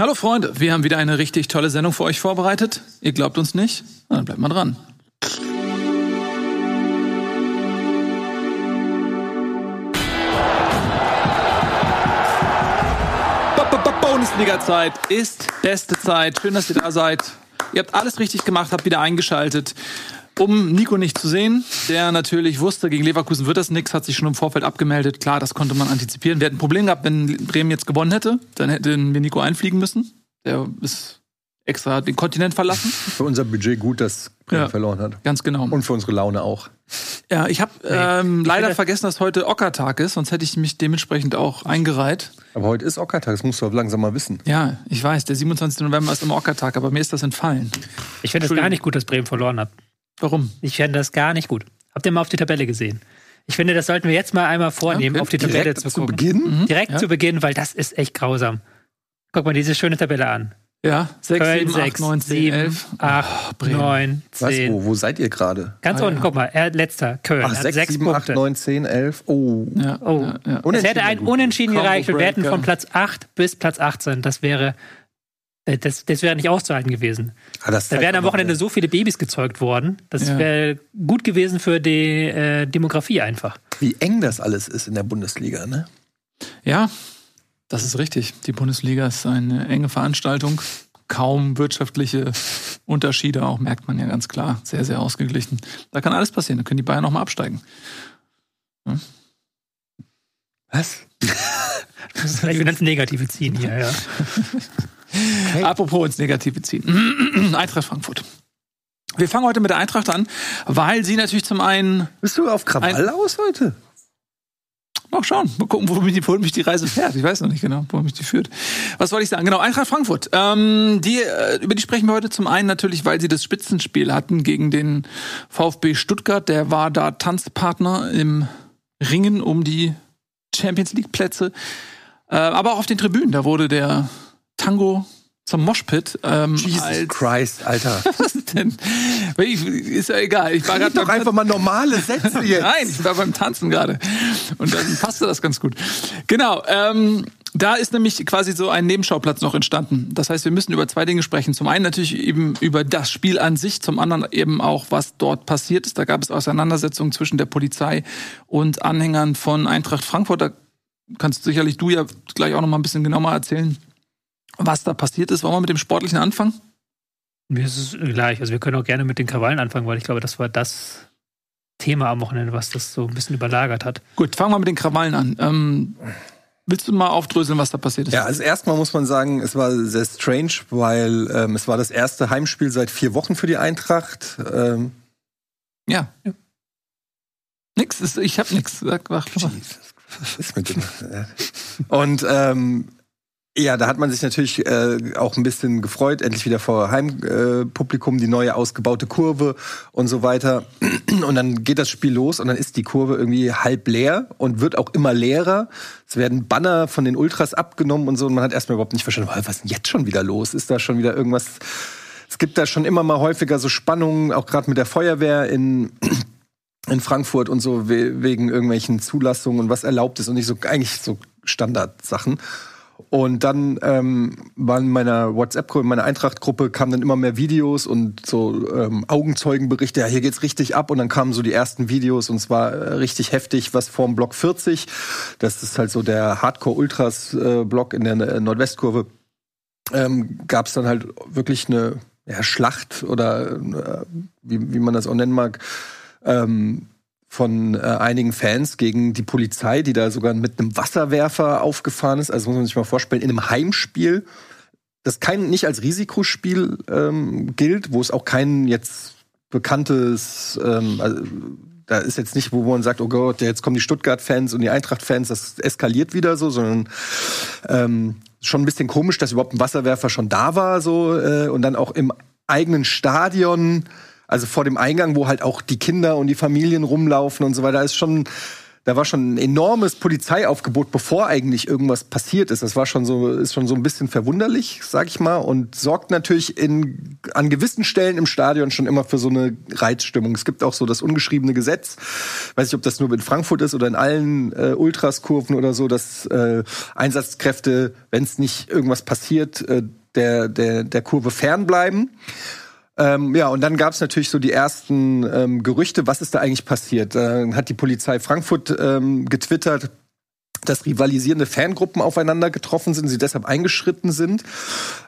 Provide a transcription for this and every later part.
Hallo Freunde, wir haben wieder eine richtig tolle Sendung für euch vorbereitet. Ihr glaubt uns nicht? Dann bleibt mal dran. Bundesliga-Zeit ist beste Zeit. Schön, dass ihr da seid. Ihr habt alles richtig gemacht, habt wieder eingeschaltet. Um Nico nicht zu sehen, der natürlich wusste, gegen Leverkusen wird das nichts, hat sich schon im Vorfeld abgemeldet. Klar, das konnte man antizipieren. Wir hätten ein Problem gehabt, wenn Bremen jetzt gewonnen hätte. Dann hätten wir Nico einfliegen müssen. Der ist extra den Kontinent verlassen. Für unser Budget gut, dass Bremen Ja. verloren hat. Ganz genau. Und für unsere Laune auch. Ja, ich habe ähm, leider vergessen, dass heute Ockertag ist, sonst hätte ich mich dementsprechend auch eingereiht. Aber heute ist Ockertag, das musst du auch langsam mal wissen. Ja, ich weiß, der 27. November ist immer Ockertag, aber mir ist das entfallen. Ich finde es gar nicht gut, dass Bremen verloren hat. Warum? Ich finde das gar nicht gut. Habt ihr mal auf die Tabelle gesehen? Ich finde, das sollten wir jetzt mal einmal vornehmen, Ja, auf die Tabelle Direkt zu zu gucken. Beginn? Direkt ja. zu Beginn, weil das ist echt grausam. Guck mal diese schöne Tabelle an. Ja, 6, Köln 7, 8, 6, 9, 10, 7, 11. 8, Bremen. 9, Was? 10. Wo, wo seid ihr gerade? Ganz Ah, unten, ja. guck mal, er letzter, Köln, Ach, hat 6, 6 7, 8, Punkte. 9, 10, 11. Oh. Ja, Oh, ja, es hätte ein. Unentschieden gereicht und wir hätten von Platz 8 bis Platz 18. Das wäre, das, das wäre nicht auszuhalten gewesen. Ah, das Da wären am Wochenende so viele Babys gezeugt worden. Das Ja. wäre gut gewesen für die äh, Demografie einfach. Wie eng das alles ist in der Bundesliga, ne? ja, das ist richtig. Die Bundesliga ist eine enge Veranstaltung. Kaum wirtschaftliche Unterschiede, auch merkt man ja ganz klar. Sehr, sehr ausgeglichen. Da kann alles passieren. Da können die Bayern nochmal absteigen. Was? Das ist vielleicht ganz negative ziehen hier, ja. Apropos ins Negative ziehen. Eintracht Frankfurt. Wir fangen heute mit der Eintracht an, weil sie natürlich zum einen Bist du auf Krawall aus heute? Mal schauen, mal gucken, wo mich, die, wo mich die Reise fährt. Ich weiß noch nicht genau, wo mich die führt. Was wollte ich sagen? Genau, Eintracht Frankfurt. Ähm, die, äh, über die sprechen wir heute zum einen natürlich, weil sie das Spitzenspiel hatten gegen den VfB Stuttgart. Der war da Tanzpartner im Ringen um die Champions League Plätze. Äh, aber auch auf den Tribünen. Da wurde der Tango zum Moshpit. Ähm, Jesus als, Christ, Alter. was denn? Ich, ist ja egal. Ich war gerade doch einfach mal normale Sätze jetzt. Nein, ich war beim Tanzen gerade. Und dann passte das ganz gut. Genau. Ähm, da ist nämlich quasi so ein Nebenschauplatz noch entstanden. Das heißt, wir müssen über zwei Dinge sprechen. Zum einen natürlich eben über das Spiel an sich, zum anderen eben auch, was dort passiert ist. Da gab es Auseinandersetzungen zwischen der Polizei und Anhängern von Eintracht Frankfurt. Da kannst sicherlich du ja gleich auch noch mal ein bisschen genauer erzählen, was da passiert ist. Wollen wir mit dem Sportlichen anfangen? Mir ist es gleich. Also wir können auch gerne mit den Krawallen anfangen, weil ich glaube, das war das Thema am Wochenende, was das so ein bisschen überlagert hat. Gut, fangen wir mit den Krawallen an. Ähm, willst du mal aufdröseln, was da passiert ist? Ja, also erstmal muss man sagen, es war sehr strange, weil ähm, es war das erste Heimspiel seit vier Wochen für die Eintracht. Ähm, Ja. Nix, ist, ich hab nix. Sag, mach, mach. was ist mit dem? Und ähm, ja, da hat man sich natürlich äh, auch ein bisschen gefreut, endlich wieder vor Heimpublikum, äh, die neue ausgebaute Kurve und so weiter. Und dann geht das Spiel los und dann ist die Kurve irgendwie halb leer und wird auch immer leerer. Es werden Banner von den Ultras abgenommen und so. Und man hat erstmal überhaupt nicht verstanden, was ist denn jetzt schon wieder los? Ist da schon wieder irgendwas? Es gibt da schon immer mal häufiger so Spannungen, auch gerade mit der Feuerwehr in in Frankfurt und so we wegen irgendwelchen Zulassungen und was erlaubt ist und nicht so eigentlich so Standardsachen. Und dann ähm, waren in meiner WhatsApp-Gruppe, in meiner Eintracht-Gruppe kamen dann immer mehr Videos und so ähm, Augenzeugenberichte, ja, hier geht's richtig ab. Und dann kamen so die ersten Videos und es war äh, richtig heftig, was vorm Block 40, das ist halt so der Hardcore-Ultras-Block in der äh, Nordwestkurve, ähm, gab es dann halt wirklich eine ja, Schlacht oder äh, wie, wie man das auch nennen mag, ähm, von äh, einigen Fans gegen die Polizei, die da sogar mit einem Wasserwerfer aufgefahren ist. Also muss man sich mal vorstellen, in einem Heimspiel, das kein nicht als Risikospiel ähm, gilt, wo es auch kein jetzt bekanntes, ähm, also, da ist jetzt nicht, wo man sagt, oh Gott, jetzt kommen die Stuttgart-Fans und die Eintracht-Fans, das eskaliert wieder so, sondern ähm, schon ein bisschen komisch, dass überhaupt ein Wasserwerfer schon da war, so äh, und dann auch im eigenen Stadion, also vor dem Eingang, wo halt auch die Kinder und die Familien rumlaufen und so weiter, ist schon da war schon ein enormes Polizeiaufgebot, bevor eigentlich irgendwas passiert ist. Das war schon so, ist schon so ein bisschen verwunderlich, sag ich mal, und sorgt natürlich in, an gewissen Stellen im Stadion schon immer für so eine Reizstimmung. Es gibt auch so das ungeschriebene Gesetz, weiß nicht, ob das nur in Frankfurt ist oder in allen äh, Ultraskurven oder so, dass äh, Einsatzkräfte, wenn es nicht irgendwas passiert, äh, der, der, der Kurve fernbleiben. Ähm, ja, und dann gab es natürlich so die ersten ähm, Gerüchte, was ist da eigentlich passiert? Dann hat die Polizei Frankfurt ähm, getwittert, dass rivalisierende Fangruppen aufeinander getroffen sind, sie deshalb eingeschritten sind.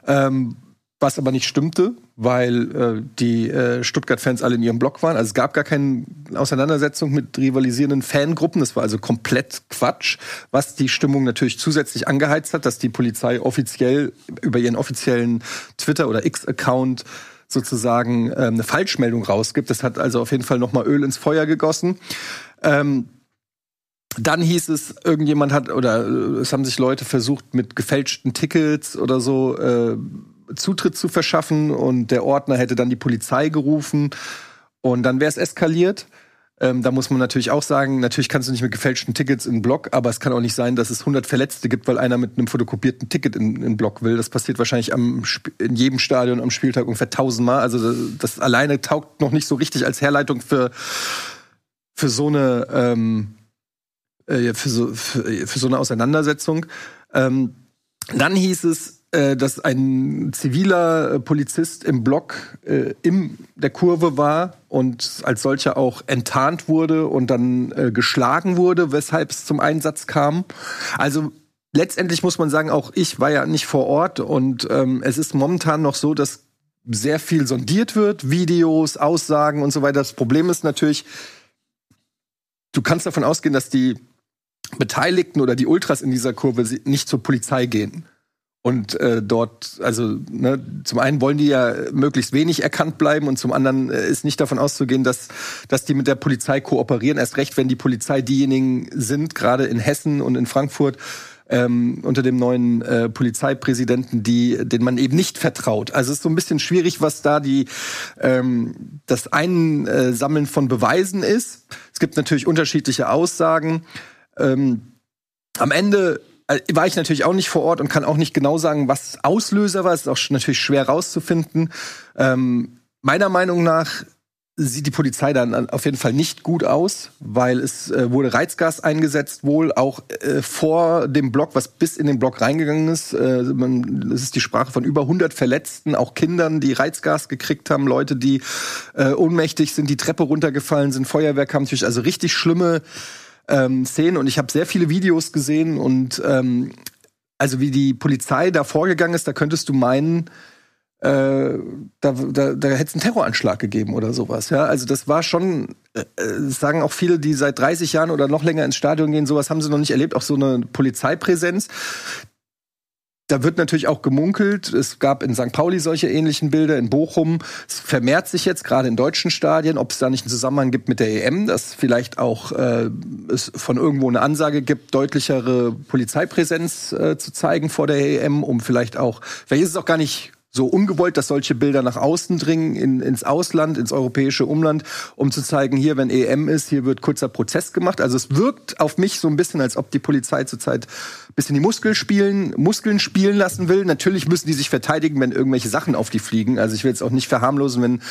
Ähm, was aber nicht stimmte, weil äh, die äh, Stuttgart-Fans alle in ihrem Block waren. Also es gab gar keine Auseinandersetzung mit rivalisierenden Fangruppen. Das war also komplett Quatsch, was die Stimmung natürlich zusätzlich angeheizt hat, dass die Polizei offiziell über ihren offiziellen Twitter- oder X-Account sozusagen ähm, eine Falschmeldung rausgibt. Das hat also auf jeden Fall nochmal Öl ins Feuer gegossen. Ähm, dann hieß es, irgendjemand hat oder äh, es haben sich Leute versucht, mit gefälschten Tickets oder so äh, Zutritt zu verschaffen und der Ordner hätte dann die Polizei gerufen und dann wäre es eskaliert. Ähm, da muss man natürlich auch sagen, natürlich kannst du nicht mit gefälschten Tickets in den Block, aber es kann auch nicht sein, dass es 100 Verletzte gibt, weil einer mit einem fotokopierten Ticket in, in den Block will. Das passiert wahrscheinlich am, in jedem Stadion am Spieltag ungefähr tausendmal. Also das, das alleine taugt noch nicht so richtig als Herleitung für, für so eine ähm, äh, für, so, für, für so eine Auseinandersetzung. Ähm, dann hieß es, äh, dass ein ziviler äh, Polizist im Block äh, in der Kurve war und als solcher auch enttarnt wurde und dann äh, geschlagen wurde, weshalb es zum Einsatz kam. Also letztendlich muss man sagen, auch ich war ja nicht vor Ort und ähm, es ist momentan noch so, dass sehr viel sondiert wird, Videos, Aussagen und so weiter. Das Problem ist natürlich, du kannst davon ausgehen, dass die Beteiligten oder die Ultras in dieser Kurve nicht zur Polizei gehen. Und äh, dort, also ne, zum einen wollen die ja möglichst wenig erkannt bleiben und zum anderen äh, ist nicht davon auszugehen, dass, dass die mit der Polizei kooperieren. Erst recht, wenn die Polizei diejenigen sind, gerade in Hessen und in Frankfurt, ähm, unter dem neuen äh, Polizeipräsidenten, die, den man eben nicht vertraut. Also es ist so ein bisschen schwierig, was da die ähm, das Einsammeln von Beweisen ist. Es gibt natürlich unterschiedliche Aussagen. Ähm, am Ende war ich natürlich auch nicht vor Ort und kann auch nicht genau sagen, was Auslöser war. Es ist auch natürlich schwer rauszufinden. Ähm, meiner Meinung nach sieht die Polizei dann auf jeden Fall nicht gut aus, weil es äh, wurde Reizgas eingesetzt, wohl auch äh, vor dem Block, was bis in den Block reingegangen ist. Äh, man, es ist die Sprache von über 100 Verletzten, auch Kindern, die Reizgas gekriegt haben, Leute, die äh, ohnmächtig sind, die Treppe runtergefallen sind, Feuerwehr kam natürlich, also richtig schlimme ähm, Szenen und ich habe sehr viele Videos gesehen und ähm, also wie die Polizei da vorgegangen ist, da könntest du meinen, äh, da, da, da hätte es einen Terroranschlag gegeben oder sowas. Ja, also das war schon, äh, äh sagen auch viele, die seit 30 Jahren oder noch länger ins Stadion gehen, sowas haben sie noch nicht erlebt, auch so eine Polizeipräsenz da wird natürlich auch gemunkelt. Es gab in St. Pauli solche ähnlichen Bilder, in Bochum. Es vermehrt sich jetzt gerade in deutschen Stadien, ob es da nicht einen Zusammenhang gibt mit der EM, dass vielleicht auch äh, es von irgendwo eine Ansage gibt, deutlichere Polizeipräsenz äh, zu zeigen vor der EM, um vielleicht auch, vielleicht ist es auch gar nicht so ungewollt, dass solche Bilder nach außen dringen, in, ins Ausland, ins europäische Umland, um zu zeigen, hier, wenn EM ist, hier wird kurzer Prozess gemacht. Also es wirkt auf mich so ein bisschen, als ob die Polizei zurzeit ein bisschen die Muskeln spielen, Muskeln spielen lassen will. Natürlich müssen die sich verteidigen, wenn irgendwelche Sachen auf die fliegen. Also ich will jetzt auch nicht verharmlosen, wenn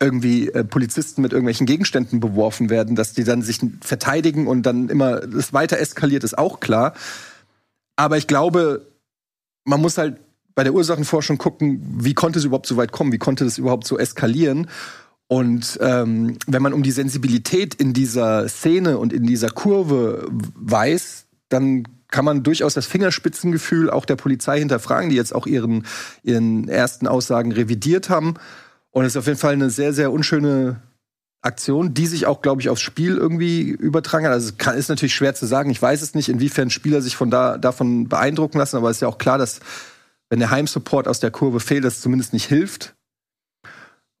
irgendwie äh, Polizisten mit irgendwelchen Gegenständen beworfen werden, dass die dann sich verteidigen und dann immer das weiter eskaliert, ist auch klar. Aber ich glaube, man muss halt bei der Ursachenforschung gucken, wie konnte es überhaupt so weit kommen, wie konnte es überhaupt so eskalieren. Und ähm, wenn man um die Sensibilität in dieser Szene und in dieser Kurve weiß, dann kann man durchaus das Fingerspitzengefühl auch der Polizei hinterfragen, die jetzt auch ihren, ihren ersten Aussagen revidiert haben. Und es ist auf jeden Fall eine sehr, sehr unschöne Aktion, die sich auch, glaube ich, aufs Spiel irgendwie übertragen hat. Also kann, ist natürlich schwer zu sagen. Ich weiß es nicht, inwiefern Spieler sich von da, davon beeindrucken lassen, aber es ist ja auch klar, dass wenn der Heimsupport aus der Kurve fehlt, das zumindest nicht hilft.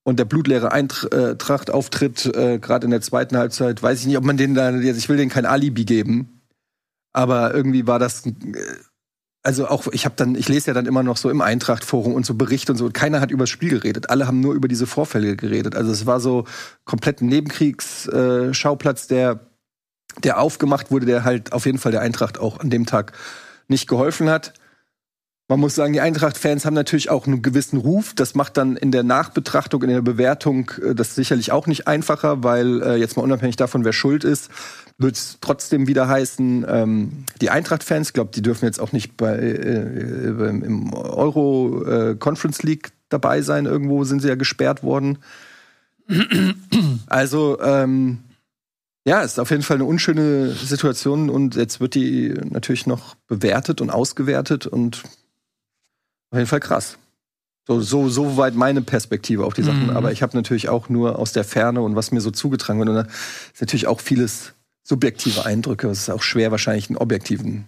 Und der blutleere Eintracht auftritt, äh, gerade in der zweiten Halbzeit, weiß ich nicht, ob man den da, ich will denen kein Alibi geben. Aber irgendwie war das, äh, also auch, ich habe dann, ich lese ja dann immer noch so im Eintracht-Forum und so Berichte und so. Und keiner hat über das Spiel geredet. Alle haben nur über diese Vorfälle geredet. Also es war so komplett ein Nebenkriegsschauplatz, äh, der der aufgemacht wurde, der halt auf jeden Fall der Eintracht auch an dem Tag nicht geholfen hat. Man muss sagen, die Eintracht-Fans haben natürlich auch einen gewissen Ruf. Das macht dann in der Nachbetrachtung, in der Bewertung äh, das sicherlich auch nicht einfacher, weil äh, jetzt mal unabhängig davon, wer schuld ist, wird es trotzdem wieder heißen, ähm, die Eintracht-Fans, glaube, die dürfen jetzt auch nicht bei, äh, im Euro äh, Conference League dabei sein. Irgendwo sind sie ja gesperrt worden. Also, ähm, ja, ist auf jeden Fall eine unschöne Situation und jetzt wird die natürlich noch bewertet und ausgewertet und auf jeden Fall krass. So, so, so weit meine Perspektive auf die Sachen. Mhm. Aber ich habe natürlich auch nur aus der Ferne und was mir so zugetragen wird. Und da ist natürlich auch vieles subjektive Eindrücke. Es ist auch schwer, wahrscheinlich einen objektiven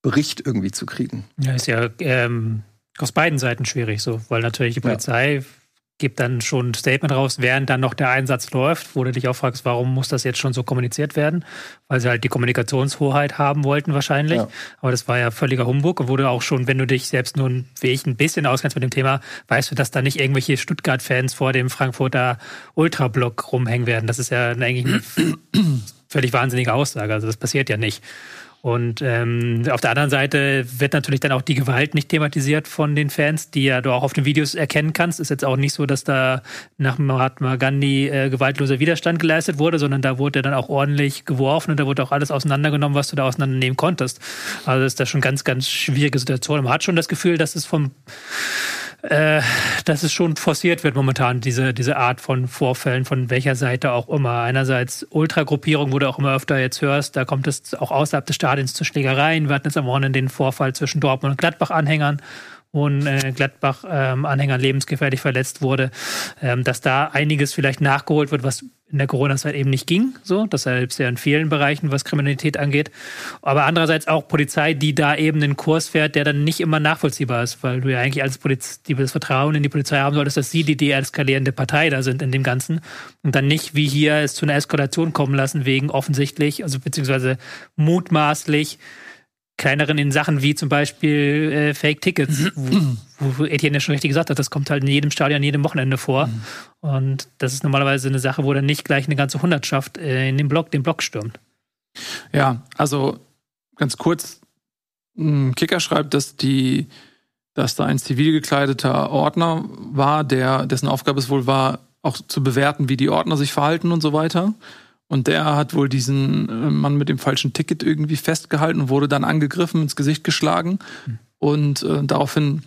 Bericht irgendwie zu kriegen. Ja, ist ja ähm, aus beiden Seiten schwierig so, weil natürlich die Polizei ja gibt dann schon ein Statement raus, während dann noch der Einsatz läuft, wo du dich auch fragst, warum muss das jetzt schon so kommuniziert werden? Weil sie halt die Kommunikationshoheit haben wollten wahrscheinlich. Ja. Aber das war ja völliger Humbug und wurde auch schon, wenn du dich selbst nur wie ich ein bisschen auskennst mit dem Thema, weißt du, dass da nicht irgendwelche Stuttgart-Fans vor dem Frankfurter Ultrablock rumhängen werden. Das ist ja eigentlich eine völlig wahnsinnige Aussage. Also das passiert ja nicht. Und ähm, auf der anderen Seite wird natürlich dann auch die Gewalt nicht thematisiert von den Fans, die ja du auch auf den Videos erkennen kannst. Ist jetzt auch nicht so, dass da nach Mahatma Gandhi äh, gewaltloser Widerstand geleistet wurde, sondern da wurde dann auch ordentlich geworfen und da wurde auch alles auseinandergenommen, was du da auseinandernehmen konntest. Also ist das schon ganz, ganz schwierige Situation. Man hat schon das Gefühl, dass es vom äh, dass es schon forciert wird momentan, diese, diese Art von Vorfällen, von welcher Seite auch immer. Einerseits Ultragruppierung, wo du auch immer öfter jetzt hörst, da kommt es auch außerhalb des Stadions zu Schlägereien. Wir hatten jetzt am Wochenende den Vorfall zwischen Dortmund und Gladbach-Anhängern und äh, Gladbach-Anhängern ähm, lebensgefährlich verletzt wurde, ähm, dass da einiges vielleicht nachgeholt wird, was in der Corona-Zeit eben nicht ging. So, das ist ja in vielen Bereichen, was Kriminalität angeht. Aber andererseits auch Polizei, die da eben einen Kurs fährt, der dann nicht immer nachvollziehbar ist, weil du ja eigentlich als Poliz die das Vertrauen in die Polizei haben solltest, dass sie die deeskalierende Partei da sind in dem Ganzen und dann nicht wie hier es zu einer Eskalation kommen lassen wegen offensichtlich, also beziehungsweise mutmaßlich kleineren in Sachen wie zum Beispiel äh, Fake-Tickets, wo, wo Etienne ja schon richtig gesagt hat, das kommt halt in jedem Stadion, jedem Wochenende vor. Mhm. Und das ist normalerweise eine Sache, wo dann nicht gleich eine ganze Hundertschaft äh, in den Block, den Block stürmt. Ja, also ganz kurz, Kicker schreibt, dass die, dass da ein zivil gekleideter Ordner war, der, dessen Aufgabe es wohl war, auch zu bewerten, wie die Ordner sich verhalten und so weiter. Und der hat wohl diesen äh, Mann mit dem falschen Ticket irgendwie festgehalten und wurde dann angegriffen, ins Gesicht geschlagen. Mhm. Und äh, daraufhin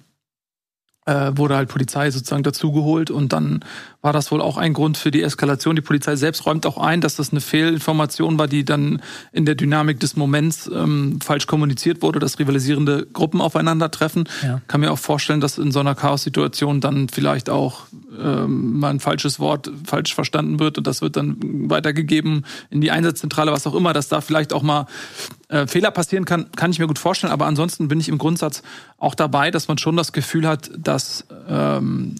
äh, wurde halt Polizei sozusagen dazugeholt und dann war das wohl auch ein Grund für die Eskalation. Die Polizei selbst räumt auch ein, dass das eine Fehlinformation war, die dann in der Dynamik des Moments ähm, falsch kommuniziert wurde, dass rivalisierende Gruppen aufeinandertreffen. Ja. Kann mir auch vorstellen, dass in so einer Chaos-Situation dann vielleicht auch ähm, mal ein falsches Wort falsch verstanden wird und das wird dann weitergegeben in die Einsatzzentrale, was auch immer, dass da vielleicht auch mal äh, Fehler passieren kann, kann ich mir gut vorstellen. Aber ansonsten bin ich im Grundsatz auch dabei, dass man schon das Gefühl hat, dass ähm,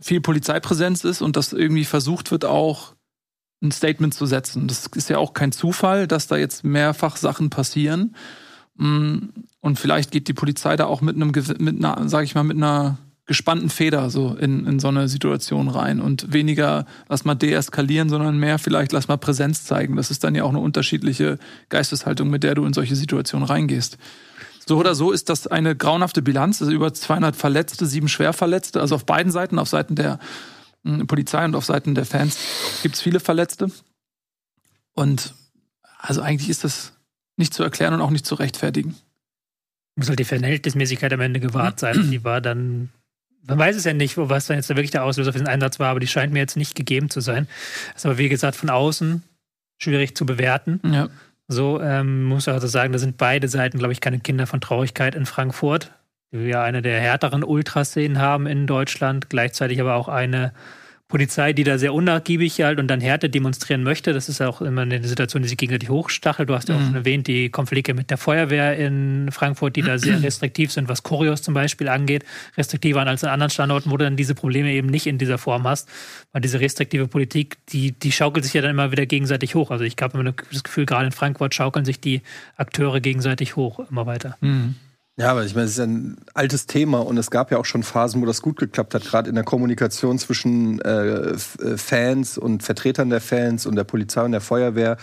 viel Polizeipräsenz ist und dass irgendwie versucht wird, auch ein Statement zu setzen. Das ist ja auch kein Zufall, dass da jetzt mehrfach Sachen passieren. Mm, und vielleicht geht die Polizei da auch mit einem, mit einer, sag ich mal, mit einer gespannten Feder so in, in so eine Situation rein und weniger lass mal deeskalieren, sondern mehr vielleicht lass mal Präsenz zeigen. Das ist dann ja auch eine unterschiedliche Geisteshaltung, mit der du in solche Situationen reingehst. So oder so ist das eine grauenhafte Bilanz. Also über 200 Verletzte, sieben Schwerverletzte. Also auf beiden Seiten, auf Seiten der hm, Polizei und auf Seiten der Fans gibt es viele Verletzte. Und also eigentlich ist das nicht zu erklären und auch nicht zu rechtfertigen. Muss halt die Verhältnismäßigkeit am Ende gewahrt sein. Die war dann, man weiß es ja nicht, was dann jetzt wirklich der Auslöser für den Einsatz war, aber die scheint mir jetzt nicht gegeben zu sein. Das ist aber wie gesagt von außen schwierig zu bewerten. Ja. So ähm, muss ich also sagen, da sind beide Seiten, glaube ich, keine Kinder von Traurigkeit in Frankfurt, die wir ja eine der härteren Ultraszenen haben in Deutschland, gleichzeitig aber auch eine Polizei, die da sehr unnachgiebig halt und dann Härte demonstrieren möchte. Das ist auch immer eine Situation, die sich gegenseitig hochstachelt. Du hast ja auch mhm. schon erwähnt, die Konflikte mit der Feuerwehr in Frankfurt, die da sehr restriktiv sind, was Choreos zum Beispiel angeht. Restriktiver als an anderen Standorten, wo du dann diese Probleme eben nicht in dieser Form hast. Weil diese restriktive Politik, die, die schaukelt sich ja dann immer wieder gegenseitig hoch. Also ich habe immer das Gefühl, gerade in Frankfurt schaukeln sich die Akteure gegenseitig hoch immer weiter. Mhm. Ja, aber ich meine, es ist ein altes Thema und es gab ja auch schon Phasen, wo das gut geklappt hat, gerade in der Kommunikation zwischen äh, äh, Fans und Vertretern der Fans und der Polizei und der Feuerwehr.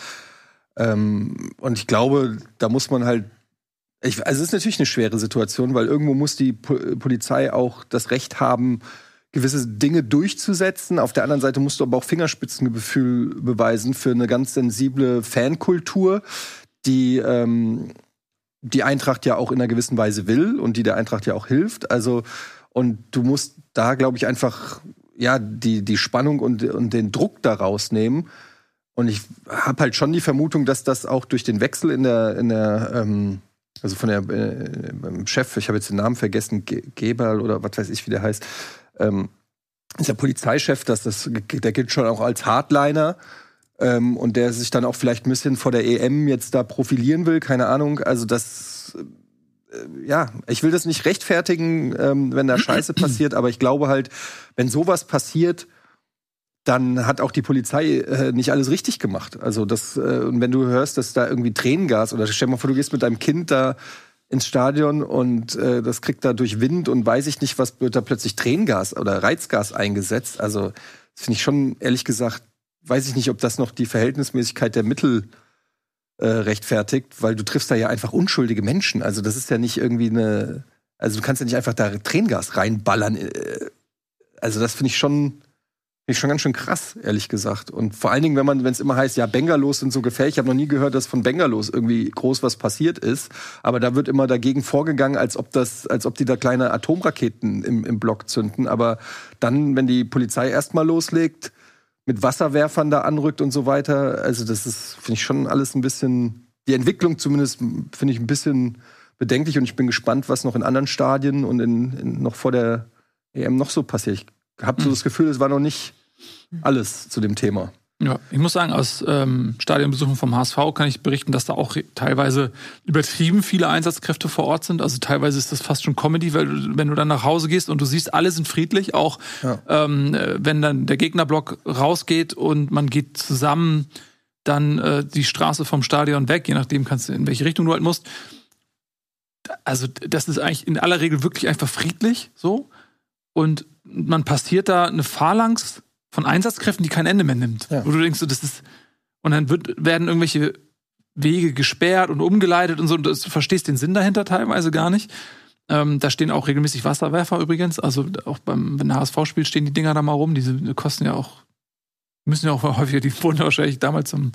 Ähm, und ich glaube, da muss man halt ich, also es ist natürlich eine schwere Situation, weil irgendwo muss die Polizei auch das Recht haben, gewisse Dinge durchzusetzen. Auf der anderen Seite musst du aber auch Fingerspitzengefühl beweisen für eine ganz sensible Fankultur, die ähm, die Eintracht ja auch in einer gewissen Weise will und die der Eintracht ja auch hilft. Also und du musst da, glaube ich, einfach ja die die Spannung und und den Druck da rausnehmen. Und ich habe halt schon die Vermutung, dass das auch durch den Wechsel in der in der ähm, also von der äh, Chef, ich habe jetzt den Namen vergessen, Ge Geberl oder was weiß ich, wie der heißt, ähm, ist der Polizeichef, dass das, der gilt schon auch als Hardliner. Ähm, und der sich dann auch vielleicht ein bisschen vor der EM jetzt da profilieren will, keine Ahnung. Also das, äh, ja, ich will das nicht rechtfertigen, ähm, wenn da Scheiße passiert, aber ich glaube halt, wenn sowas passiert, dann hat auch die Polizei äh, nicht alles richtig gemacht. Also das, äh, und wenn du hörst, dass da irgendwie Tränengas oder stell dir mal vor, du gehst mit deinem Kind da ins Stadion und äh, das kriegt da durch Wind und weiß ich nicht, was wird da plötzlich Tränengas oder Reizgas eingesetzt. Also das finde ich schon, ehrlich gesagt, weiß ich nicht, ob das noch die Verhältnismäßigkeit der Mittel äh, rechtfertigt, weil du triffst da ja einfach unschuldige Menschen. Also das ist ja nicht irgendwie eine, also du kannst ja nicht einfach da Tränengas reinballern. Äh, also das finde ich schon Finde ich schon ganz schön krass, ehrlich gesagt. Und vor allen Dingen, wenn man, wenn es immer heißt, ja, Bengalos sind so gefährlich. Ich habe noch nie gehört, dass von Bengalos irgendwie groß was passiert ist. Aber da wird immer dagegen vorgegangen, als ob das, als ob die da kleine Atomraketen im, im Block zünden. Aber dann, wenn die Polizei erstmal loslegt, mit Wasserwerfern da anrückt und so weiter, also das ist, finde ich schon alles ein bisschen, die Entwicklung zumindest finde ich ein bisschen bedenklich und ich bin gespannt, was noch in anderen Stadien und in, in noch vor der EM noch so passiert. Ich habe so das Gefühl, es war noch nicht alles zu dem Thema. Ja, ich muss sagen, aus ähm, Stadionbesuchen vom HSV kann ich berichten, dass da auch teilweise übertrieben viele Einsatzkräfte vor Ort sind. Also teilweise ist das fast schon Comedy, weil du, wenn du dann nach Hause gehst und du siehst, alle sind friedlich, auch ja. ähm, wenn dann der Gegnerblock rausgeht und man geht zusammen dann äh, die Straße vom Stadion weg, je nachdem kannst du in welche Richtung du halt musst. Also das ist eigentlich in aller Regel wirklich einfach friedlich so und man passiert da eine Phalanx von Einsatzkräften, die kein Ende mehr nimmt. Ja. Wo du denkst, so, das ist. Und dann wird, werden irgendwelche Wege gesperrt und umgeleitet und so. Und du verstehst den Sinn dahinter teilweise gar nicht. Ähm, da stehen auch regelmäßig Wasserwerfer übrigens. Also auch beim, wenn der HSV spielt, stehen die Dinger da mal rum. Diese kosten ja auch, müssen ja auch häufiger, die wurden wahrscheinlich damals zum,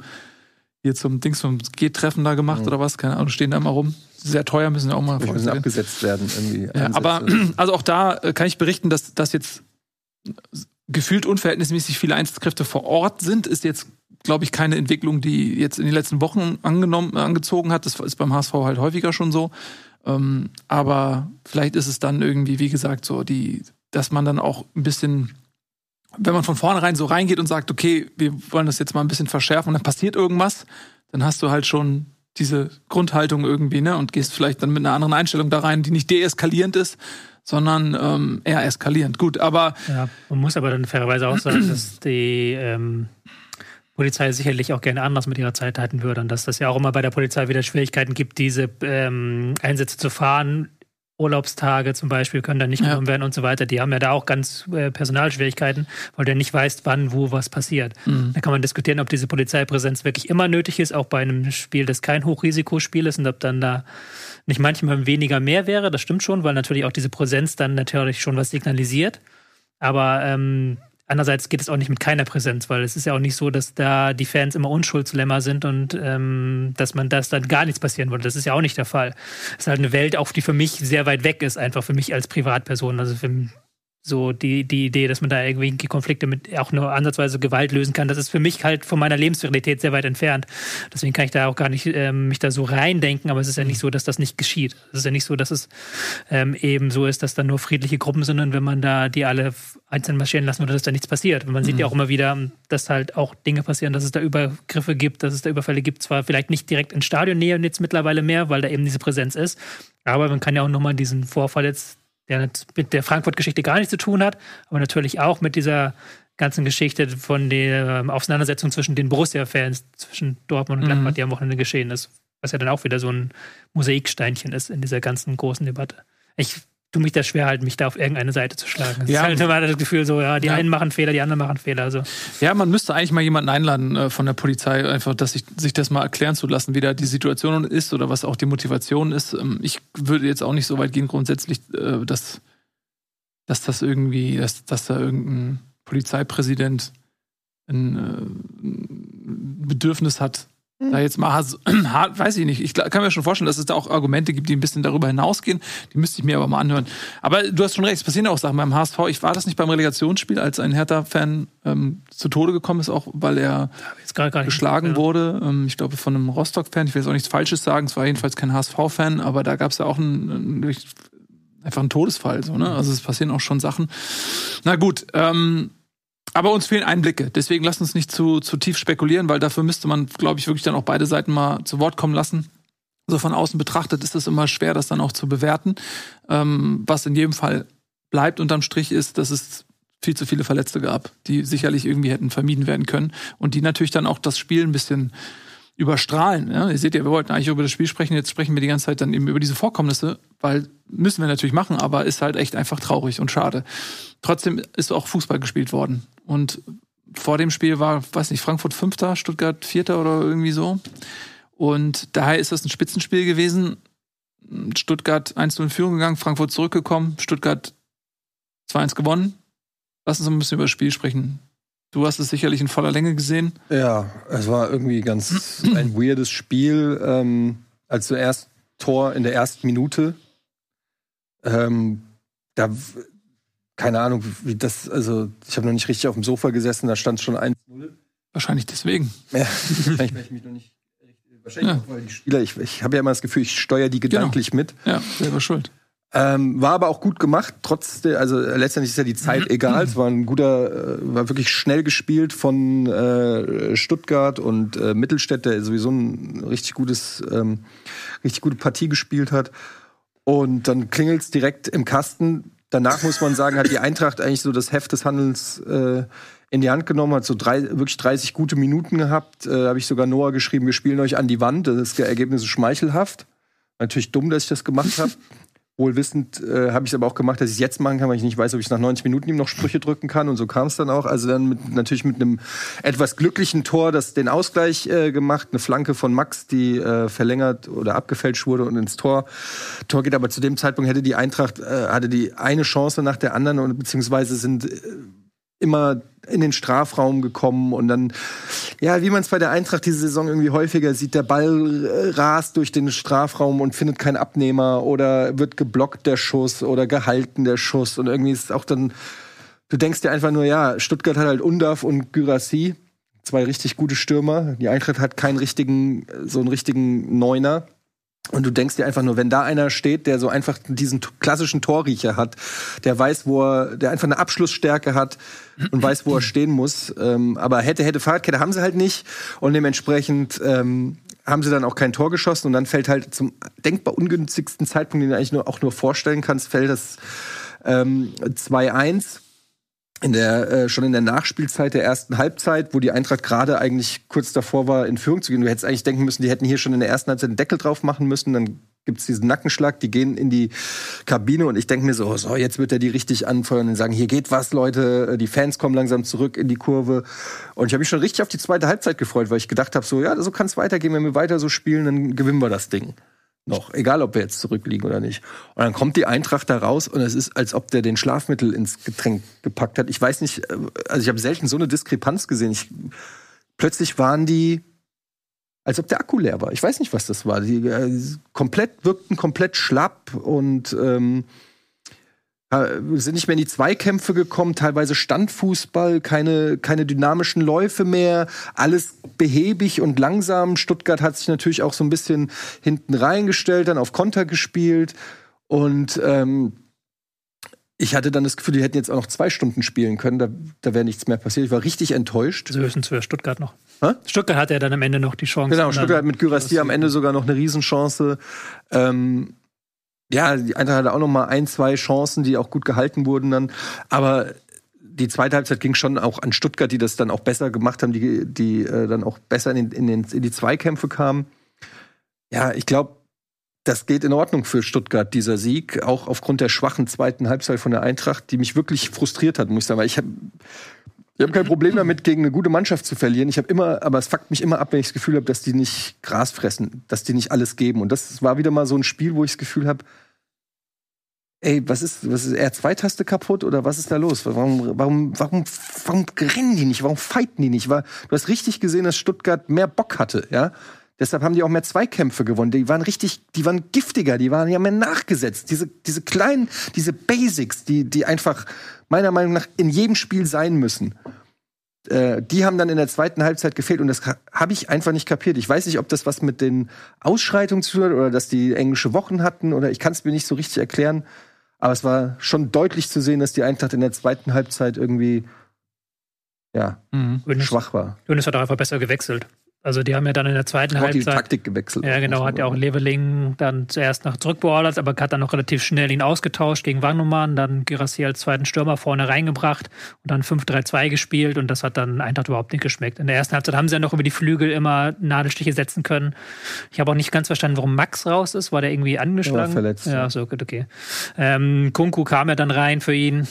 hier zum Dings vom G-Treffen da gemacht mhm. oder was, keine Ahnung, stehen da immer rum. Sehr teuer, müssen ja auch mal müssen abgesetzt werden irgendwie. Ja, aber also auch da äh, kann ich berichten, dass, dass jetzt gefühlt unverhältnismäßig viele Einsatzkräfte vor Ort sind, ist jetzt, glaube ich, keine Entwicklung, die jetzt in den letzten Wochen angenommen, angezogen hat. Das ist beim HSV halt häufiger schon so. Ähm, aber vielleicht ist es dann irgendwie, wie gesagt, so, die, dass man dann auch ein bisschen, wenn man von vornherein so reingeht und sagt, okay, wir wollen das jetzt mal ein bisschen verschärfen und dann passiert irgendwas, dann hast du halt schon diese Grundhaltung irgendwie, ne, und gehst vielleicht dann mit einer anderen Einstellung da rein, die nicht deeskalierend ist, sondern ähm, eher eskalierend. Gut, aber. Ja, man muss aber dann fairerweise auch sagen, dass die ähm, Polizei sicherlich auch gerne anders mit ihrer Zeit halten würde und dass das ja auch immer bei der Polizei wieder Schwierigkeiten gibt, diese ähm, Einsätze zu fahren. Urlaubstage zum Beispiel können dann nicht genommen ja. werden und so weiter. Die haben ja da auch ganz äh, Personalschwierigkeiten, weil der nicht weiß, wann, wo was passiert. Mhm. Da kann man diskutieren, ob diese Polizeipräsenz wirklich immer nötig ist, auch bei einem Spiel, das kein Hochrisikospiel ist und ob dann da nicht manchmal weniger mehr wäre, das stimmt schon, weil natürlich auch diese Präsenz dann natürlich schon was signalisiert. Aber ähm, andererseits geht es auch nicht mit keiner Präsenz, weil es ist ja auch nicht so, dass da die Fans immer Unschuldslämmer sind und ähm, dass man das dann gar nichts passieren würde. Das ist ja auch nicht der Fall. Es ist halt eine Welt, auf die für mich sehr weit weg ist, einfach für mich als Privatperson. Also für, so die, die Idee, dass man da irgendwie Konflikte mit auch nur ansatzweise Gewalt lösen kann, das ist für mich halt von meiner Lebensrealität sehr weit entfernt. Deswegen kann ich da auch gar nicht ähm, mich da so reindenken, aber es ist ja nicht so, dass das nicht geschieht. Es ist ja nicht so, dass es ähm, eben so ist, dass da nur friedliche Gruppen sind und wenn man da die alle einzeln marschieren lassen würde, dass da nichts passiert. Und man sieht mhm. ja auch immer wieder, dass halt auch Dinge passieren, dass es da Übergriffe gibt, dass es da Überfälle gibt, zwar vielleicht nicht direkt in Stadionnähe jetzt mittlerweile mehr, weil da eben diese Präsenz ist, aber man kann ja auch nochmal diesen Vorfall jetzt der mit der Frankfurt-Geschichte gar nichts zu tun hat, aber natürlich auch mit dieser ganzen Geschichte von der ähm, Auseinandersetzung zwischen den Borussia-Fans, zwischen Dortmund und Gladbach, mhm. die am Wochenende geschehen ist, was ja dann auch wieder so ein Mosaiksteinchen ist in dieser ganzen großen Debatte. Ich, tu mich da schwer halt, mich da auf irgendeine Seite zu schlagen. Das Ja. ist halt immer das Gefühl so, ja, die Ja. einen machen Fehler, die anderen machen Fehler. Also. Ja, man müsste eigentlich mal jemanden einladen äh, von der Polizei, einfach, dass sich, sich das mal erklären zu lassen, wie da die Situation ist oder was auch die Motivation ist. Ähm, ich würde jetzt auch nicht so weit gehen, grundsätzlich, äh, dass, dass das irgendwie, dass, dass da irgendein Polizeipräsident ein, äh, ein Bedürfnis hat, da jetzt mal hart, hart, weiß ich nicht. Ich kann mir schon vorstellen, dass es da auch Argumente gibt, die ein bisschen darüber hinausgehen. Die müsste ich mir aber mal anhören. Aber du hast schon recht, es passieren auch Sachen beim HSV. Ich war das nicht beim Relegationsspiel, als ein Hertha-Fan ähm, zu Tode gekommen ist, auch weil er gar nicht geschlagen ja. wurde. Ähm, ich glaube, von einem Rostock-Fan. Ich will jetzt auch nichts Falsches sagen. Es war jedenfalls kein HSV-Fan, aber da gab es ja auch einen, einen, einfach einen Todesfall. So, ne? Also es passieren auch schon Sachen. Na gut, ähm, aber uns fehlen Einblicke. Deswegen lasst uns nicht zu, zu tief spekulieren, weil dafür müsste man, glaube ich, wirklich dann auch beide Seiten mal zu Wort kommen lassen. So von außen betrachtet ist es immer schwer, das dann auch zu bewerten. Ähm, was in jedem Fall bleibt unterm Strich ist, dass es viel zu viele Verletzte gab, die sicherlich irgendwie hätten vermieden werden können und die natürlich dann auch das Spiel ein bisschen überstrahlen. Ja? Ihr seht ja, wir wollten eigentlich über das Spiel sprechen, jetzt sprechen wir die ganze Zeit dann eben über diese Vorkommnisse, weil müssen wir natürlich machen, aber ist halt echt einfach traurig und schade. Trotzdem ist auch Fußball gespielt worden und vor dem Spiel war, weiß nicht, Frankfurt Fünfter, Stuttgart Vierter oder irgendwie so. Und daher ist das ein Spitzenspiel gewesen. Stuttgart 1-0 in Führung gegangen, Frankfurt zurückgekommen, Stuttgart 2-1 gewonnen. Lass uns ein bisschen über das Spiel sprechen. Du hast es sicherlich in voller Länge gesehen. Ja, es war irgendwie ganz ein weirdes Spiel. Ähm, als zuerst Tor in der ersten Minute. Ähm, da, keine Ahnung, wie das, also ich habe noch nicht richtig auf dem Sofa gesessen, da stand schon 1-0. Wahrscheinlich deswegen. Ja, wahrscheinlich, weil ich mich noch nicht. Wahrscheinlich Ja. auch, weil die Spieler, ich, ich habe ja immer das Gefühl, ich steuere die gedanklich mit. Ja, selber schuld. Ähm, war aber auch gut gemacht, trotz der, also äh, letztendlich ist ja die Zeit egal. Es war ein guter, äh, war wirklich schnell gespielt von äh, Stuttgart und äh, Mittelstädt, der sowieso ein richtig gutes, ähm, richtig gute Partie gespielt hat. Und dann klingelt's direkt im Kasten. Danach muss man sagen, hat die Eintracht eigentlich so das Heft des Handelns äh, in die Hand genommen, hat so drei, wirklich 30 gute Minuten gehabt. Äh, habe ich sogar Noah geschrieben, wir spielen euch an die Wand. Das Ergebnis ist schmeichelhaft. Natürlich dumm, dass ich das gemacht habe. Wohlwissend äh, habe ich es aber auch gemacht, dass ich es jetzt machen kann, weil ich nicht weiß, ob ich nach 90 Minuten ihm noch Sprüche drücken kann. Und so kam es dann auch. Also dann mit, natürlich mit einem etwas glücklichen Tor, das den Ausgleich äh, gemacht. Eine Flanke von Max, die äh, verlängert oder abgefälscht wurde und ins Tor, Tor geht. Aber zu dem Zeitpunkt hätte die Eintracht, äh, hatte die eine Chance nach der anderen und beziehungsweise sind äh, immer in den Strafraum gekommen und dann, ja, wie man es bei der Eintracht diese Saison irgendwie häufiger sieht, der Ball äh, rast durch den Strafraum und findet keinen Abnehmer oder wird geblockt der Schuss oder gehalten der Schuss und irgendwie ist auch dann, du denkst dir einfach nur, ja, Stuttgart hat halt Undav und Gyrassi, zwei richtig gute Stürmer, die Eintracht hat keinen richtigen, so einen richtigen Neuner. Und du denkst dir einfach nur, wenn da einer steht, der so einfach diesen klassischen Torriecher hat, der weiß, wo er, der einfach eine Abschlussstärke hat und weiß, wo er stehen muss. Ähm, aber hätte, hätte Fahrradkette haben sie halt nicht. Und dementsprechend ähm, haben sie dann auch kein Tor geschossen. Und dann fällt halt zum denkbar ungünstigsten Zeitpunkt, den du eigentlich nur, auch nur vorstellen kannst, fällt das ähm, 2-1 in der äh, schon in der Nachspielzeit der ersten Halbzeit, wo die Eintracht gerade eigentlich kurz davor war, in Führung zu gehen. Du hättest eigentlich denken müssen, die hätten hier schon in der ersten Halbzeit den Deckel drauf machen müssen. Dann gibt's diesen Nackenschlag, die gehen in die Kabine und ich denke mir so, so, jetzt wird er die richtig anfeuern und sagen, hier geht was, Leute, die Fans kommen langsam zurück in die Kurve. Und ich habe mich schon richtig auf die zweite Halbzeit gefreut, weil ich gedacht habe, so, ja, so kann es weitergehen, wenn wir weiter so spielen, dann gewinnen wir das Ding noch, egal ob wir jetzt zurückliegen oder nicht. Und dann kommt die Eintracht da raus und es ist, als ob der den Schlafmittel ins Getränk gepackt hat. Ich weiß nicht, äh, also ich habe selten so eine Diskrepanz gesehen. Ich, plötzlich waren die, als ob der Akku leer war. Ich weiß nicht, was das war. Die äh, komplett wirkten komplett schlapp und ähm, äh, sind nicht mehr in die Zweikämpfe gekommen, teilweise Standfußball, keine, keine dynamischen Läufe mehr, alles behäbig und langsam. Stuttgart hat sich natürlich auch so ein bisschen hinten reingestellt, dann auf Konter gespielt und ähm, ich hatte dann das Gefühl, die hätten jetzt auch noch zwei Stunden spielen können, da, da wäre nichts mehr passiert. Ich war richtig enttäuscht. Also höchstens für Stuttgart noch. Hä? Stuttgart hatte ja dann am Ende noch die Chance. Genau, Stuttgart mit Gyrassi am Ende sogar noch eine Riesenchance. Ähm, ja, die Eintracht hatte auch noch mal ein, zwei Chancen, die auch gut gehalten wurden dann. Aber die zweite Halbzeit ging schon auch an Stuttgart, die das dann auch besser gemacht haben, die, die äh, dann auch besser in, in, den, in die Zweikämpfe kamen. Ja, ich glaube, das geht in Ordnung für Stuttgart, dieser Sieg, auch aufgrund der schwachen zweiten Halbzeit von der Eintracht, die mich wirklich frustriert hat, muss ich sagen. Weil ich habe ich hab kein Problem damit, gegen eine gute Mannschaft zu verlieren. Ich habe immer, aber es fuckt mich immer ab, wenn ich das Gefühl habe, dass die nicht Gras fressen, dass die nicht alles geben. Und das war wieder mal so ein Spiel, wo ich das Gefühl habe, ey, was ist, was ist, er Zweitaste kaputt oder was ist da los? Warum, warum, warum, warum rennen die nicht? Warum fighten die nicht? War, du hast richtig gesehen, dass Stuttgart mehr Bock hatte, ja? Deshalb haben die auch mehr Zweikämpfe gewonnen. Die waren richtig, die waren giftiger, die waren ja mehr nachgesetzt. Diese, diese kleinen, diese Basics, die, die einfach meiner Meinung nach in jedem Spiel sein müssen. Äh, die haben dann in der zweiten Halbzeit gefehlt und das habe ich einfach nicht kapiert. Ich weiß nicht, ob das was mit den Ausschreitungen zu tun hat oder dass die englische Wochen hatten oder ich kann es mir nicht so richtig erklären. Aber es war schon deutlich zu sehen, dass die Eintracht in der zweiten Halbzeit irgendwie ja, mhm. schwach war. Hönes hat auch einfach besser gewechselt. Also die haben ja dann in der zweiten auch Halbzeit die Taktik gewechselt. Ja, genau, hat ja auch Leveling dann zuerst nach zurückbeordert, aber hat dann noch relativ schnell ihn ausgetauscht gegen Wagnumann, dann Girassi als zweiten Stürmer vorne reingebracht und dann 5-3-2 gespielt und das hat dann Eintracht überhaupt nicht geschmeckt. In der ersten Halbzeit haben sie ja noch über die Flügel immer Nadelstiche setzen können. Ich habe auch nicht ganz verstanden, warum Max raus ist. War der irgendwie angeschlagen? war verletzt. Ja, so gut, okay. Ähm, Kunku kam ja dann rein für ihn.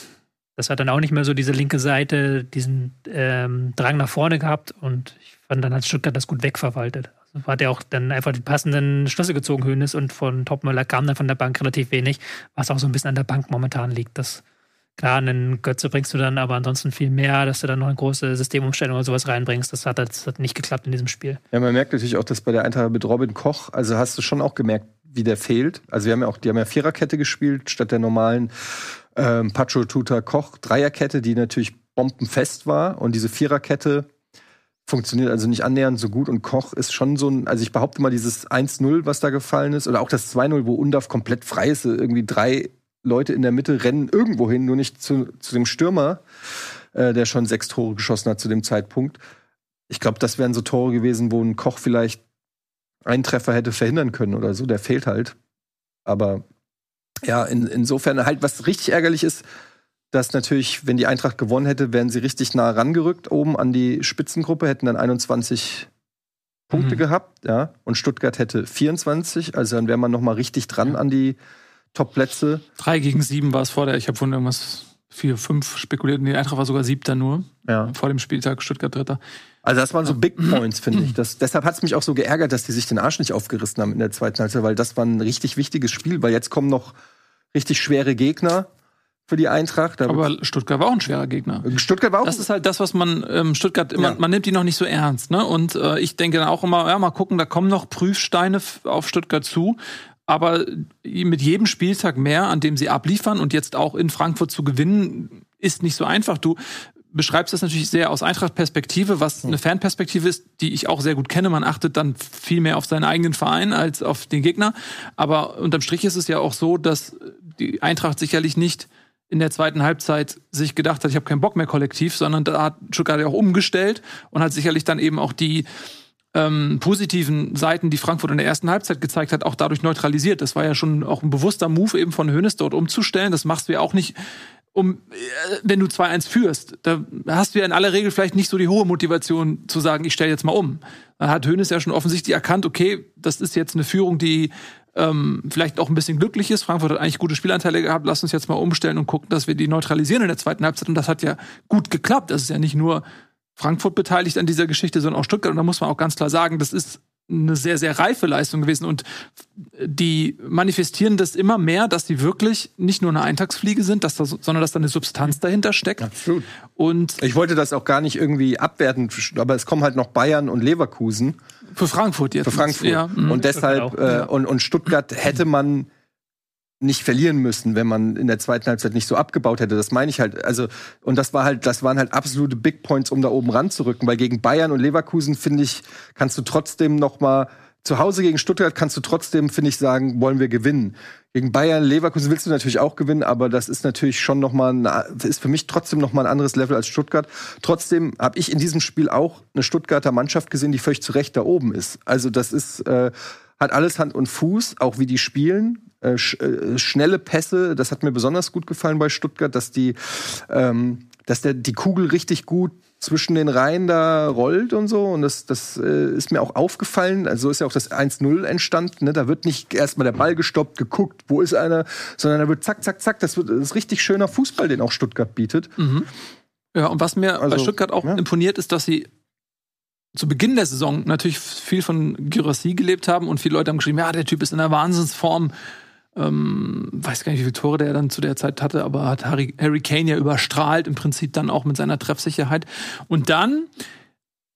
Das hat dann auch nicht mehr so diese linke Seite, diesen ähm, Drang nach vorne gehabt und ich fand, dann hat Stuttgart das gut wegverwaltet. Also hat er auch dann einfach die passenden Schlüsse gezogen, Hönes, und von Topmöller kam dann von der Bank relativ wenig, was auch so ein bisschen an der Bank momentan liegt. Das, klar, einen Götze bringst du dann, aber ansonsten viel mehr, dass du dann noch eine große Systemumstellung oder sowas reinbringst. Das hat, das hat nicht geklappt in diesem Spiel. Ja, man merkt natürlich auch, dass bei der Eintracht mit Robin Koch, also hast du schon auch gemerkt, wie der fehlt. Also wir haben ja auch, die haben ja Viererkette gespielt, statt der normalen ähm, Pacho Tuta Koch Dreierkette, die natürlich bombenfest war. Und diese Viererkette funktioniert also nicht annähernd so gut und Koch ist schon so ein, also ich behaupte mal, dieses 1-0, was da gefallen ist, oder auch das 2-0, wo Undaf komplett frei ist, irgendwie drei Leute in der Mitte rennen irgendwo hin, nur nicht zu, zu dem Stürmer, äh, der schon sechs Tore geschossen hat zu dem Zeitpunkt. Ich glaube, das wären so Tore gewesen, wo ein Koch vielleicht einen Treffer hätte verhindern können oder so. Der fehlt halt. Aber ja, in, insofern halt, was richtig ärgerlich ist, dass natürlich, wenn die Eintracht gewonnen hätte, wären sie richtig nah rangerückt oben an die Spitzengruppe, hätten dann 21 Punkte mhm. gehabt, ja, und Stuttgart hätte 24, also dann wäre man noch mal richtig dran an die Top-Plätze. Drei gegen sieben war es vor der, ich habe von irgendwas vier, fünf spekuliert, die Eintracht war sogar siebter nur, ja. vor dem Spieltag Stuttgart dritter. Also das waren so Big Points, finde ich. Das, deshalb hat es mich auch so geärgert, dass die sich den Arsch nicht aufgerissen haben in der zweiten Halbzeit, weil das war ein richtig wichtiges Spiel, weil jetzt kommen noch richtig schwere Gegner für die Eintracht. Aber Stuttgart war auch ein schwerer Gegner. Stuttgart war auch. Das ist halt das, was man ähm, Stuttgart immer, ja. man nimmt die noch nicht so ernst, ne? Und äh, ich denke dann auch immer, ja, mal gucken, da kommen noch Prüfsteine auf Stuttgart zu. Aber mit jedem Spieltag mehr, an dem sie abliefern und jetzt auch in Frankfurt zu gewinnen, ist nicht so einfach. Du beschreibst das natürlich sehr aus Eintracht-Perspektive, was eine Fanperspektive ist, die ich auch sehr gut kenne. Man achtet dann viel mehr auf seinen eigenen Verein als auf den Gegner. Aber unterm Strich ist es ja auch so, dass die Eintracht sicherlich nicht in der zweiten Halbzeit sich gedacht hat, ich habe keinen Bock mehr kollektiv, sondern da hat Stuttgart ja auch umgestellt und hat sicherlich dann eben auch die ähm, positiven Seiten, die Frankfurt in der ersten Halbzeit gezeigt hat, auch dadurch neutralisiert. Das war ja schon auch ein bewusster Move eben von Hönes dort umzustellen. Das machst du ja auch nicht um, äh, wenn du 2-1 führst, da hast du ja in aller Regel vielleicht nicht so die hohe Motivation zu sagen, ich stelle jetzt mal um. Da hat Hönes ja schon offensichtlich erkannt, okay, das ist jetzt eine Führung, die ähm, vielleicht auch ein bisschen glücklich ist. Frankfurt hat eigentlich gute Spielanteile gehabt. Lass uns jetzt mal umstellen und gucken, dass wir die neutralisieren in der zweiten Halbzeit. Und das hat ja gut geklappt. Das ist ja nicht nur Frankfurt beteiligt an dieser Geschichte, sondern auch Stuttgart. Und da muss man auch ganz klar sagen, das ist eine sehr, sehr reife Leistung gewesen. Und die manifestieren das immer mehr, dass die wirklich nicht nur eine Eintagsfliege sind, dass da, sondern dass da eine Substanz dahinter steckt. Absolut. Und ich wollte das auch gar nicht irgendwie abwerten, aber es kommen halt noch Bayern und Leverkusen. Für Frankfurt jetzt. Für Frankfurt. Ja. Und mhm. deshalb, äh, und, und Stuttgart hätte man nicht verlieren müssen, wenn man in der zweiten Halbzeit nicht so abgebaut hätte. Das meine ich halt. Also und das war halt, das waren halt absolute Big Points, um da oben ranzurücken. Weil gegen Bayern und Leverkusen finde ich, kannst du trotzdem noch mal zu Hause gegen Stuttgart kannst du trotzdem, finde ich, sagen, wollen wir gewinnen. Gegen Bayern, Leverkusen willst du natürlich auch gewinnen, aber das ist natürlich schon noch mal, ist für mich trotzdem noch mal ein anderes Level als Stuttgart. Trotzdem habe ich in diesem Spiel auch eine Stuttgarter Mannschaft gesehen, die völlig zu Recht da oben ist. Also das ist äh, hat alles Hand und Fuß, auch wie die spielen. Äh, sch äh, schnelle Pässe, das hat mir besonders gut gefallen bei Stuttgart, dass die, ähm, dass der die Kugel richtig gut zwischen den Reihen da rollt und so. Und das, das äh, ist mir auch aufgefallen. Also so ist ja auch das 1-0 entstanden. Ne? Da wird nicht erstmal der Ball gestoppt, geguckt, wo ist einer, sondern da wird zack, zack, zack. Das, wird, das ist richtig schöner Fußball, den auch Stuttgart bietet. Mhm. Ja, und was mir Also, bei Stuttgart auch ja. imponiert, ist, dass sie zu Beginn der Saison natürlich viel von Gyrassi gelebt haben und viele Leute haben geschrieben, ja, der Typ ist in einer Wahnsinnsform. Ähm, weiß gar nicht, wie viele Tore der dann zu der Zeit hatte, aber hat Harry, Harry Kane ja überstrahlt, im Prinzip dann auch mit seiner Treffsicherheit. Und dann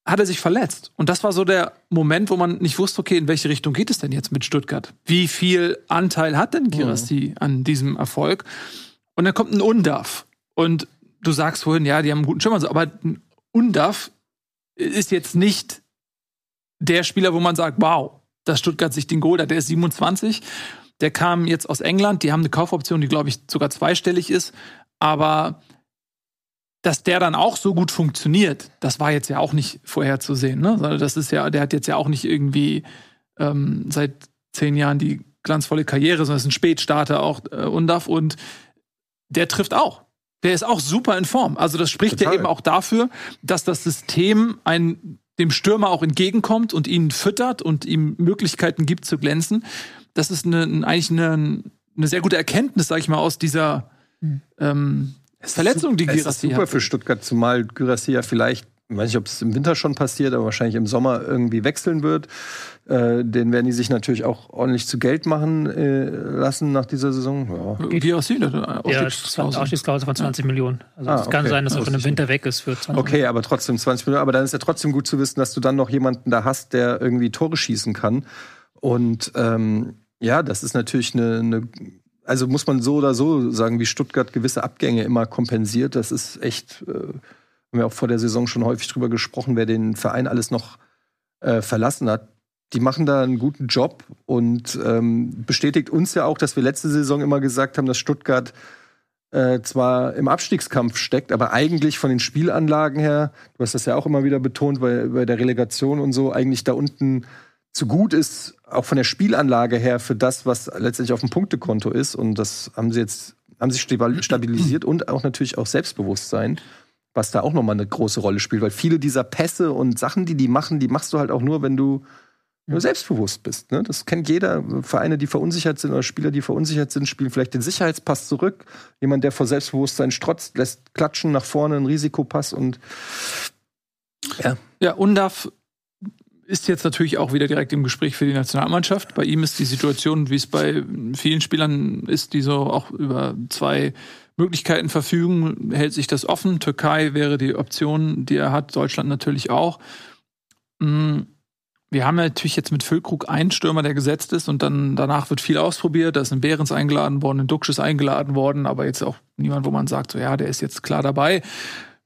hat er sich verletzt. Und das war so der Moment, wo man nicht wusste, okay, in welche Richtung geht es denn jetzt mit Stuttgart? Wie viel Anteil hat denn Girassi an diesem Erfolg? Und dann kommt ein Undaf. Und du sagst vorhin, ja, die haben einen guten Schimmer, aber ein Undaf ist jetzt nicht der Spieler, wo man sagt, wow, dass Stuttgart sich den geholt hat. Der ist 27, der kam jetzt aus England, die haben eine Kaufoption, die, glaube ich, sogar zweistellig ist, aber dass der dann auch so gut funktioniert, das war jetzt ja auch nicht vorherzusehen. Ne? Sondern Das ist ja, der hat jetzt ja auch nicht irgendwie ähm, seit zehn Jahren die glanzvolle Karriere, sondern ist ein Spätstarter auch äh, Undaf und der trifft auch. Der ist auch super in Form. Also das spricht Total. ja eben auch dafür, dass das System ein, dem Stürmer auch entgegenkommt und ihn füttert und ihm Möglichkeiten gibt zu glänzen. Das ist eine, ein- eigentlich eine, eine sehr gute Erkenntnis, sag ich mal, aus dieser ähm, Verletzung, die Es ist Girassi super hat. für Stuttgart, zumal Gyrassi ja vielleicht, ich weiß nicht, ob es im Winter schon passiert, aber wahrscheinlich im Sommer irgendwie wechseln wird. Äh, den werden die sich natürlich auch ordentlich zu Geld machen äh, lassen nach dieser Saison. Ja. Hat eine Ja, Ausstiegsklausel. Von 20 Millionen. Also Ah, es kann okay. sein, dass er Ja, wusste ich Winter weg ist für 20 Okay, aber trotzdem 20 Minuten. Aber dann ist ja trotzdem gut zu wissen, dass du dann noch jemanden da hast, der irgendwie Tore schießen kann. Und ähm, ja, das ist natürlich eine, eine, also muss man so oder so sagen, wie Stuttgart gewisse Abgänge immer kompensiert. Das ist echt, äh, haben wir auch vor der Saison schon häufig drüber gesprochen, wer den Verein alles noch äh, verlassen hat. Die machen da einen guten Job und ähm, bestätigt uns ja auch, dass wir letzte Saison immer gesagt haben, dass Stuttgart äh, zwar im Abstiegskampf steckt, aber eigentlich von den Spielanlagen her, du hast das ja auch immer wieder betont, bei, bei der Relegation und so, eigentlich da unten zu gut ist, auch von der Spielanlage her für das, was letztendlich auf dem Punktekonto ist. Und das haben sie jetzt, haben sich stabil- stabilisiert und auch natürlich auch Selbstbewusstsein, was da auch nochmal eine große Rolle spielt. Weil viele dieser Pässe und Sachen, die die machen, die machst du halt auch nur, wenn du nur selbstbewusst bist. Ne? Das kennt jeder. Vereine, die verunsichert sind oder Spieler, die verunsichert sind, spielen vielleicht den Sicherheitspass zurück. Jemand, der vor Selbstbewusstsein strotzt, lässt klatschen nach vorne, einen Risikopass und Ja, Undaf ist jetzt natürlich auch wieder direkt im Gespräch für die Nationalmannschaft. Bei ihm ist die Situation, wie es bei vielen Spielern ist, die so auch über zwei Möglichkeiten verfügen, hält sich das offen. Türkei wäre die Option, die er hat, Deutschland natürlich auch. Mm, Wir haben natürlich jetzt mit Füllkrug einen Stürmer, der gesetzt ist und dann danach wird viel ausprobiert. Da ist ein Behrens eingeladen worden, ein Duxch ist eingeladen worden, aber jetzt auch niemand, wo man sagt, so ja, der ist jetzt klar dabei.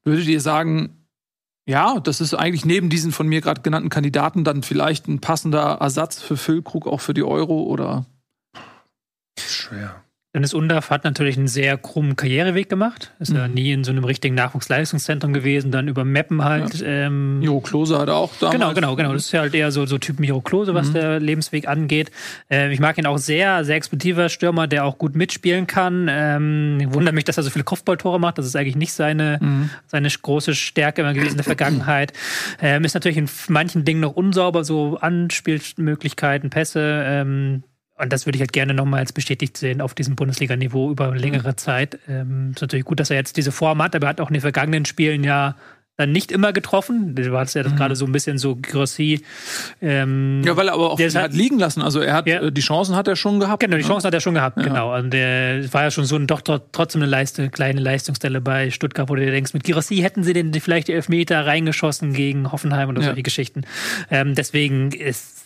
Würdet ihr sagen, ja, das ist eigentlich neben diesen von mir gerade genannten Kandidaten dann vielleicht ein passender Ersatz für Füllkrug, auch für die Euro oder schwer. Dennis Undorf hat natürlich einen sehr krummen Karriereweg gemacht. Ist ja Mhm. nie in so einem richtigen Nachwuchsleistungszentrum gewesen, dann über Meppen halt. Ähm, Miro Klose hat er auch damals. Genau, genau, genau. Das ist ja halt eher so, so Typ Miro Klose, was Mhm. der Lebensweg angeht. Ähm, ich mag ihn auch sehr, sehr explosiver Stürmer, der auch gut mitspielen kann. Ähm, wundert mich, dass er so viele Kopfballtore macht. Das ist eigentlich nicht seine, Mhm. seine große Stärke immer gewesen in der Vergangenheit. Ähm, ist natürlich in manchen Dingen noch unsauber, so Anspielmöglichkeiten, Pässe. Ähm, und das würde ich halt gerne nochmal als bestätigt sehen auf diesem Bundesliga-Niveau über längere Zeit. Ähm, ist natürlich gut, dass er jetzt diese Form hat, aber er hat auch in den vergangenen Spielen ja dann nicht immer getroffen. Du hast ja das gerade so ein bisschen so Grossi. Ähm, Ja, weil er aber auch Der hat halt- liegen lassen. Also er hat Ja. äh, die Chancen hat er schon gehabt. Genau, die ne? Chance hat er schon gehabt, Ja. genau. Und der war ja schon so ein, doch tr- trotzdem eine Leiste, kleine Leistungsstelle bei Stuttgart, wo du dir denkst, mit Girassi hätten sie denn vielleicht die Elfmeter reingeschossen gegen Hoffenheim oder Ja. solche Geschichten. Ähm, deswegen ist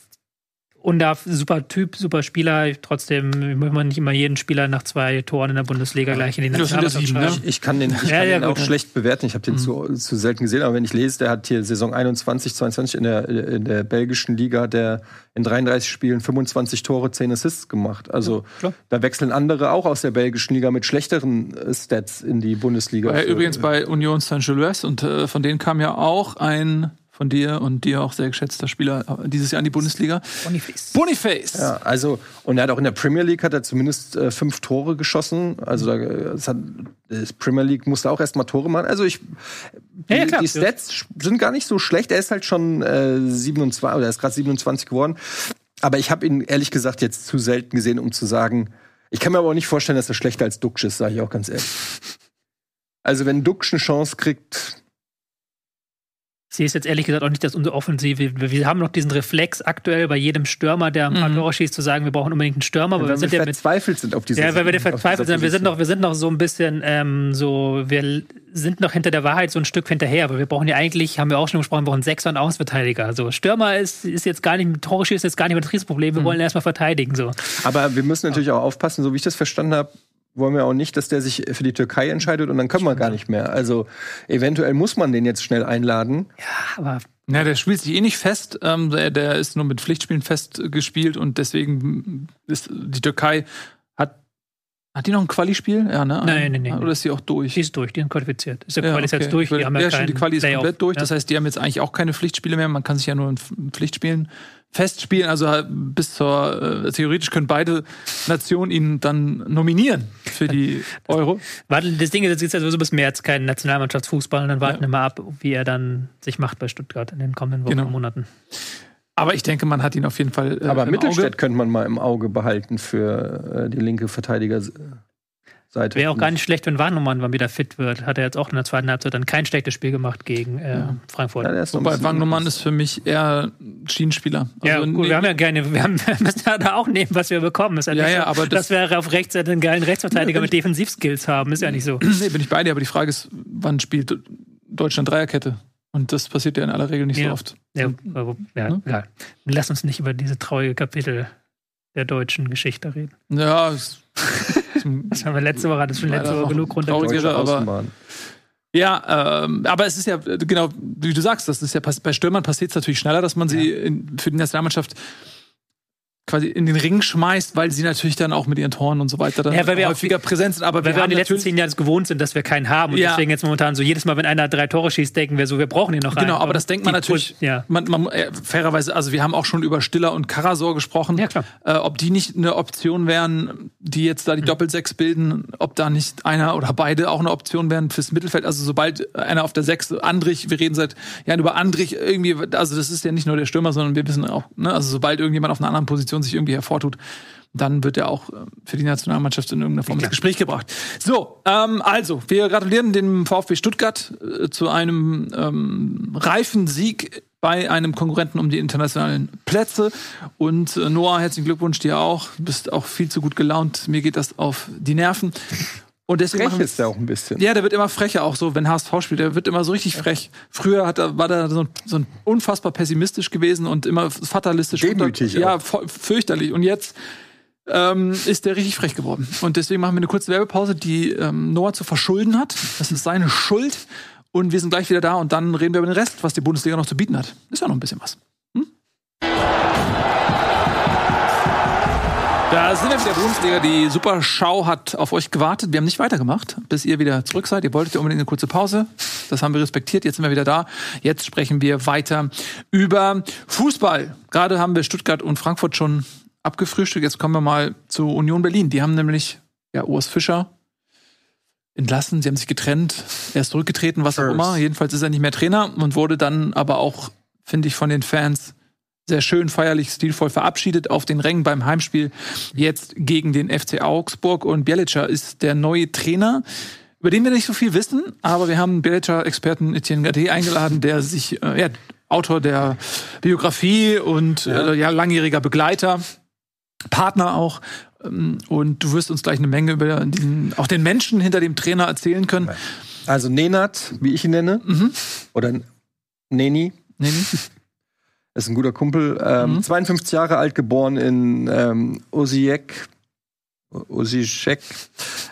Undaf super Typ, super Spieler. Trotzdem muss man nicht immer jeden Spieler nach zwei Toren in der Bundesliga gleich in die ja Nationalmannschaft ne? schreiben. Ich kann den, ich Ja, kann ja, den auch gut. schlecht bewerten. Ich habe den zu, zu selten gesehen, aber wenn ich lese, der hat hier Saison 21, 22 in der, in der belgischen Liga, der in 33 Spielen 25 Tore, 10 Assists gemacht. Also klar. da wechseln andere auch aus der belgischen Liga mit schlechteren äh, Stats in die Bundesliga. War ja Für- übrigens bei Union Saint-Gilloise und äh, von denen kam ja auch ein von dir und dir auch sehr geschätzter Spieler äh, dieses Jahr in die Bundesliga. Boniface. Boniface. Ja, also, und er hat auch in der Premier League hat er zumindest äh, fünf Tore geschossen. Also, da, es hat, das Premier League musste auch erstmal Tore machen. Also, ich Die, Ja, ja, klar. die Stats sind gar nicht so schlecht. Er ist halt schon äh, 27 oder er ist gerade 27 geworden. Aber ich habe ihn ehrlich gesagt jetzt zu selten gesehen, um zu sagen. Ich kann mir aber auch nicht vorstellen, dass er schlechter als Duxch ist, sage ich auch ganz ehrlich. Also wenn Duxch eine Chance kriegt, sehe es jetzt ehrlich gesagt auch nicht, dass unsere Offensive, wir, wir haben noch diesen Reflex aktuell bei jedem Stürmer, der ein paar Mhm. Tore schießt, zu sagen, wir brauchen unbedingt einen Stürmer, aber wenn wir wir sind ja mit verzweifelt sind auf diese Ja, weil wir verzweifelt sind. Wir sind, noch, wir sind noch so ein bisschen ähm, so, wir sind noch hinter der Wahrheit so ein Stück hinterher, aber wir brauchen ja eigentlich, haben wir auch schon gesprochen, wir brauchen Sechser und Außenverteidiger. Also Stürmer ist, ist jetzt gar nicht, Tore schießen ist jetzt gar nicht mehr das Riesenproblem, wir wollen erstmal verteidigen. So. Aber wir müssen natürlich auch aufpassen, so wie ich das verstanden habe, wollen wir auch nicht, dass der sich für die Türkei entscheidet und dann können wir gar nicht mehr. Also eventuell muss man den jetzt schnell einladen. Aber Ja, der spielt sich eh nicht fest. Ähm, der, der ist nur mit Pflichtspielen festgespielt und deswegen ist die Türkei hat die noch ein Quali-Spiel? Ja, ne? Nein, nein, nein. Oder ist sie auch durch? die ist durch, die sind qualifiziert. Ist der Ja, Quali ist jetzt okay. durch, die haben ja, ja schon, keinen die Quali ist Playoff. komplett durch. Ja. Das heißt, die haben jetzt eigentlich auch keine Pflichtspiele mehr. Man kann sich ja nur in Pflichtspielen festspielen. Also halt bis zur äh, theoretisch können beide Nationen ihn dann nominieren für die Euro. Warte, das Ding ist, jetzt ist ja sowieso bis März kein Nationalmannschaftsfußball und dann warten Ja. wir mal ab, wie er dann sich macht bei Stuttgart in den kommenden Wochen Genau. und Monaten. Aber ich denke, man hat ihn auf jeden Fall. Äh, Aber im Mittelstädt Auge. könnte man mal im Auge behalten für äh, die linke Verteidigerseite. Wäre auch gar nicht schlecht, wenn Wagnumann mal wieder fit wird. Hat er jetzt auch in der zweiten Halbzeit dann kein schlechtes Spiel gemacht gegen äh, Frankfurt. Ja, noch ein Wobei Wagnumann ist für mich eher Schienenspieler. Ja, Also, gut, nee, wir haben ja gerne, wir, haben, wir müssen ja da auch nehmen, was wir bekommen. Ist ja, Ja, ja, so, aber das- dass wir auf rechts einen geilen Rechtsverteidiger mit Defensivskills haben, ist ja nicht so. nee, bin ich bei dir, aber die Frage ist, wann spielt Deutschland Dreierkette? Und das passiert ja in aller Regel nicht Ja. so oft. Ja, aber, ja Ne? egal. Lass uns nicht über diese traurige Kapitel der deutschen Geschichte reden. Ja, es- Das haben wir letzte Woche, das ist schon letzte Woche genug runter. traurig. Deutsche aber-. Ja, ähm, aber es ist ja, äh, genau, wie du sagst, das ist ja bei Stürmern passiert es natürlich schneller, dass man sie in, für die Nationalmannschaft quasi in den Ring schmeißt, weil sie natürlich dann auch mit ihren Toren und so weiter dann Ja, weil wir auch häufiger präsent sind. Aber Weil wir in den letzten zehn Jahren gewohnt sind, dass wir keinen haben. Und Ja. deswegen jetzt momentan so jedes Mal, wenn einer drei Tore schießt, denken wir so, wir brauchen ihn noch einen. Genau, aber das denkt man natürlich. Ja. Man, man, äh, fairerweise, also wir haben auch schon über Stiller und Karasor gesprochen. Ja, klar. Äh, ob die nicht eine Option wären, die jetzt da die Doppelsechs bilden, ob da nicht einer oder beide auch eine Option wären fürs Mittelfeld. Also sobald einer auf der Sechs, Andrich, wir reden seit Jahren über Andrich irgendwie, also das ist ja nicht nur der Stürmer, sondern wir wissen auch, ne, also sobald irgendjemand auf einer anderen Position sich irgendwie hervortut, dann wird er auch äh, für die Nationalmannschaft in irgendeiner Form ins Gespräch gebracht. So, ähm, also, wir gratulieren dem VfB Stuttgart äh, zu einem ähm, reifen Sieg bei einem Konkurrenten um die internationalen Plätze. Und äh, Noah, herzlichen Glückwunsch dir auch. Du bist auch viel zu gut gelaunt. Mir geht das auf die Nerven. Und deswegen Frech ist der auch ein bisschen. ja, der wird immer frecher, auch so, wenn HSV spielt. Der wird immer so richtig frech. Früher hat er, war der so, so ein unfassbar pessimistisch gewesen und immer fatalistisch. Demütig Ja, auch. vo- fürchterlich. Und jetzt ähm, ist der richtig frech geworden. Und deswegen machen wir eine kurze Werbepause, die ähm, Noah zu verschulden hat. Das ist seine Schuld. Und wir sind gleich wieder da und dann reden wir über den Rest, was die Bundesliga noch zu bieten hat. Ist ja noch ein bisschen was. Hm? Da sind wir wieder Bundesliga. Die Super Schau hat auf euch gewartet. Wir haben nicht weitergemacht, bis ihr wieder zurück seid. Ihr wolltet ja unbedingt eine kurze Pause. Das haben wir respektiert. Jetzt sind wir wieder da. Jetzt sprechen wir weiter über Fußball. Gerade haben wir Stuttgart und Frankfurt schon abgefrühstückt. Jetzt kommen wir mal zu Union Berlin. Die haben nämlich ja Urs Fischer entlassen. Sie haben sich getrennt. Er ist zurückgetreten, was auch immer. Jedenfalls ist er nicht mehr Trainer und wurde dann aber auch, finde ich, von den Fans sehr schön feierlich, stilvoll verabschiedet auf den Rängen beim Heimspiel jetzt gegen den FC Augsburg. Und Bielica ist der neue Trainer, über den wir nicht so viel wissen, aber wir haben Bielica-Experten Etienne Gade eingeladen, der sich, äh, ja, Autor der Biografie und ja. Äh, ja, langjähriger Begleiter, Partner auch. Ähm, Und du wirst uns gleich eine Menge über den, auch den Menschen hinter dem Trainer erzählen können. Also Nenat, wie ich ihn nenne, Mhm. oder Neni, nee. Ist ein guter Kumpel, ähm, Mhm. 52 Jahre alt, geboren in ähm, Osijek. Osijek.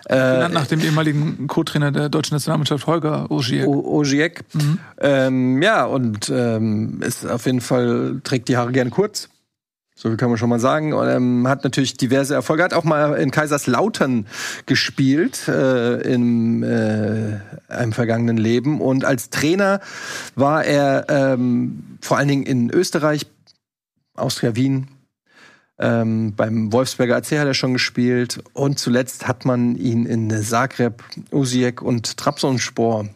Äh, nach dem ehemaligen Co-Trainer der deutschen Nationalmannschaft, Holger Ogier. O- Osijek. Mhm. Ähm, ja, und ähm, ist auf jeden Fall, trägt die Haare gern kurz. So viel kann man schon mal sagen. Und, ähm, hat natürlich diverse Erfolge. Hat auch mal in Kaiserslautern gespielt äh, im äh, einem vergangenen Leben. Und als Trainer war er ähm, vor allen Dingen in Österreich, Austria Wien, ähm, beim Wolfsberger AC hat er schon gespielt. Und zuletzt hat man ihn in Zagreb, Osijek und Trabzonspor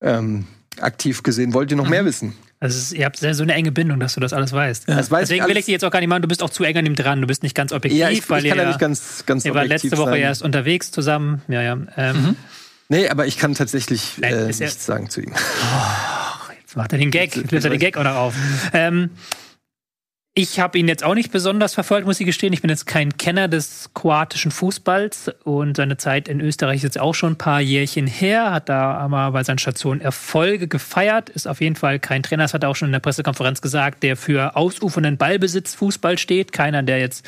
ähm, aktiv gesehen. Wollt ihr noch mhm. mehr wissen? Also ihr habt so eine enge Bindung, dass du das alles weißt. Ja. Das weiß Deswegen will ich dich jetzt auch gar nicht machen. Du bist auch zu eng an ihm dran. Du bist nicht ganz objektiv. Ja, ich, weil ich kann ja nicht ganz, ganz ihr war letzte Woche sein. erst unterwegs zusammen. Ja, ja. Ähm, mhm. Nee, aber ich kann tatsächlich äh, nichts sagen zu ihm. Oh, jetzt macht er den Gag. Jetzt löst er den Gag auch noch auf. Ähm, ich habe ihn jetzt auch nicht besonders verfolgt, muss ich gestehen. Ich bin jetzt kein Kenner des kroatischen Fußballs und seine Zeit in Österreich ist jetzt auch schon ein paar Jährchen her. Hat da aber bei seinen Stationen Erfolge gefeiert. Ist auf jeden Fall kein Trainer, das hat er auch schon in der Pressekonferenz gesagt, der für ausufernden Ballbesitz Fußball steht. Keiner, der jetzt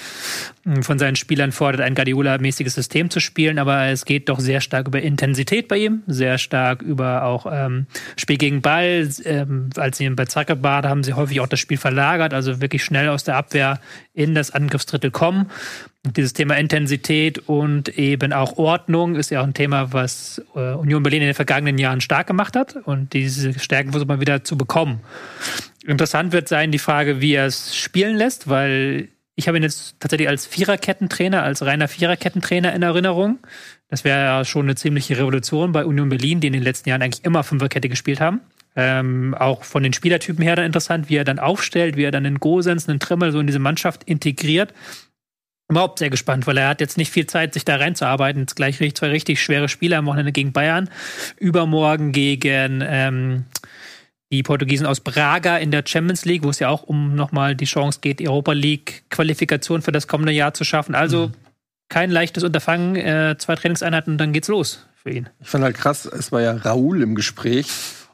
hm, von seinen Spielern fordert, ein Guardiola-mäßiges System zu spielen. Aber es geht doch sehr stark über Intensität bei ihm, sehr stark über auch ähm, Spiel gegen Ball. Ähm, als sie bei Zuckerbad haben sie häufig auch das Spiel verlagert, also wirklich schnell schnell aus der Abwehr in das Angriffsdrittel kommen. Und dieses Thema Intensität und eben auch Ordnung ist ja auch ein Thema, was äh, Union Berlin in den vergangenen Jahren stark gemacht hat. Und diese Stärken versucht man wieder zu bekommen. Interessant wird sein die Frage, wie er es spielen lässt, weil ich habe ihn jetzt tatsächlich als Viererkettentrainer, als reiner Viererkettentrainer in Erinnerung. Das wäre ja schon eine ziemliche Revolution bei Union Berlin, die in den letzten Jahren eigentlich immer Fünferkette gespielt haben. Ähm, auch von den Spielertypen her dann interessant, wie er dann aufstellt, wie er dann einen Gosens, einen Trimmel so in diese Mannschaft integriert. Überhaupt sehr gespannt, weil er hat jetzt nicht viel Zeit, sich da reinzuarbeiten. Jetzt gleich zwei richtig schwere Spiele am Wochenende gegen Bayern, übermorgen gegen ähm, die Portugiesen aus Braga in der Champions League, wo es ja auch um nochmal die Chance geht, die Europa League Qualifikation für das kommende Jahr zu schaffen. Also mhm. kein leichtes Unterfangen, äh, zwei Trainingseinheiten und dann geht's los für ihn. Ich fand halt krass, es war ja Raoul im Gespräch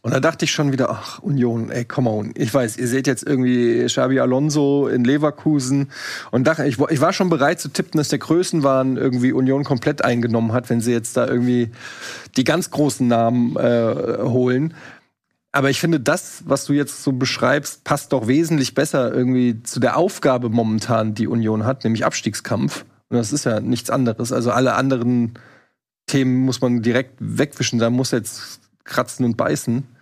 und da dachte ich schon wieder, ach, Union, ey, come on. Ich weiß, ihr seht jetzt irgendwie Xabi Alonso in Leverkusen. Und dachte, ich, ich war schon bereit zu tippen, dass der Größenwahn irgendwie Union komplett eingenommen hat, wenn sie jetzt da irgendwie die ganz großen Namen äh, holen. Aber ich finde, das, was du jetzt so beschreibst, passt doch wesentlich besser irgendwie zu der Aufgabe momentan, die Union hat, nämlich Abstiegskampf. Und das ist ja nichts anderes. Also alle anderen Themen muss man direkt wegwischen. Da muss jetzt kratzen und beißen.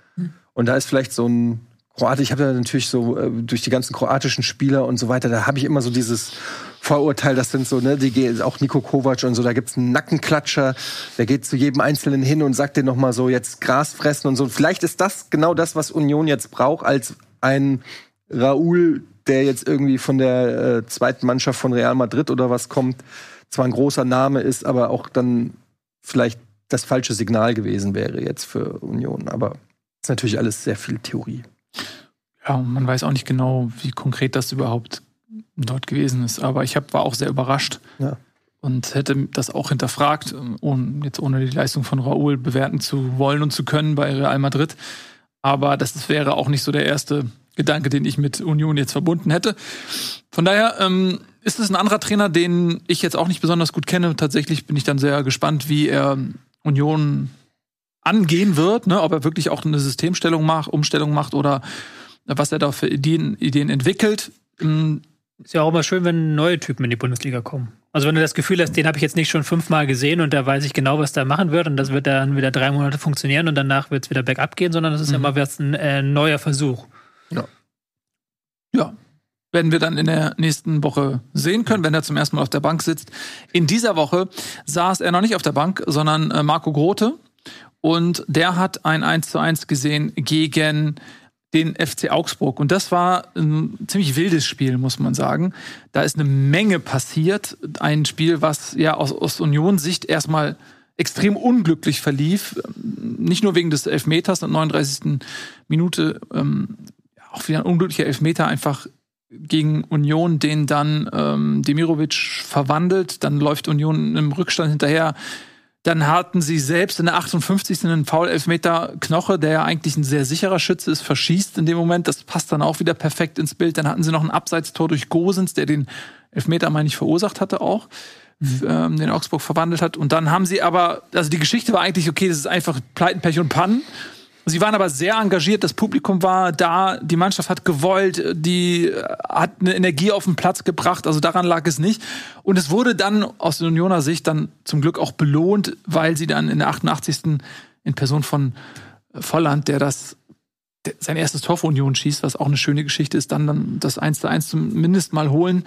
Und da ist vielleicht so ein Kroate, ich habe ja natürlich so äh, durch die ganzen kroatischen Spieler und so weiter, da habe ich immer so dieses Vorurteil, das sind so, ne, die auch Nico Kovac und so, da gibt's einen Nackenklatscher, der geht zu jedem Einzelnen hin und sagt dir nochmal so, jetzt Gras fressen und so. Vielleicht ist das genau das, was Union jetzt braucht, als ein Raoul, der jetzt irgendwie von der äh, zweiten Mannschaft von Real Madrid oder was kommt, zwar ein großer Name ist, aber auch dann vielleicht das falsche Signal gewesen wäre jetzt für Union. Aber ist natürlich alles sehr viel Theorie. Ja, man weiß auch nicht genau, wie konkret das überhaupt dort gewesen ist. Aber ich hab, war auch sehr überrascht ja. und hätte das auch hinterfragt, ohne, jetzt ohne die Leistung von Raúl bewerten zu wollen und zu können bei Real Madrid. Aber das wäre auch nicht so der erste Gedanke, den ich mit Union jetzt verbunden hätte. Von daher ähm, ist es ein anderer Trainer, den ich jetzt auch nicht besonders gut kenne. Tatsächlich bin ich dann sehr gespannt, wie er Union angehen wird, ne, ob er wirklich auch eine Systemstellung macht, Umstellung macht oder was er da für Ideen, Ideen entwickelt. Ähm, ist ja auch immer schön, wenn neue Typen in die Bundesliga kommen. Also wenn du das Gefühl hast, den habe ich jetzt nicht schon fünfmal gesehen und da weiß ich genau, was der machen wird und das wird dann wieder drei Monate funktionieren und danach wird es wieder bergab gehen, sondern das ist mhm. ja immer wieder ein äh, neuer Versuch. Ja. Ja. Werden wir dann in der nächsten Woche sehen können, wenn er zum ersten Mal auf der Bank sitzt. In dieser Woche saß er noch nicht auf der Bank, sondern äh, Marco Grote, und der hat ein 1 zu 1 gesehen gegen den FC Augsburg. Und das war ein ziemlich wildes Spiel, muss man sagen. Da ist eine Menge passiert. Ein Spiel, was ja aus, aus Union-Sicht erstmal extrem unglücklich verlief. Nicht nur wegen des Elfmeters der 39. Minute, ähm, auch wieder ein unglücklicher Elfmeter einfach gegen Union, den dann ähm, Demirovic verwandelt. Dann läuft Union im Rückstand hinterher dann hatten sie selbst in der 58. einen Foul-Elfmeter Knoche, der ja eigentlich ein sehr sicherer Schütze ist, verschießt in dem Moment. Das passt dann auch wieder perfekt ins Bild. Dann hatten sie noch ein Abseitstor durch Gosens, der den Elfmeter, meine ich, verursacht hatte auch, mhm. ähm, den Augsburg verwandelt hat. Und dann haben sie aber, also die Geschichte war eigentlich, okay, das ist einfach Pleiten, Pech und Pannen. Sie waren aber sehr engagiert, das Publikum war da, die Mannschaft hat gewollt, die hat eine Energie auf den Platz gebracht, also daran lag es nicht. Und es wurde dann aus der Unioner Sicht dann zum Glück auch belohnt, weil sie dann in der 88. in Person von Volland, der das sein erstes Tor für Union schießt, was auch eine schöne Geschichte ist, dann, dann das 1 zu 1 zumindest mal holen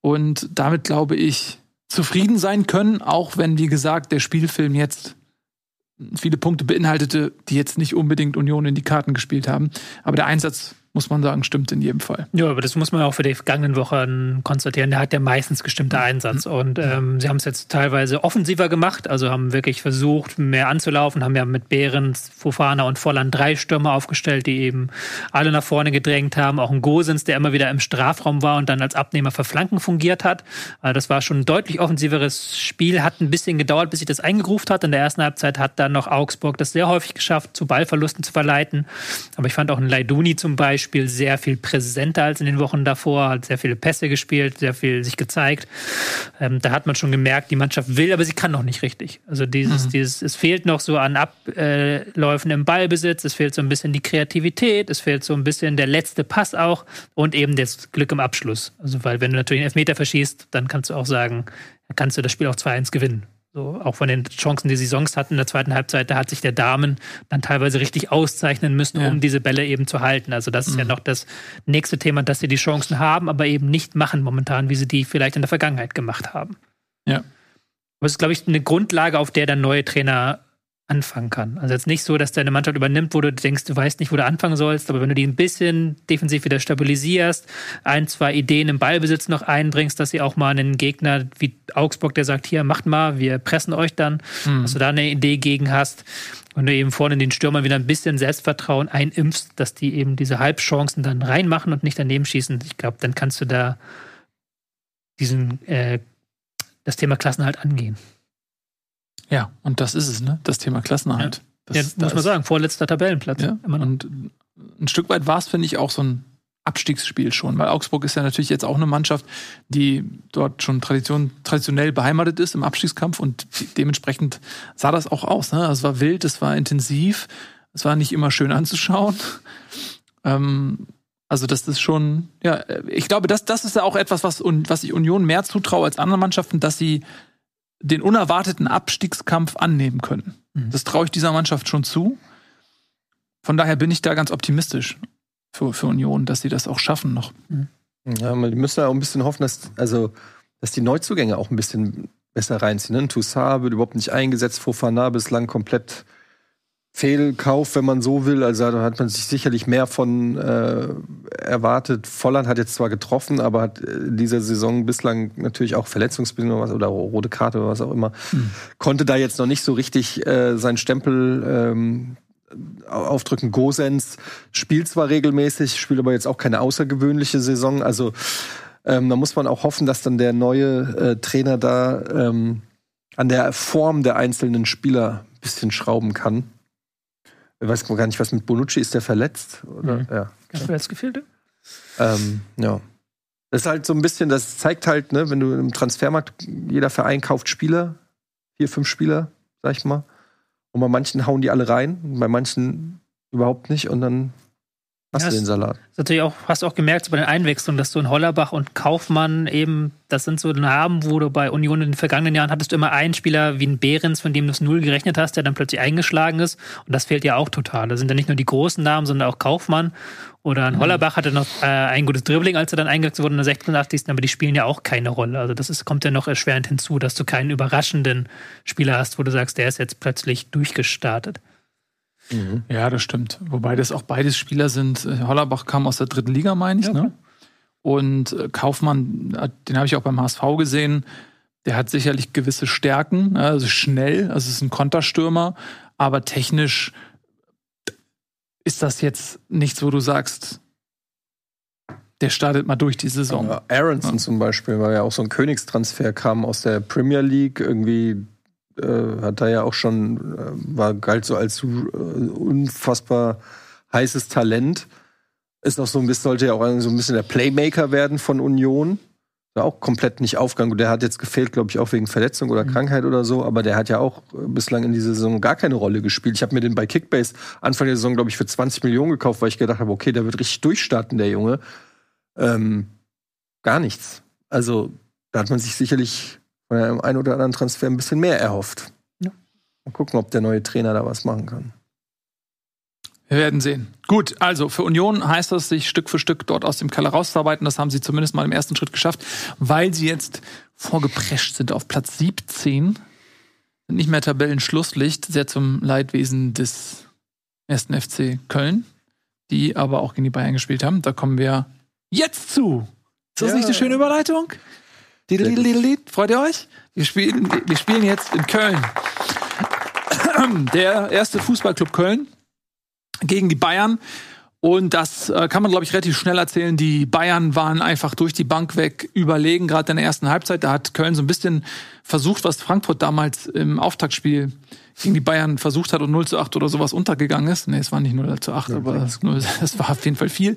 und damit glaube ich zufrieden sein können, auch wenn, wie gesagt, der Spielfilm jetzt viele Punkte beinhaltete, die jetzt nicht unbedingt Union in die Karten gespielt haben. Aber der Einsatz muss man sagen, stimmt in jedem Fall. Ja, aber das muss man auch für die vergangenen Wochen konstatieren. Der hat ja meistens gestimmter Einsatz. Mhm. Und ähm, sie haben es jetzt teilweise offensiver gemacht, also haben wirklich versucht, mehr anzulaufen, haben ja mit Behrens, Fofana und Volland drei Stürmer aufgestellt, die eben alle nach vorne gedrängt haben. Auch ein Gosens, der immer wieder im Strafraum war und dann als Abnehmer für Flanken fungiert hat. Also das war schon ein deutlich offensiveres Spiel. Hat ein bisschen gedauert, bis sich das eingegruft hat. In der ersten Halbzeit hat dann noch Augsburg das sehr häufig geschafft, zu Ballverlusten zu verleiten. Aber ich fand auch ein Leiduni zum Beispiel, Spiel sehr viel präsenter als in den Wochen davor, hat sehr viele Pässe gespielt, sehr viel sich gezeigt. Ähm, da hat man schon gemerkt, die Mannschaft will, aber sie kann noch nicht richtig. Also dieses, mhm. dieses, es fehlt noch so an Abläufen im Ballbesitz, es fehlt so ein bisschen die Kreativität, es fehlt so ein bisschen der letzte Pass auch und eben das Glück im Abschluss. Also weil wenn du natürlich einen Elfmeter verschießt, dann kannst du auch sagen, kannst du das Spiel auch 2-1 gewinnen. So, auch von den Chancen, die sie sonst hatten in der zweiten Halbzeit, da hat sich der Damen dann teilweise richtig auszeichnen müssen, ja. um diese Bälle eben zu halten. Also das ist mhm. ja noch das nächste Thema, dass sie die Chancen haben, aber eben nicht machen momentan, wie sie die vielleicht in der Vergangenheit gemacht haben. Ja. Aber es ist, glaube ich, eine Grundlage, auf der der neue Trainer anfangen kann. Also jetzt nicht so, dass deine Mannschaft übernimmt, wo du denkst, du weißt nicht, wo du anfangen sollst, aber wenn du die ein bisschen defensiv wieder stabilisierst, ein, zwei Ideen im Ballbesitz noch einbringst, dass sie auch mal einen Gegner wie Augsburg, der sagt, hier, macht mal, wir pressen euch dann, mhm. dass du da eine Idee gegen hast und du eben vorne den Stürmern wieder ein bisschen Selbstvertrauen einimpfst, dass die eben diese Halbchancen dann reinmachen und nicht daneben schießen. Ich glaube, dann kannst du da diesen, äh, das Thema Klassenhalt angehen. Ja, und das ist es, ne? Das Thema Klassenerhalt. Ja, das, ja muss man sagen, vorletzter Tabellenplatz. Ja, und ein Stück weit war es, finde ich, auch so ein Abstiegsspiel schon, weil Augsburg ist ja natürlich jetzt auch eine Mannschaft, die dort schon Tradition, traditionell beheimatet ist im Abstiegskampf und dementsprechend sah das auch aus. Ne? Es war wild, es war intensiv, es war nicht immer schön anzuschauen. Ähm, also das ist schon, ja, ich glaube, das, das ist ja auch etwas, was, was ich Union mehr zutraue als anderen Mannschaften, dass sie den unerwarteten Abstiegskampf annehmen können. Mhm. Das traue ich dieser Mannschaft schon zu. Von daher bin ich da ganz optimistisch für, für Union, dass sie das auch schaffen noch. Mhm. Ja, man müssen ja auch ein bisschen hoffen, dass, also, dass die Neuzugänge auch ein bisschen besser reinziehen. Ne? Toussaint wird überhaupt nicht eingesetzt, Fofana bislang komplett Fehlkauf, wenn man so will. Also da hat man sich sicherlich mehr von äh, erwartet. Volland hat jetzt zwar getroffen, aber hat in dieser Saison bislang natürlich auch Verletzungsbedingungen oder rote Karte oder was auch immer. Mhm. Konnte da jetzt noch nicht so richtig äh, seinen Stempel ähm, aufdrücken. Gosens spielt zwar regelmäßig, spielt aber jetzt auch keine außergewöhnliche Saison. Also ähm, da muss man auch hoffen, dass dann der neue äh, Trainer da ähm, an der Form der einzelnen Spieler ein bisschen schrauben kann. Ich weiß gar nicht, was mit Bonucci ist der verletzt? Oder? Mhm. Ja. Verletzt gefehlt? Ähm, ja. Das ist halt so ein bisschen, das zeigt halt, ne, wenn du im Transfermarkt, jeder Verein kauft Spieler, vier, fünf Spieler, sag ich mal. Und bei manchen hauen die alle rein, bei manchen überhaupt nicht. Und dann Hast ja, du den Salat? Ist natürlich auch, hast du auch gemerkt bei den Einwechslungen, dass du in Hollerbach und Kaufmann eben, das sind so Namen, wo du bei Union in den vergangenen Jahren hattest du immer einen Spieler wie ein Behrens, von dem du es null gerechnet hast, der dann plötzlich eingeschlagen ist. Und das fehlt ja auch total. Da sind ja nicht nur die großen Namen, sondern auch Kaufmann. Oder ein mhm. Hollerbach hatte noch äh, ein gutes Dribbling, als er dann eingewechselt wurde in der 86. Aber die spielen ja auch keine Rolle. Also das ist, kommt ja noch erschwerend hinzu, dass du keinen überraschenden Spieler hast, wo du sagst, der ist jetzt plötzlich durchgestartet. Mhm. Ja, das stimmt. Wobei das auch beides Spieler sind. Hollerbach kam aus der dritten Liga, meine ich, ja, ne? Und äh, Kaufmann, äh, den habe ich auch beim HSV gesehen. Der hat sicherlich gewisse Stärken, ne? also schnell, also ist ein Konterstürmer, aber technisch ist das jetzt nichts, wo du sagst, der startet mal durch die Saison. Ja, Aronson ja. zum Beispiel war ja auch so ein Königstransfer, kam aus der Premier League, irgendwie äh, hat da ja auch schon, äh, war galt so als äh, unfassbar heißes Talent. Ist auch so ein bisschen, sollte ja auch so ein bisschen der Playmaker werden von Union. War auch komplett nicht aufgegangen. Der hat jetzt gefehlt, glaube ich, auch wegen Verletzung oder mhm. Krankheit oder so, aber der hat ja auch bislang in dieser Saison gar keine Rolle gespielt. Ich habe mir den bei Kickbase Anfang der Saison, glaube ich, für 20 Millionen gekauft, weil ich gedacht habe, okay, der wird richtig durchstarten, der Junge. Ähm, gar nichts. Also, da hat man sich sicherlich von einem ein oder anderen Transfer ein bisschen mehr erhofft. Ja. Mal gucken, ob der neue Trainer da was machen kann. Wir werden sehen. Gut, also für Union heißt das, sich Stück für Stück dort aus dem Keller rauszuarbeiten. Das haben sie zumindest mal im ersten Schritt geschafft, weil sie jetzt vorgeprescht sind auf Platz 17. nicht mehr Tabellenschlusslicht, sehr zum Leidwesen des ersten FC Köln, die aber auch gegen die Bayern gespielt haben. Da kommen wir jetzt zu. Ist das Ja. nicht eine schöne Überleitung? Freut ihr euch? Wir spielen, wir spielen jetzt in Köln. Der erste Fußballclub Köln gegen die Bayern. Und das äh, kann man, glaube ich, relativ schnell erzählen. Die Bayern waren einfach durch die Bank weg überlegen, gerade in der ersten Halbzeit. Da hat Köln so ein bisschen versucht, was Frankfurt damals im Auftaktspiel gegen die Bayern versucht hat und 0 zu 8 oder sowas untergegangen ist. Nee, es war nicht 0 zu 8, aber es, nur- es war auf jeden Fall viel.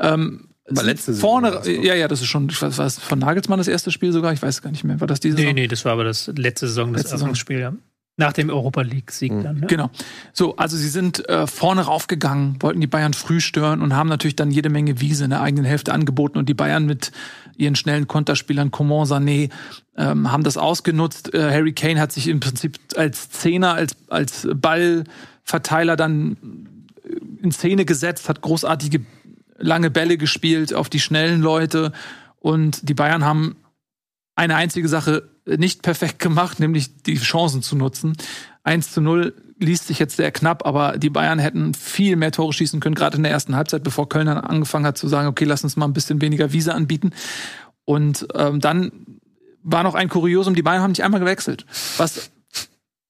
Ähm, War letzte Saison vorne, das, ja, ja, das ist schon, ich weiß, war es von Nagelsmann das erste Spiel sogar? Ich weiß gar nicht mehr. War das diese Nee, Saison? nee, das war aber das letzte Saison, das Saison. Eröffnungsspiel, ja. Nach dem Europa League-Sieg dann. Ne? Genau. So, also sie sind äh, vorne raufgegangen, wollten die Bayern früh stören und haben natürlich dann jede Menge Wiese in der eigenen Hälfte angeboten und die Bayern mit ihren schnellen Konterspielern Coman, Sané ähm, haben das ausgenutzt. Äh, Harry Kane hat sich im Prinzip als Zehner, als, als Ballverteiler dann in Szene gesetzt, hat großartige lange Bälle gespielt auf die schnellen Leute und die Bayern haben eine einzige Sache nicht perfekt gemacht, nämlich die Chancen zu nutzen. 1 zu 0 liest sich jetzt sehr knapp, aber die Bayern hätten viel mehr Tore schießen können, gerade in der ersten Halbzeit, bevor Köln dann angefangen hat zu sagen, okay, lass uns mal ein bisschen weniger Wiese anbieten. Und ähm, dann war noch ein Kuriosum, die Bayern haben nicht einmal gewechselt. Was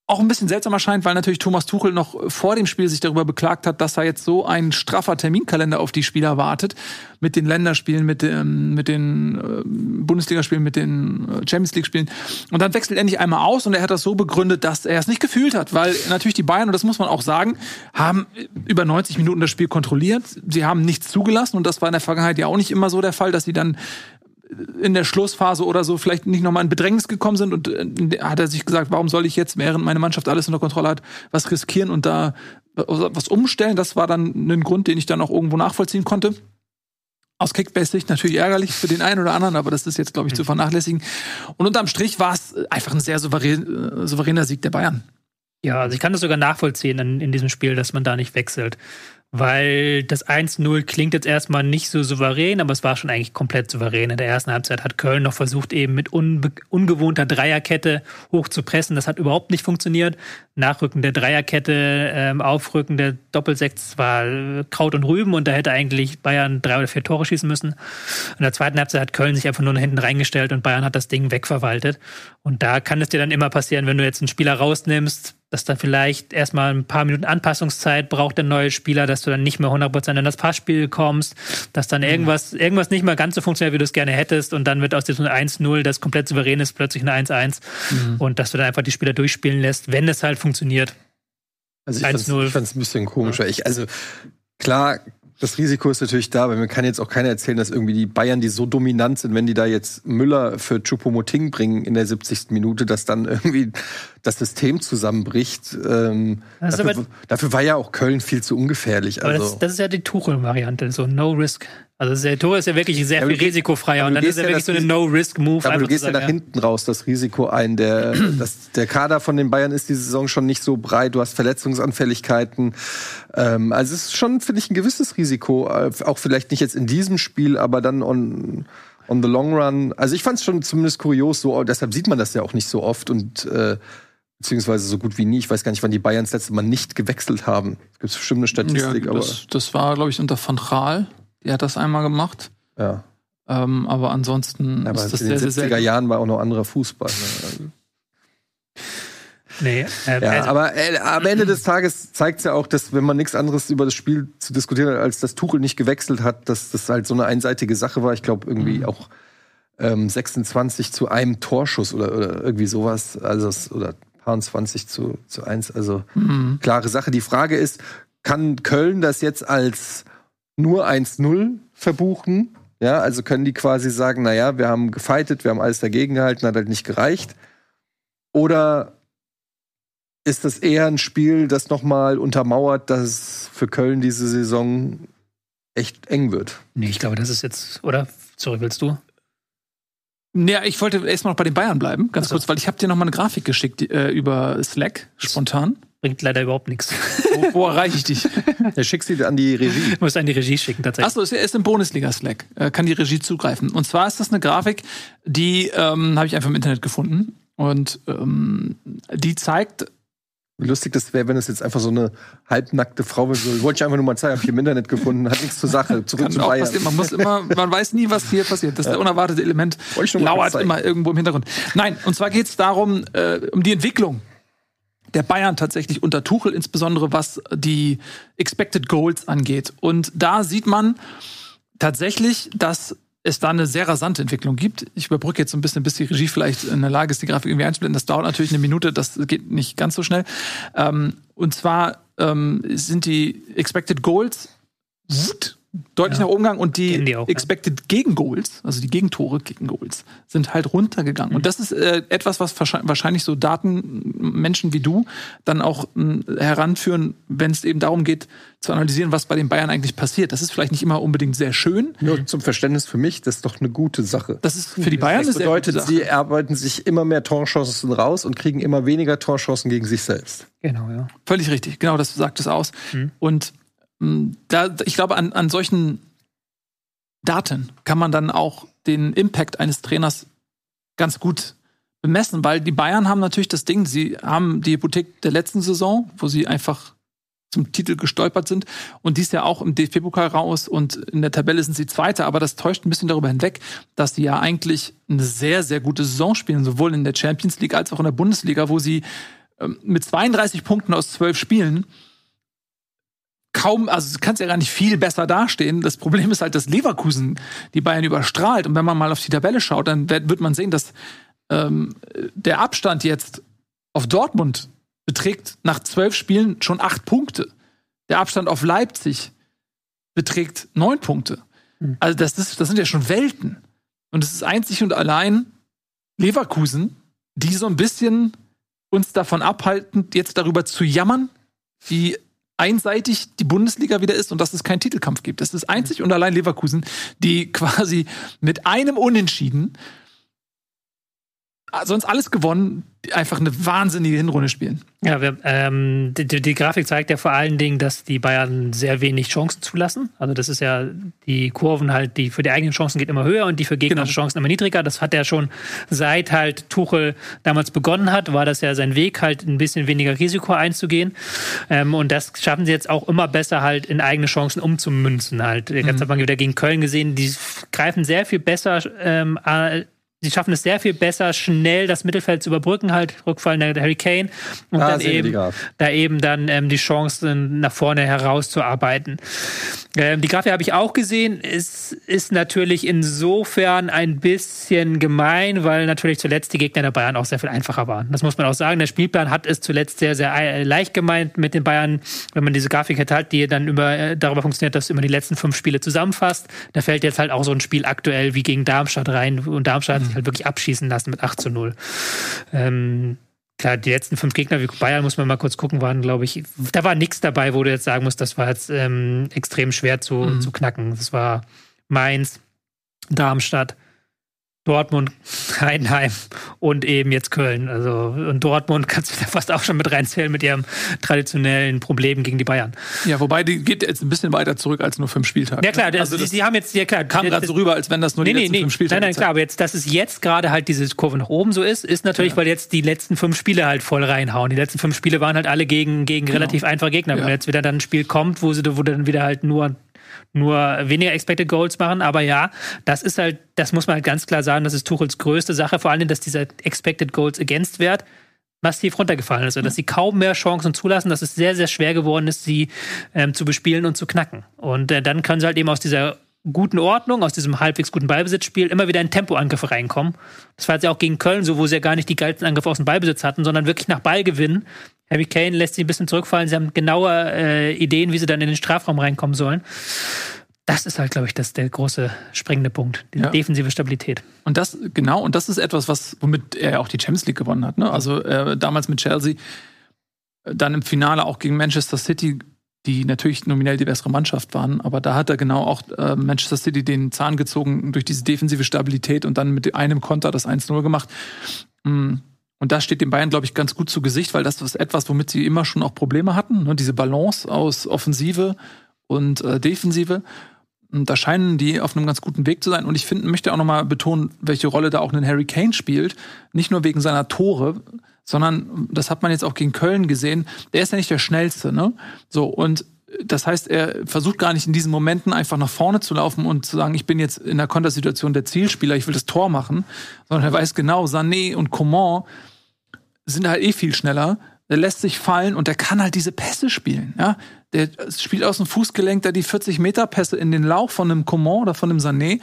auch ein bisschen seltsam erscheint, weil natürlich Thomas Tuchel noch vor dem Spiel sich darüber beklagt hat, dass da jetzt so ein straffer Terminkalender auf die Spieler wartet. Mit den Länderspielen, mit, dem, mit den äh, Bundesligaspielen, mit den äh, Champions League-Spielen. Und dann wechselt er nicht einmal aus und er hat das so begründet, dass er es nicht gefühlt hat. Weil natürlich die Bayern, und das muss man auch sagen, haben über 90 Minuten das Spiel kontrolliert. Sie haben nichts zugelassen und das war in der Vergangenheit ja auch nicht immer so der Fall, dass sie dann in der Schlussphase oder so vielleicht nicht nochmal in Bedrängnis gekommen sind und äh, hat er sich gesagt, warum soll ich jetzt, während meine Mannschaft alles unter Kontrolle hat, was riskieren und da was umstellen? Das war dann ein Grund, den ich dann auch irgendwo nachvollziehen konnte. Aus Kickbase-Sicht natürlich ärgerlich für den einen oder anderen, aber das ist jetzt, glaube ich, zu vernachlässigen. Und unterm Strich war es einfach ein sehr souverän, äh, souveräner Sieg der Bayern. Ja, also ich kann das sogar nachvollziehen in, in diesem Spiel, dass man da nicht wechselt. Weil das 1-0 klingt jetzt erstmal nicht so souverän, aber es war schon eigentlich komplett souverän. In der ersten Halbzeit hat Köln noch versucht, eben mit ungewohnter Dreierkette hoch zu pressen. Das hat überhaupt nicht funktioniert. Nachrücken der Dreierkette, ähm, Aufrücken der Doppelsechs war Kraut und Rüben und da hätte eigentlich Bayern drei oder vier Tore schießen müssen. In der zweiten Halbzeit hat Köln sich einfach nur nach hinten reingestellt und Bayern hat das Ding wegverwaltet. Und da kann es dir dann immer passieren, wenn du jetzt einen Spieler rausnimmst, dass dann vielleicht erstmal ein paar Minuten Anpassungszeit braucht der neue Spieler, dass du dann nicht mehr 100% in das Passspiel kommst, dass dann irgendwas, irgendwas nicht mehr ganz so funktioniert, wie du es gerne hättest und dann wird aus diesem 1-0, das komplett souverän ist, plötzlich ein 1-1 und dass du dann einfach die Spieler durchspielen lässt, wenn es halt funktioniert. Also ich fand's, 1-0. ich fand's ein bisschen komischer. Ich, also klar, das Risiko ist natürlich da, weil mir kann jetzt auch keiner erzählen, dass irgendwie die Bayern, die so dominant sind, wenn die da jetzt Müller für Choupo-Moting bringen in der 70. Minute, dass dann irgendwie das System zusammenbricht. Ähm, ist dafür, dafür war ja auch Köln viel zu ungefährlich. Aber Also. das, das ist ja die Tuchel-Variante, so No Risk. Also der Tor ist ja wirklich sehr aber viel du risikofreier und dann ist gehst ja ja wirklich so eine No-Risk-Move. Aber du gehst ja nach hinten raus das Risiko ein. Der, das, der Kader von den Bayern ist diese Saison schon nicht so breit. Du hast Verletzungsanfälligkeiten. Ähm, also es ist schon, finde ich, ein gewisses Risiko. Äh, Auch vielleicht nicht jetzt in diesem Spiel, aber dann on, on the long run. Also ich fand es schon zumindest kurios. So, deshalb sieht man das ja auch nicht so oft und äh, beziehungsweise so gut wie nie. Ich weiß gar nicht, wann die Bayern das letzte Mal nicht gewechselt haben. Es gibt bestimmt eine Statistik, aber das, das war, glaube ich, unter Van Raal. Die hat das einmal gemacht. ja. Ähm, aber ansonsten Aber ist das in den sehr, sehr 70er selten. Jahren war auch noch anderer Fußball. Ne? Nee, äh, Ja, also, aber äh, am Ende des Tages zeigt es ja auch, dass wenn man nichts anderes über das Spiel zu diskutieren hat, als dass Tuchel nicht gewechselt hat, dass das halt so eine einseitige Sache war. Ich glaube irgendwie auch ähm, 26 zu einem Torschuss oder, oder irgendwie sowas, also oder paar 20 zu, zu 1. Also klare Sache. Die Frage ist, kann Köln das jetzt als nur 1-0 verbuchen? Ja, also können die quasi sagen, naja, wir haben gefeitet, wir haben alles dagegen gehalten, hat halt nicht gereicht. Oder ist das eher ein Spiel, das nochmal untermauert, dass es für Köln diese Saison echt eng wird? nee, ich glaube, das ist jetzt, oder? Sorry, willst du? Ja, ich wollte erstmal noch bei den Bayern bleiben, ganz Ach so. kurz, weil ich habe dir noch mal eine Grafik geschickt äh, über Slack, spontan. Bringt leider überhaupt nichts. Wo, wo erreiche ich dich? Er schickt sie an die Regie. Ich muss an die Regie schicken, tatsächlich. Achso, es ist im Bundesliga-Slack. Äh, kann die Regie zugreifen. Und zwar ist das eine Grafik, die ähm, habe ich einfach im Internet gefunden. Und ähm, die zeigt, Wie lustig das wäre, wenn es jetzt einfach so eine halbnackte Frau wäre. So, wollte ich einfach nur mal zeigen, hab ich im Internet gefunden, hat nichts zur Sache. Zurück zu Bayern. passieren. Man muss immer, man weiß nie, was hier passiert. Das ist der unerwartete Element. Lauert immer irgendwo im Hintergrund. Nein, und zwar geht es darum, äh, um die Entwicklung der Bayern tatsächlich unter Tuchel, insbesondere was die Expected Goals angeht. Und da sieht man tatsächlich, dass es da eine sehr rasante Entwicklung gibt. Ich überbrücke jetzt so ein bisschen, bis die Regie vielleicht in der Lage ist, die Grafik irgendwie einzublenden. Das dauert natürlich eine Minute, das geht nicht ganz so schnell. Ähm, und zwar ähm, sind die Expected Goals deutlich Ja. nach oben gegangen und die, die auch, ja. Expected Gegengoals, also die Gegentore gegen Goals, sind halt runtergegangen. Mhm. Und das ist äh, etwas, was wahrscheinlich- so Datenmenschen wie du dann auch mh, heranführen, wenn es eben darum geht, zu analysieren, was bei den Bayern eigentlich passiert. Das ist vielleicht nicht immer unbedingt sehr schön. Nur zum Verständnis für mich, das ist doch eine gute Sache. Das ist für die Bayern Das bedeutet, sie erarbeiten sich immer mehr Torchancen raus und kriegen immer weniger Torchancen gegen sich selbst. Genau, ja. Völlig richtig, genau, das sagt es aus. Mhm. Und da, ich glaube, an, an solchen Daten kann man dann auch den Impact eines Trainers ganz gut bemessen, weil die Bayern haben natürlich das Ding, sie haben die Hypothek der letzten Saison, wo sie einfach zum Titel gestolpert sind. Und dies ja auch im DFB-Pokal raus und in der Tabelle sind sie Zweiter, aber das täuscht ein bisschen darüber hinweg, dass sie ja eigentlich eine sehr, sehr gute Saison spielen, sowohl in der Champions League als auch in der Bundesliga, wo sie ähm, mit 32 Punkten aus 12 Spielen kaum, also du kannst ja gar nicht viel besser dastehen. Das Problem ist halt, dass Leverkusen die Bayern überstrahlt. Und wenn man mal auf die Tabelle schaut, dann wird man sehen, dass ähm, der Abstand jetzt auf Dortmund beträgt nach zwölf Spielen schon acht Punkte. Der Abstand auf Leipzig beträgt neun Punkte. Mhm. Also das, ist, das sind ja schon Welten. Und es ist einzig und allein Leverkusen, die so ein bisschen uns davon abhalten, jetzt darüber zu jammern, wie einseitig die Bundesliga wieder ist und dass es keinen Titelkampf gibt. Es ist einzig und allein Leverkusen, die quasi mit einem Unentschieden sonst alles gewonnen, die einfach eine wahnsinnige Hinrunde spielen. Ja, wir, ähm, die, die Grafik zeigt ja vor allen Dingen, dass die Bayern sehr wenig Chancen zulassen. Also das ist ja die Kurven halt, die für die eigenen Chancen geht immer höher und die für gegnerische Genau. Chancen immer niedriger. Das hat er schon seit halt Tuchel damals begonnen hat, war das ja sein Weg, halt ein bisschen weniger Risiko einzugehen. Ähm, und das schaffen sie jetzt auch immer besser halt in eigene Chancen umzumünzen halt. Jetzt hat man wieder gegen Köln gesehen, die greifen sehr viel besser ähm, äh, Sie schaffen es sehr viel besser, schnell das Mittelfeld zu überbrücken, halt Rückfall der Harry Kane und Ah, dann eben da eben dann ähm, die Chancen nach vorne herauszuarbeiten. Ähm, die Grafik habe ich auch gesehen. Es ist natürlich insofern ein bisschen gemein, weil natürlich zuletzt die Gegner der Bayern auch sehr viel einfacher waren. Das muss man auch sagen. Der Spielplan hat es zuletzt sehr, sehr äh, leicht gemeint mit den Bayern, wenn man diese Grafik hätte halt, die dann über, äh, darüber funktioniert, dass immer die letzten fünf Spiele zusammenfasst. Da fällt jetzt halt auch so ein Spiel aktuell wie gegen Darmstadt rein und Darmstadt sich halt wirklich abschießen lassen mit 8 zu 0. Ähm, Klar, die letzten fünf Gegner wie Bayern, muss man mal kurz gucken, waren, glaube ich, da war nichts dabei, wo du jetzt sagen musst, das war jetzt ähm, extrem schwer zu, Mhm. zu knacken. Das war Mainz, Darmstadt, Dortmund, Heidenheim und eben jetzt Köln. Also und Dortmund kannst du da fast auch schon mit reinzählen mit ihrem traditionellen Problem gegen die Bayern. Ja, wobei die geht jetzt ein bisschen weiter zurück als nur fünf Spieltage. Ja klar, das, also das haben jetzt ja klar kam gerade so rüber, als wenn das nur die Nee, nee, letzten nee. fünf Spieltage Nein, nein, klar, aber jetzt, dass es jetzt gerade halt diese Kurve nach oben so ist, ist natürlich, Ja. weil jetzt die letzten fünf Spiele halt voll reinhauen. Die letzten fünf Spiele waren halt alle gegen, gegen relativ einfache Gegner. Wenn Genau. Ja. jetzt wieder dann ein Spiel kommt, wo sie wo dann wieder halt nur nur weniger Expected Goals machen, aber ja, das ist halt, das muss man halt ganz klar sagen, das ist Tuchels größte Sache, vor allem, dass dieser Expected Goals Against Wert massiv runtergefallen ist. Und dass sie kaum mehr Chancen zulassen, dass es sehr, sehr schwer geworden ist, sie ähm, zu bespielen und zu knacken. Und äh, dann können sie halt eben aus dieser guten Ordnung, aus diesem halbwegs guten Ballbesitzspiel immer wieder in Tempoangriffe reinkommen. Das war jetzt ja auch gegen Köln so, wo sie ja gar nicht die geilsten Angriffe aus dem Ballbesitz hatten, sondern wirklich nach Ballgewinn. Harry Kane lässt sie ein bisschen zurückfallen. Sie haben genaue äh, Ideen, wie sie dann in den Strafraum reinkommen sollen. Das ist halt, glaube ich, das der große springende Punkt. Die Ja. defensive Stabilität. Und das, genau, und das ist etwas, was, womit er auch die Champions League gewonnen hat. Ne? Also äh, damals mit Chelsea, dann im Finale auch gegen Manchester City, die natürlich nominell die bessere Mannschaft waren, aber da hat er genau auch äh, Manchester City den Zahn gezogen durch diese defensive Stabilität und dann mit einem Konter das 1-0 gemacht. Mm. Und das steht den Bayern, glaube ich, ganz gut zu Gesicht, weil das ist etwas, womit sie immer schon auch Probleme hatten. Ne? Diese Balance aus Offensive und äh, Defensive. Und da scheinen die auf einem ganz guten Weg zu sein. Und ich finde, möchte auch nochmal betonen, welche Rolle da auch ein Harry Kane spielt. Nicht nur wegen seiner Tore, sondern das hat man jetzt auch gegen Köln gesehen. Der ist ja nicht der schnellste, ne? So und das heißt, er versucht gar nicht in diesen Momenten einfach nach vorne zu laufen und zu sagen, ich bin jetzt in der Kontersituation der Zielspieler, ich will das Tor machen, sondern er weiß genau, Sané und Coman sind halt eh viel schneller. Der lässt sich fallen und der kann halt diese Pässe spielen. Ja? Der spielt aus dem Fußgelenk da die 40 Meter Pässe in den Lauch von einem Coman oder von einem Sané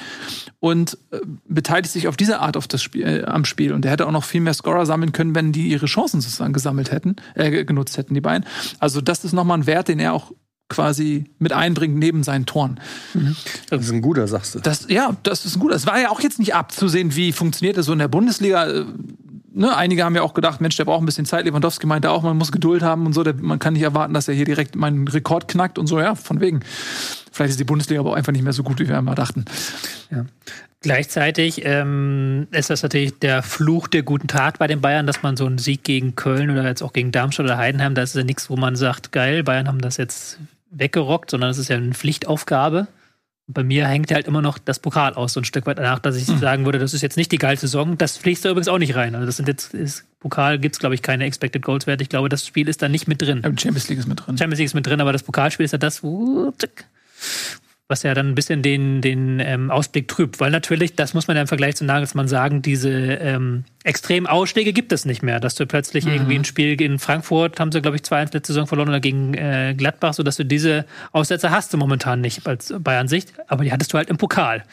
und äh, beteiligt sich auf diese Art auf das Spiel, äh, am Spiel. Und der hätte auch noch viel mehr Scorer sammeln können, wenn die ihre Chancen sozusagen gesammelt hätten, äh, genutzt hätten, die beiden. Also das ist nochmal ein Wert, den er auch quasi mit einbringt neben seinen Toren. Mhm. Das ist ein guter, sagst du. Das, ja, das ist ein guter. Es war ja auch jetzt nicht abzusehen, wie funktioniert das so in der Bundesliga. Ne, einige haben ja auch gedacht, Mensch, der braucht ein bisschen Zeit. Lewandowski meinte auch, man muss Geduld haben und so. Der, man kann nicht erwarten, dass er hier direkt meinen Rekord knackt und so. Ja, von wegen. Vielleicht ist die Bundesliga aber auch einfach nicht mehr so gut, wie wir immer dachten. Ja. Gleichzeitig ähm, ist das natürlich der Fluch der guten Tat bei den Bayern, dass man so einen Sieg gegen Köln oder jetzt auch gegen Darmstadt oder Heidenheim, das ist ja nichts, wo man sagt, geil, Bayern haben das jetzt weggerockt, sondern das ist ja eine Pflichtaufgabe. Bei mir hängt halt immer noch das Pokal aus, so ein Stück weit danach, dass ich mhm. sagen würde, das ist jetzt nicht die geilste Saison. Das fließt da übrigens auch nicht rein. Also das sind jetzt, ist, Pokal gibt es, glaube ich, keine Expected Goals Werte. Ich glaube, das Spiel ist da nicht mit drin. Champions League ist mit drin. Champions League ist mit drin, aber das Pokalspiel ist ja das, wo, was ja dann ein bisschen den, den ähm, Ausblick trübt. Weil natürlich, das muss man ja im Vergleich zu Nagelsmann sagen, diese ähm, extremen Ausschläge gibt es nicht mehr. Dass du plötzlich mhm. irgendwie ein Spiel in Frankfurt, haben sie, glaube ich, zwei 1 letzte Saison verloren oder gegen äh, Gladbach, sodass du diese Aussätze hast du momentan nicht als Bayern-Sicht. Aber die hattest du halt im Pokal.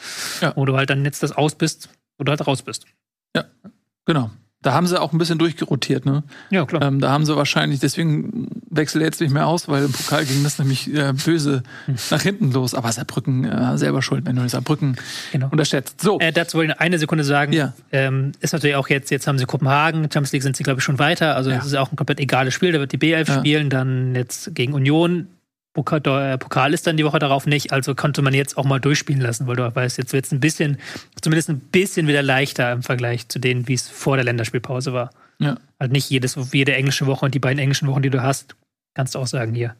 Ja. Wo du halt dann jetzt das aus bist, wo du halt raus bist. Ja, genau. Da haben sie auch ein bisschen durchgerotiert, ne? Ja, klar. Ähm, da haben sie wahrscheinlich, deswegen wechselt er jetzt nicht mehr aus, weil im Pokal ging das nämlich äh, böse nach hinten los. Aber Saarbrücken äh, selber schuld, wenn du Saarbrücken genau. unterschätzt. So. Äh, dazu wollte ich eine Sekunde sagen. Ja. Ähm, ist natürlich auch jetzt, jetzt haben sie Kopenhagen, Champions League sind sie, glaube ich, schon weiter. Also ja. das ist auch ein komplett egales Spiel. Da wird die B11 ja. spielen, dann jetzt gegen Union äh, Pokal ist dann die Woche darauf nicht, also konnte man jetzt auch mal durchspielen lassen, weil du weißt, jetzt wird es ein bisschen, zumindest ein bisschen wieder leichter im Vergleich zu denen, wie es vor der Länderspielpause war. Ja. Also nicht jedes, jede englische Woche und die beiden englischen Wochen, die du hast, kannst du auch sagen, hier,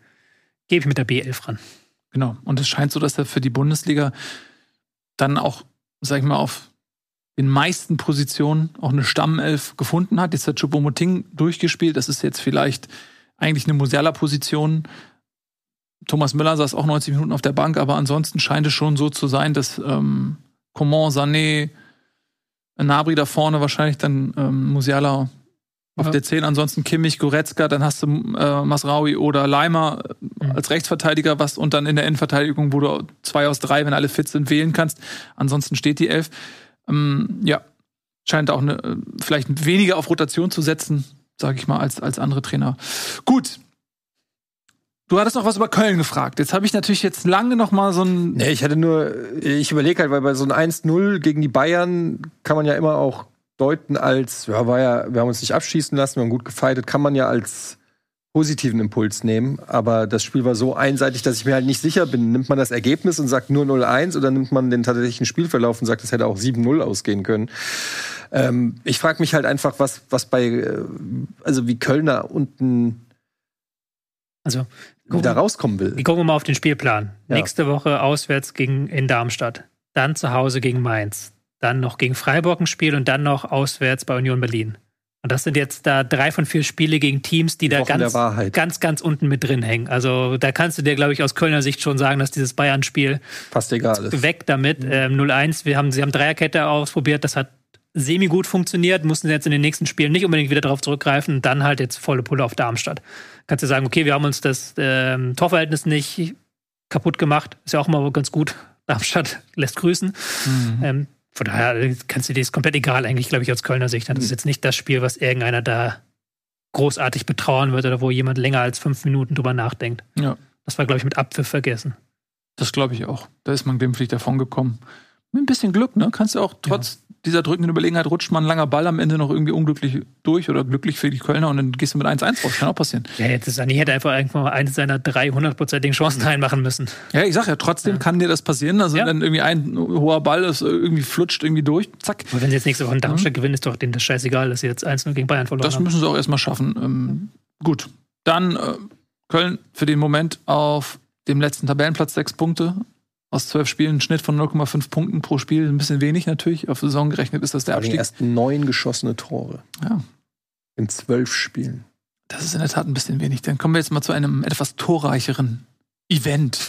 gebe ich mit der B11 ran. Genau. Und es scheint so, dass er für die Bundesliga dann auch, sag ich mal, auf den meisten Positionen auch eine Stammelf gefunden hat. Jetzt hat Choupo-Moting durchgespielt. Das ist jetzt vielleicht eigentlich eine Musiala-Position. Thomas Müller saß auch 90 Minuten auf der Bank, aber ansonsten scheint es schon so zu sein, dass ähm, Coman, Sané, Nabri da vorne wahrscheinlich dann ähm, Musiala auf ja. der 10, ansonsten Kimmich, Goretzka, dann hast du äh, Masraui oder Leimer mhm. als Rechtsverteidiger, was und dann in der Innenverteidigung, wo du zwei aus drei, wenn alle fit sind, wählen kannst. Ansonsten steht die Elf. Ähm, ja, scheint auch eine, äh, vielleicht weniger auf Rotation zu setzen, sage ich mal, als, als andere Trainer. Gut, Du hattest noch was über Köln gefragt. Jetzt habe ich natürlich jetzt lange noch mal so ein. Nee, ich hatte nur, ich überlege halt, weil bei so einem 1-0 gegen die Bayern kann man ja immer auch deuten als, ja, war ja, wir haben uns nicht abschießen lassen, wir haben gut gefeitet, kann man ja als positiven Impuls nehmen. Aber das Spiel war so einseitig, dass ich mir halt nicht sicher bin. Nimmt man das Ergebnis und sagt nur 0-1 oder nimmt man den tatsächlichen Spielverlauf und sagt, es hätte auch 7-0 ausgehen können? Ähm, ich frage mich halt einfach, was, was bei, äh, also wie Kölner unten also gucken, wieder rauskommen will. Wir gucken mal auf den Spielplan. Ja. Nächste Woche auswärts gegen, in Darmstadt. Dann zu Hause gegen Mainz. Dann noch gegen Freiburg ein Spiel und dann noch auswärts bei Union Berlin. Und das sind jetzt da drei von vier Spiele gegen Teams, die, die da ganz, ganz, ganz unten mit drin hängen. Also da kannst du dir, glaube ich, aus Kölner Sicht schon sagen, dass dieses Bayern-Spiel fast egal ist. Weg damit. Mhm. Ähm, 0-1, wir haben, sie haben Dreierkette ausprobiert, das hat semi-gut funktioniert, mussten jetzt in den nächsten Spielen nicht unbedingt wieder darauf zurückgreifen und dann halt jetzt volle Pulle auf Darmstadt. Kannst du sagen, okay, wir haben uns das ähm, Torverhältnis nicht kaputt gemacht, ist ja auch immer ganz gut. Darmstadt lässt grüßen. Mhm. Ähm, von daher kannst du dir das komplett egal eigentlich, glaube ich, aus Kölner Sicht. Das ist jetzt nicht das Spiel, was irgendeiner da großartig betrauern wird oder wo jemand länger als fünf Minuten drüber nachdenkt. Ja. Das war, glaube ich, mit Abpfiff vergessen. Das glaube ich auch. Da ist man glimpflich davon gekommen. Mit ein bisschen Glück, ne? Kannst du auch trotz ja dieser drückenden Überlegenheit rutscht man ein langer Ball am Ende noch irgendwie unglücklich durch oder glücklich für die Kölner und dann gehst du mit 1-1 raus. Kann auch passieren. Ja, jetzt ist Sani hätte einfach irgendwann mal eine seiner 300-prozentigen Chancen reinmachen müssen. Ja, ich sag ja, trotzdem ja. kann dir das passieren. Also ja. dann irgendwie ein hoher Ball ist irgendwie flutscht irgendwie durch, zack. Aber wenn sie jetzt nächste Woche in Darmstadt mhm. gewinnen, ist doch denen das scheißegal, dass sie jetzt 1-0 gegen Bayern verloren das haben. Das müssen sie auch erstmal schaffen. Ähm, gut, dann äh, Köln für den Moment auf dem letzten Tabellenplatz sechs Punkte Aus zwölf Spielen ein Schnitt von 0,5 Punkten pro Spiel. Ein bisschen wenig natürlich. Auf Saison gerechnet ist das der Abstieg. Erst neun geschossene Tore. Ja. In zwölf Spielen. Das ist in der Tat ein bisschen wenig. Dann kommen wir jetzt mal zu einem etwas torreicheren Event.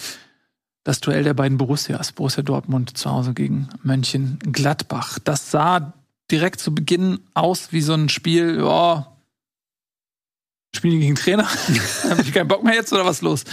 Das Duell der beiden Borussias. Borussia Dortmund zu Hause gegen Mönchengladbach. Das sah direkt zu Beginn aus wie so ein Spiel, ja, Spielen gegen Trainer. Habe ich keinen Bock mehr jetzt oder was los?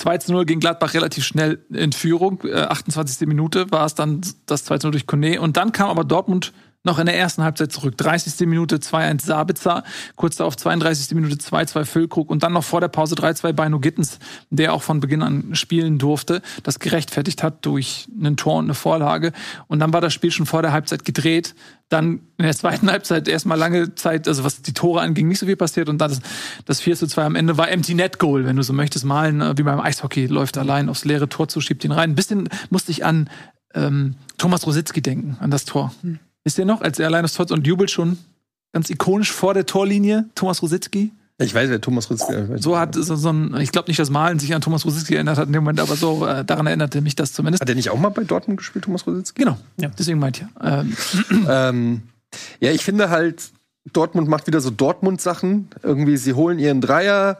2 zu 0 gegen Gladbach relativ schnell in Führung. Äh, 28. Minute war es dann das 2 zu 0 durch Kone. Und dann kam aber Dortmund noch in der ersten Halbzeit zurück. 30. Minute 2-1 Sabitzer, kurz darauf 32. Minute 2-2 Füllkrug und dann noch vor der Pause 3-2 Beino Gittens, der auch von Beginn an spielen durfte, das gerechtfertigt hat durch einen Tor und eine Vorlage. Und dann war das Spiel schon vor der Halbzeit gedreht. Dann in der zweiten Halbzeit erstmal lange Zeit, also was die Tore anging, nicht so viel passiert. Und dann das, das 4 2 am Ende war Empty Net Goal, wenn du so möchtest, malen, äh, wie beim Eishockey, läuft allein aufs leere Tor zu, schiebt ihn rein. Ein bisschen musste ich an ähm, Thomas Rositzky denken, an das Tor. Hm. Wisst ihr noch, als er allein das Tor und jubelt schon ganz ikonisch vor der Torlinie, Thomas Rositzky? Ich weiß, wer Thomas Rositzky So hat so, so ein, ich glaube nicht, dass Malen sich an Thomas Rositzky erinnert hat in dem Moment, aber so äh, daran erinnerte mich das zumindest. Hat er nicht auch mal bei Dortmund gespielt, Thomas Rositzky? Genau, ja. deswegen meint ihr. Ähm. ähm, ja, ich finde halt, Dortmund macht wieder so Dortmund-Sachen. Irgendwie, sie holen ihren Dreier,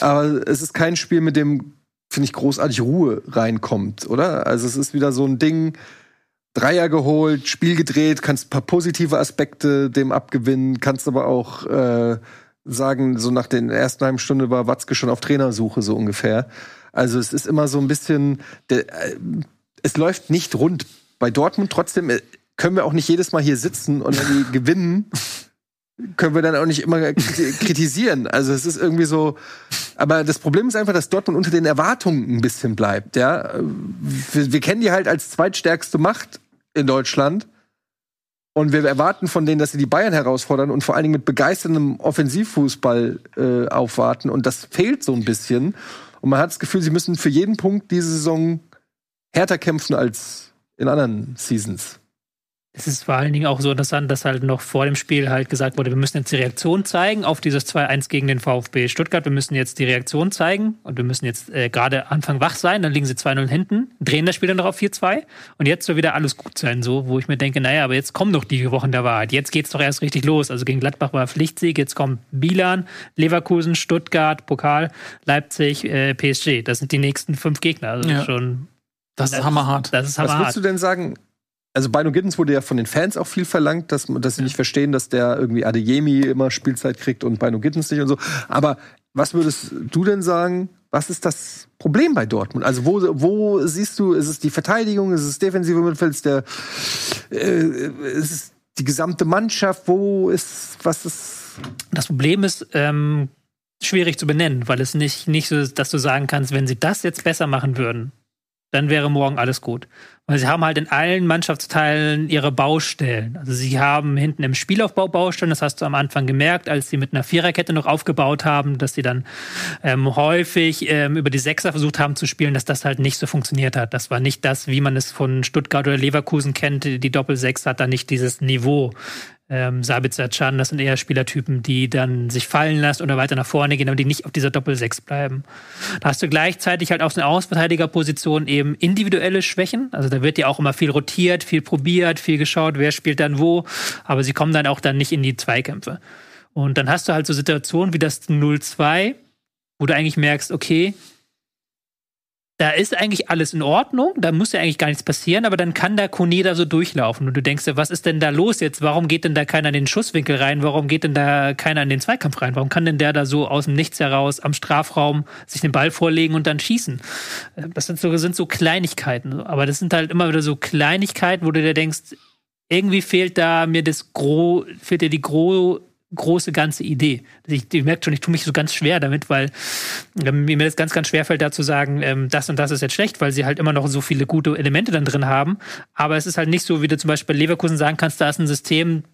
aber es ist kein Spiel, mit dem, finde ich, großartig Ruhe reinkommt, oder? Also es ist wieder so ein Ding, Dreier geholt, Spiel gedreht, kannst ein paar positive Aspekte dem abgewinnen, kannst aber auch äh, sagen, so nach den ersten halben Stunde war Watzke schon auf Trainersuche, so ungefähr. Also es ist immer so ein bisschen, der, äh, es läuft nicht rund bei Dortmund. Trotzdem äh, können wir auch nicht jedes Mal hier sitzen und wenn die gewinnen, können wir dann auch nicht immer kritisieren. Also es ist irgendwie so, aber das Problem ist einfach, dass Dortmund unter den Erwartungen ein bisschen bleibt. Ja, wir, wir kennen die halt als zweitstärkste Macht in Deutschland. Und wir erwarten von denen, dass sie die Bayern herausfordern und vor allen Dingen mit begeisterndem Offensivfußball äh, aufwarten. Und das fehlt so ein bisschen. Und man hat das Gefühl, sie müssen für jeden Punkt diese Saison härter kämpfen als in anderen Seasons. Es ist vor allen Dingen auch so interessant, dass halt noch vor dem Spiel halt gesagt wurde, wir müssen jetzt die Reaktion zeigen auf dieses 2-1 gegen den VfB Stuttgart. Wir müssen jetzt die Reaktion zeigen und wir müssen jetzt äh, gerade Anfang wach sein. Dann liegen sie 2-0 hinten, drehen das Spiel dann noch auf 4-2 und jetzt soll wieder alles gut sein. So, wo ich mir denke, naja, aber jetzt kommen doch die Wochen der Wahrheit. Jetzt geht's doch erst richtig los. Also gegen Gladbach war Pflichtsieg, jetzt kommt Bilan, Leverkusen, Stuttgart, Pokal, Leipzig, äh, PSG. Das sind die nächsten fünf Gegner. Also ja. schon. Das ist hammerhart. Das ist hammerhart. Was würdest du denn sagen? Also Bino Giddens wurde ja von den Fans auch viel verlangt, dass, dass sie nicht verstehen, dass der irgendwie Adeyemi immer Spielzeit kriegt und Bino Giddens nicht und so. Aber was würdest du denn sagen? Was ist das Problem bei Dortmund? Also wo, wo siehst du, ist es die Verteidigung, ist es defensive Mittelfeld, ist, der, äh, ist es die gesamte Mannschaft? Wo ist, was ist? Das Problem ist, ähm, schwierig zu benennen, weil es nicht, nicht so ist, dass du sagen kannst, wenn sie das jetzt besser machen würden, dann wäre morgen alles gut. Weil sie haben halt in allen Mannschaftsteilen ihre Baustellen. Also sie haben hinten im Spielaufbau Baustellen, das hast du am Anfang gemerkt, als sie mit einer Viererkette noch aufgebaut haben, dass sie dann ähm, häufig ähm, über die Sechser versucht haben zu spielen, dass das halt nicht so funktioniert hat. Das war nicht das, wie man es von Stuttgart oder Leverkusen kennt. Die Doppelsechs hat da nicht dieses Niveau ähm, Sabitzer Can, das sind eher Spielertypen, die dann sich fallen lassen oder weiter nach vorne gehen, aber die nicht auf dieser Doppel-6 bleiben. Da hast du gleichzeitig halt auf den Außenverteidigerpositionen eben individuelle Schwächen. Also da wird ja auch immer viel rotiert, viel probiert, viel geschaut, wer spielt dann wo, aber sie kommen dann auch dann nicht in die Zweikämpfe. Und dann hast du halt so Situationen wie das 0-2, wo du eigentlich merkst, okay, da ist eigentlich alles in Ordnung, da muss ja eigentlich gar nichts passieren, aber dann kann da Kone da so durchlaufen und du denkst dir, was ist denn da los jetzt? Warum geht denn da keiner in den Schusswinkel rein? Warum geht denn da keiner in den Zweikampf rein? Warum kann denn der da so aus dem Nichts heraus am Strafraum sich den Ball vorlegen und dann schießen? Äh, das sind so, sind so Kleinigkeiten, aber das sind halt immer wieder so Kleinigkeiten, wo du dir denkst, irgendwie fehlt da mir das Gro, fehlt dir die Gro große ganze Idee. Ich, ich merke schon, ich tue mich so ganz schwer damit, weil ähm, mir das ganz, ganz schwer fällt, da zu sagen, ähm, das und das ist jetzt schlecht, weil sie halt immer noch so viele gute Elemente dann drin haben. Aber es ist halt nicht so, wie du zum Beispiel bei Leverkusen sagen kannst, da ist ein System,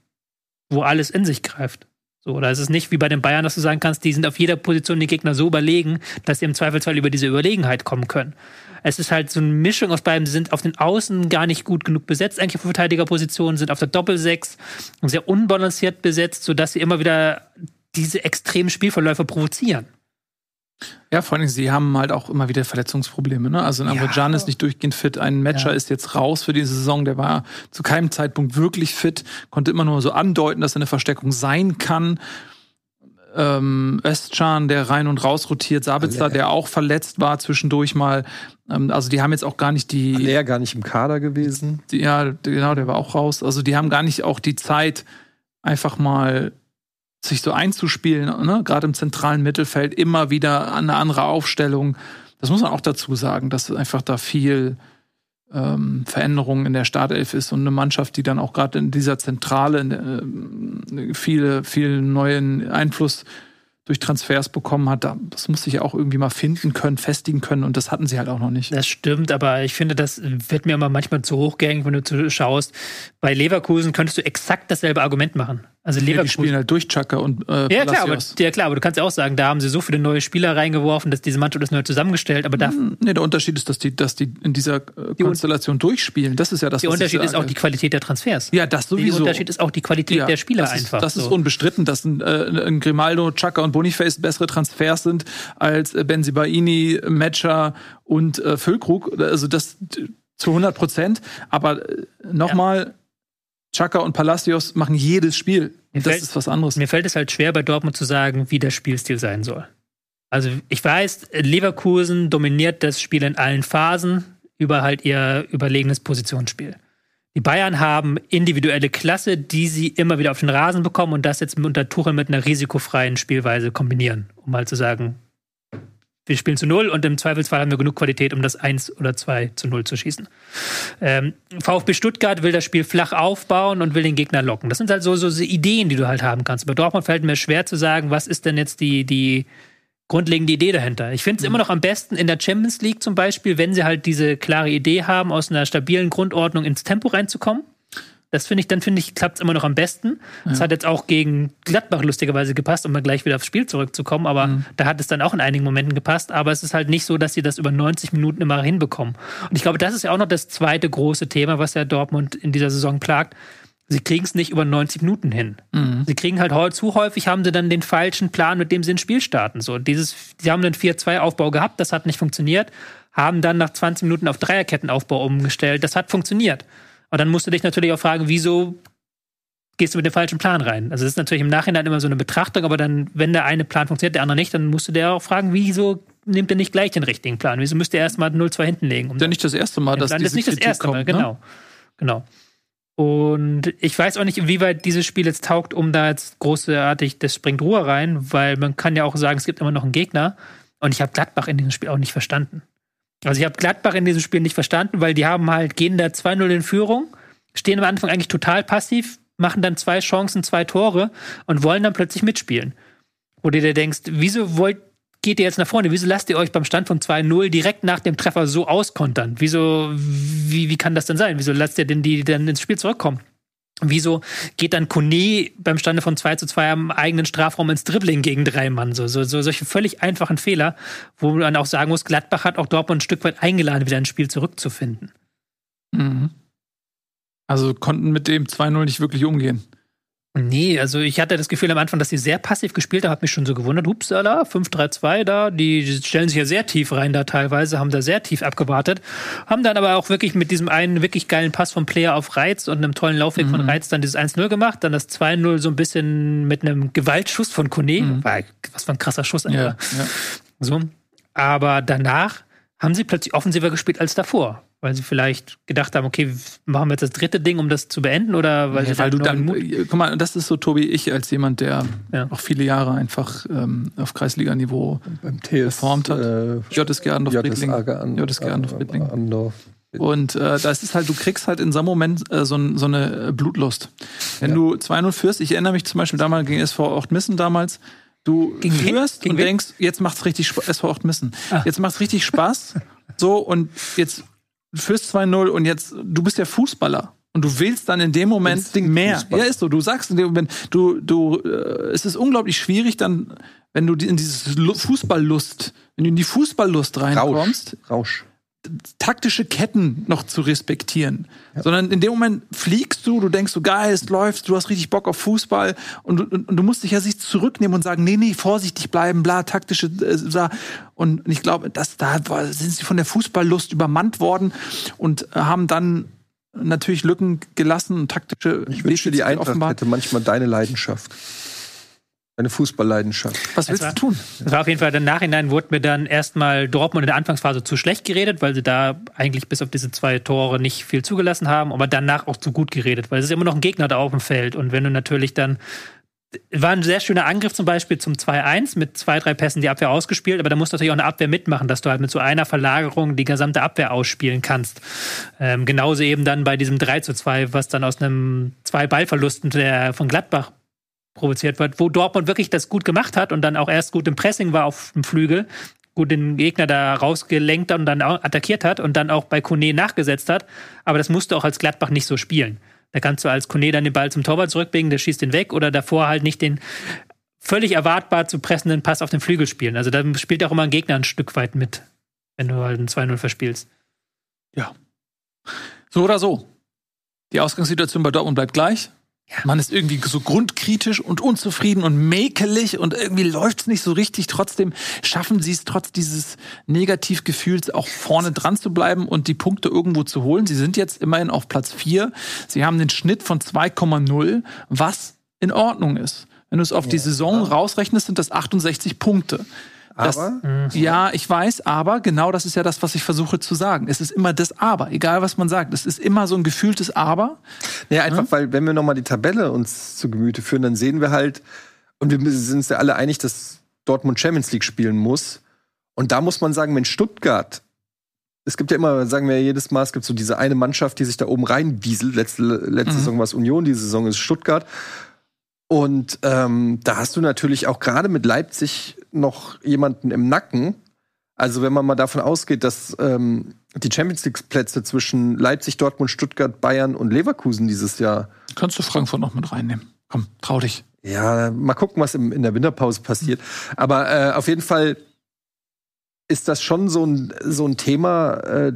wo alles in sich greift. So, oder es ist nicht wie bei den Bayern, dass du sagen kannst, die sind auf jeder Position die Gegner so überlegen, dass sie im Zweifelsfall über diese Überlegenheit kommen können. Es ist halt so eine Mischung aus beiden. Sie sind auf den Außen gar nicht gut genug besetzt, eigentlich auf Verteidigerpositionen, sind auf der Doppelsechs sehr unbalanciert besetzt, sodass sie immer wieder diese extremen Spielverläufe provozieren. Ja, vor allem, sie haben halt auch immer wieder Verletzungsprobleme. Ne? Also ein Amrojan ja. ist nicht durchgehend fit. Ein Matcher ja. ist jetzt raus für diese Saison. Der war zu keinem Zeitpunkt wirklich fit, konnte immer nur so andeuten, dass er eine Verstärkung sein kann. Ähm, Özcan, der rein und raus rotiert, Sabitzer, der auch verletzt war zwischendurch mal. Ähm, also die haben jetzt auch gar nicht die. Aller gar nicht im Kader gewesen. Die, ja, genau, der war auch raus. Also die haben gar nicht auch die Zeit, einfach mal sich so einzuspielen, ne? gerade im zentralen Mittelfeld, immer wieder eine andere Aufstellung. Das muss man auch dazu sagen, dass einfach da viel ähm, Veränderung in der Startelf ist und eine Mannschaft, die dann auch gerade in dieser Zentrale äh, viele, viel neuen Einfluss durch Transfers bekommen hat, das muss sich auch irgendwie mal finden können, festigen können und das hatten sie halt auch noch nicht. Das stimmt, aber ich finde, das wird mir immer manchmal zu hochgehängt, wenn du schaust. Bei Leverkusen könntest du exakt dasselbe Argument machen. Also Leverkusen. Ja, die spielen halt durch Chaka und äh, ja, klar, aber, ja, klar, aber du kannst ja auch sagen, da haben sie so viele neue Spieler reingeworfen, dass diese Mannschaft ist neu zusammengestellt, aber da. Hm, nee, der Unterschied ist, dass die, dass die in dieser äh, Konstellation durchspielen. Das ist ja das, Der Unterschied ist auch die Qualität der Transfers. Ja, das sowieso. Der Unterschied ist auch die Qualität ja, der Spieler das ist, einfach. Das ist so. unbestritten, dass ein, äh, ein Grimaldo, Chaka und Boniface bessere Transfers sind als äh, Benzibaini, Matcher und äh, Füllkrug. Also das zu 100 Prozent. Aber äh, nochmal. Chaka und Palacios machen jedes Spiel. Mir das fällt, ist was anderes. Mir fällt es halt schwer, bei Dortmund zu sagen, wie der Spielstil sein soll. Also ich weiß, Leverkusen dominiert das Spiel in allen Phasen über halt ihr überlegenes Positionsspiel. Die Bayern haben individuelle Klasse, die sie immer wieder auf den Rasen bekommen und das jetzt unter Tuchel mit einer risikofreien Spielweise kombinieren, um mal zu sagen, wir spielen zu null und im Zweifelsfall haben wir genug Qualität, um das 1 oder 2 zu null zu schießen. Ähm, VfB Stuttgart will das Spiel flach aufbauen und will den Gegner locken. Das sind halt so, so Ideen, die du halt haben kannst. Bei Dortmund fällt mir schwer zu sagen, was ist denn jetzt die, die grundlegende Idee dahinter. Ich finde es mhm. immer noch am besten in der Champions League zum Beispiel, wenn sie halt diese klare Idee haben, aus einer stabilen Grundordnung ins Tempo reinzukommen. Das finde ich, dann finde ich, klappt es immer noch am besten. Ja. Das hat jetzt auch gegen Gladbach lustigerweise gepasst, um mal gleich wieder aufs Spiel zurückzukommen. Aber mhm. da hat es dann auch in einigen Momenten gepasst. Aber es ist halt nicht so, dass sie das über 90 Minuten immer hinbekommen. Und ich glaube, das ist ja auch noch das zweite große Thema, was ja Dortmund in dieser Saison plagt. Sie kriegen es nicht über 90 Minuten hin. Mhm. Sie kriegen halt zu häufig, haben sie dann den falschen Plan, mit dem sie ins Spiel starten. So, dieses, sie haben einen 4-2-Aufbau gehabt, das hat nicht funktioniert, haben dann nach 20 Minuten auf Dreierkettenaufbau umgestellt, das hat funktioniert. Aber dann musst du dich natürlich auch fragen, wieso gehst du mit dem falschen Plan rein? Also das ist natürlich im Nachhinein immer so eine Betrachtung, aber dann, wenn der eine Plan funktioniert, der andere nicht, dann musst du dir auch fragen, wieso nimmt er nicht gleich den richtigen Plan? Wieso müsste er erstmal 0-2 hinten legen? Um ja nicht das erste Mal, dass das ist nicht das erste Mal, genau. Ne? Genau. Und ich weiß auch nicht, inwieweit dieses Spiel jetzt taugt, um da jetzt großartig, das springt Ruhe rein, weil man kann ja auch sagen, es gibt immer noch einen Gegner. Und ich habe Gladbach in diesem Spiel auch nicht verstanden. Also ich habe Gladbach in diesem Spiel nicht verstanden, weil die haben halt, gehen da 2-0 in Führung, stehen am Anfang eigentlich total passiv, machen dann zwei Chancen, zwei Tore und wollen dann plötzlich mitspielen. Wo du dir denkst, wieso wollt, geht ihr jetzt nach vorne? Wieso lasst ihr euch beim Stand von 2-0 direkt nach dem Treffer so auskontern? Wieso, wie, wie kann das denn sein? Wieso lasst ihr denn die dann ins Spiel zurückkommen? Wieso geht dann Kone beim Stande von 2 zu 2 am eigenen Strafraum ins Dribbling gegen drei Mann? So, so, so solche völlig einfachen Fehler, wo man auch sagen muss, Gladbach hat auch Dortmund ein Stück weit eingeladen, wieder ins Spiel zurückzufinden. Mhm. Also konnten mit dem 2-0 nicht wirklich umgehen. Nee, also ich hatte das Gefühl am Anfang, dass sie sehr passiv gespielt haben, hat mich schon so gewundert. Hupsala, 5-3-2 da, die stellen sich ja sehr tief rein da teilweise, haben da sehr tief abgewartet, haben dann aber auch wirklich mit diesem einen wirklich geilen Pass vom Player auf Reiz und einem tollen Laufweg mhm. von Reiz dann dieses 1-0 gemacht, dann das 2-0 so ein bisschen mit einem Gewaltschuss von Kone, mhm. was für ein krasser Schuss ja, ja. So, aber danach haben sie plötzlich offensiver gespielt als davor weil sie vielleicht gedacht haben, okay, machen wir jetzt das dritte Ding, um das zu beenden oder weil, ja, weil du dann, äh, guck mal, das ist so Tobi, ich als jemand, der ja. auch viele Jahre einfach ähm, auf Kreisliga-Niveau performt hat. Äh, JSG Andorf Brittling. JSG Andorf Brittling. Und äh, das ist halt, du kriegst halt in so einem Moment äh, so, so eine Blutlust. Wenn ja. du 2-0 führst, ich erinnere mich zum Beispiel damals gegen SV Ochtmissen damals, du gegen führst gegen und wen? denkst, jetzt macht's richtig Spaß, SV Ochtmissen. Ah. Jetzt macht's richtig Spaß. so, und jetzt du führst 2-0 und jetzt, du bist ja Fußballer. Und du willst dann in dem Moment Instinkt mehr. Fußball. Ja, ist so. Du sagst in dem Moment, du, du, äh, es ist unglaublich schwierig dann, wenn du in dieses Fußballlust, wenn du in die Fußballlust reinkommst. Rausch. Rausch. Taktische Ketten noch zu respektieren, ja. sondern in dem Moment fliegst du, du denkst so geil, es läuft, du hast richtig Bock auf Fußball und, und, und du musst dich ja sich zurücknehmen und sagen, nee, nee, vorsichtig bleiben, bla, taktische, äh, und ich glaube, dass da sind sie von der Fußballlust übermannt worden und haben dann natürlich Lücken gelassen und taktische. Ich wünschte, die Eintracht offenbar. hätte manchmal deine Leidenschaft. Eine Fußballleidenschaft. Was willst war, du tun? Das war auf jeden Fall, im Nachhinein wurde mir dann erstmal Dortmund in der Anfangsphase zu schlecht geredet, weil sie da eigentlich bis auf diese zwei Tore nicht viel zugelassen haben, aber danach auch zu gut geredet, weil es ist immer noch ein Gegner da auf dem Feld. Und wenn du natürlich dann war ein sehr schöner Angriff zum Beispiel zum 2-1 mit zwei, drei Pässen die Abwehr ausgespielt, aber da musst du natürlich auch eine Abwehr mitmachen, dass du halt mit so einer Verlagerung die gesamte Abwehr ausspielen kannst. Ähm, genauso eben dann bei diesem 3 2, was dann aus einem zwei Ballverlusten der von Gladbach provoziert wird, wo Dortmund wirklich das gut gemacht hat und dann auch erst gut im Pressing war auf dem Flügel, gut den Gegner da rausgelenkt und dann attackiert hat und dann auch bei Kone nachgesetzt hat. Aber das musst du auch als Gladbach nicht so spielen. Da kannst du als Kone dann den Ball zum Torwart zurückbringen, der schießt den weg oder davor halt nicht den völlig erwartbar zu pressenden Pass auf den Flügel spielen. Also da spielt auch immer ein Gegner ein Stück weit mit, wenn du halt ein 2-0 verspielst. Ja. So oder so. Die Ausgangssituation bei Dortmund bleibt gleich. Man ist irgendwie so grundkritisch und unzufrieden und mäkelig und irgendwie läuft es nicht so richtig. Trotzdem schaffen sie es trotz dieses Negativgefühls auch vorne dran zu bleiben und die Punkte irgendwo zu holen. Sie sind jetzt immerhin auf Platz 4. Sie haben den Schnitt von 2,0, was in Ordnung ist. Wenn du es auf die Saison rausrechnest, sind das 68 Punkte. Das, aber? Mhm. Ja, ich weiß, aber genau das ist ja das, was ich versuche zu sagen. Es ist immer das Aber, egal was man sagt. Es ist immer so ein gefühltes Aber. Naja, einfach, ja? weil wenn wir nochmal die Tabelle uns zu Gemüte führen, dann sehen wir halt, und wir sind uns ja alle einig, dass Dortmund Champions League spielen muss. Und da muss man sagen, wenn Stuttgart es gibt ja immer, sagen wir ja jedes Mal, es gibt so diese eine Mannschaft, die sich da oben reinwieselt. Letzte, letzte mhm. Saison war es Union, diese Saison ist Stuttgart. Und ähm, da hast du natürlich auch gerade mit Leipzig noch jemanden im Nacken. Also wenn man mal davon ausgeht, dass ähm, die Champions League-Plätze zwischen Leipzig, Dortmund, Stuttgart, Bayern und Leverkusen dieses Jahr. Kannst du Frankfurt noch mit reinnehmen? Komm, trau dich. Ja, mal gucken, was im, in der Winterpause passiert. Aber äh, auf jeden Fall ist das schon so ein, so ein Thema, äh,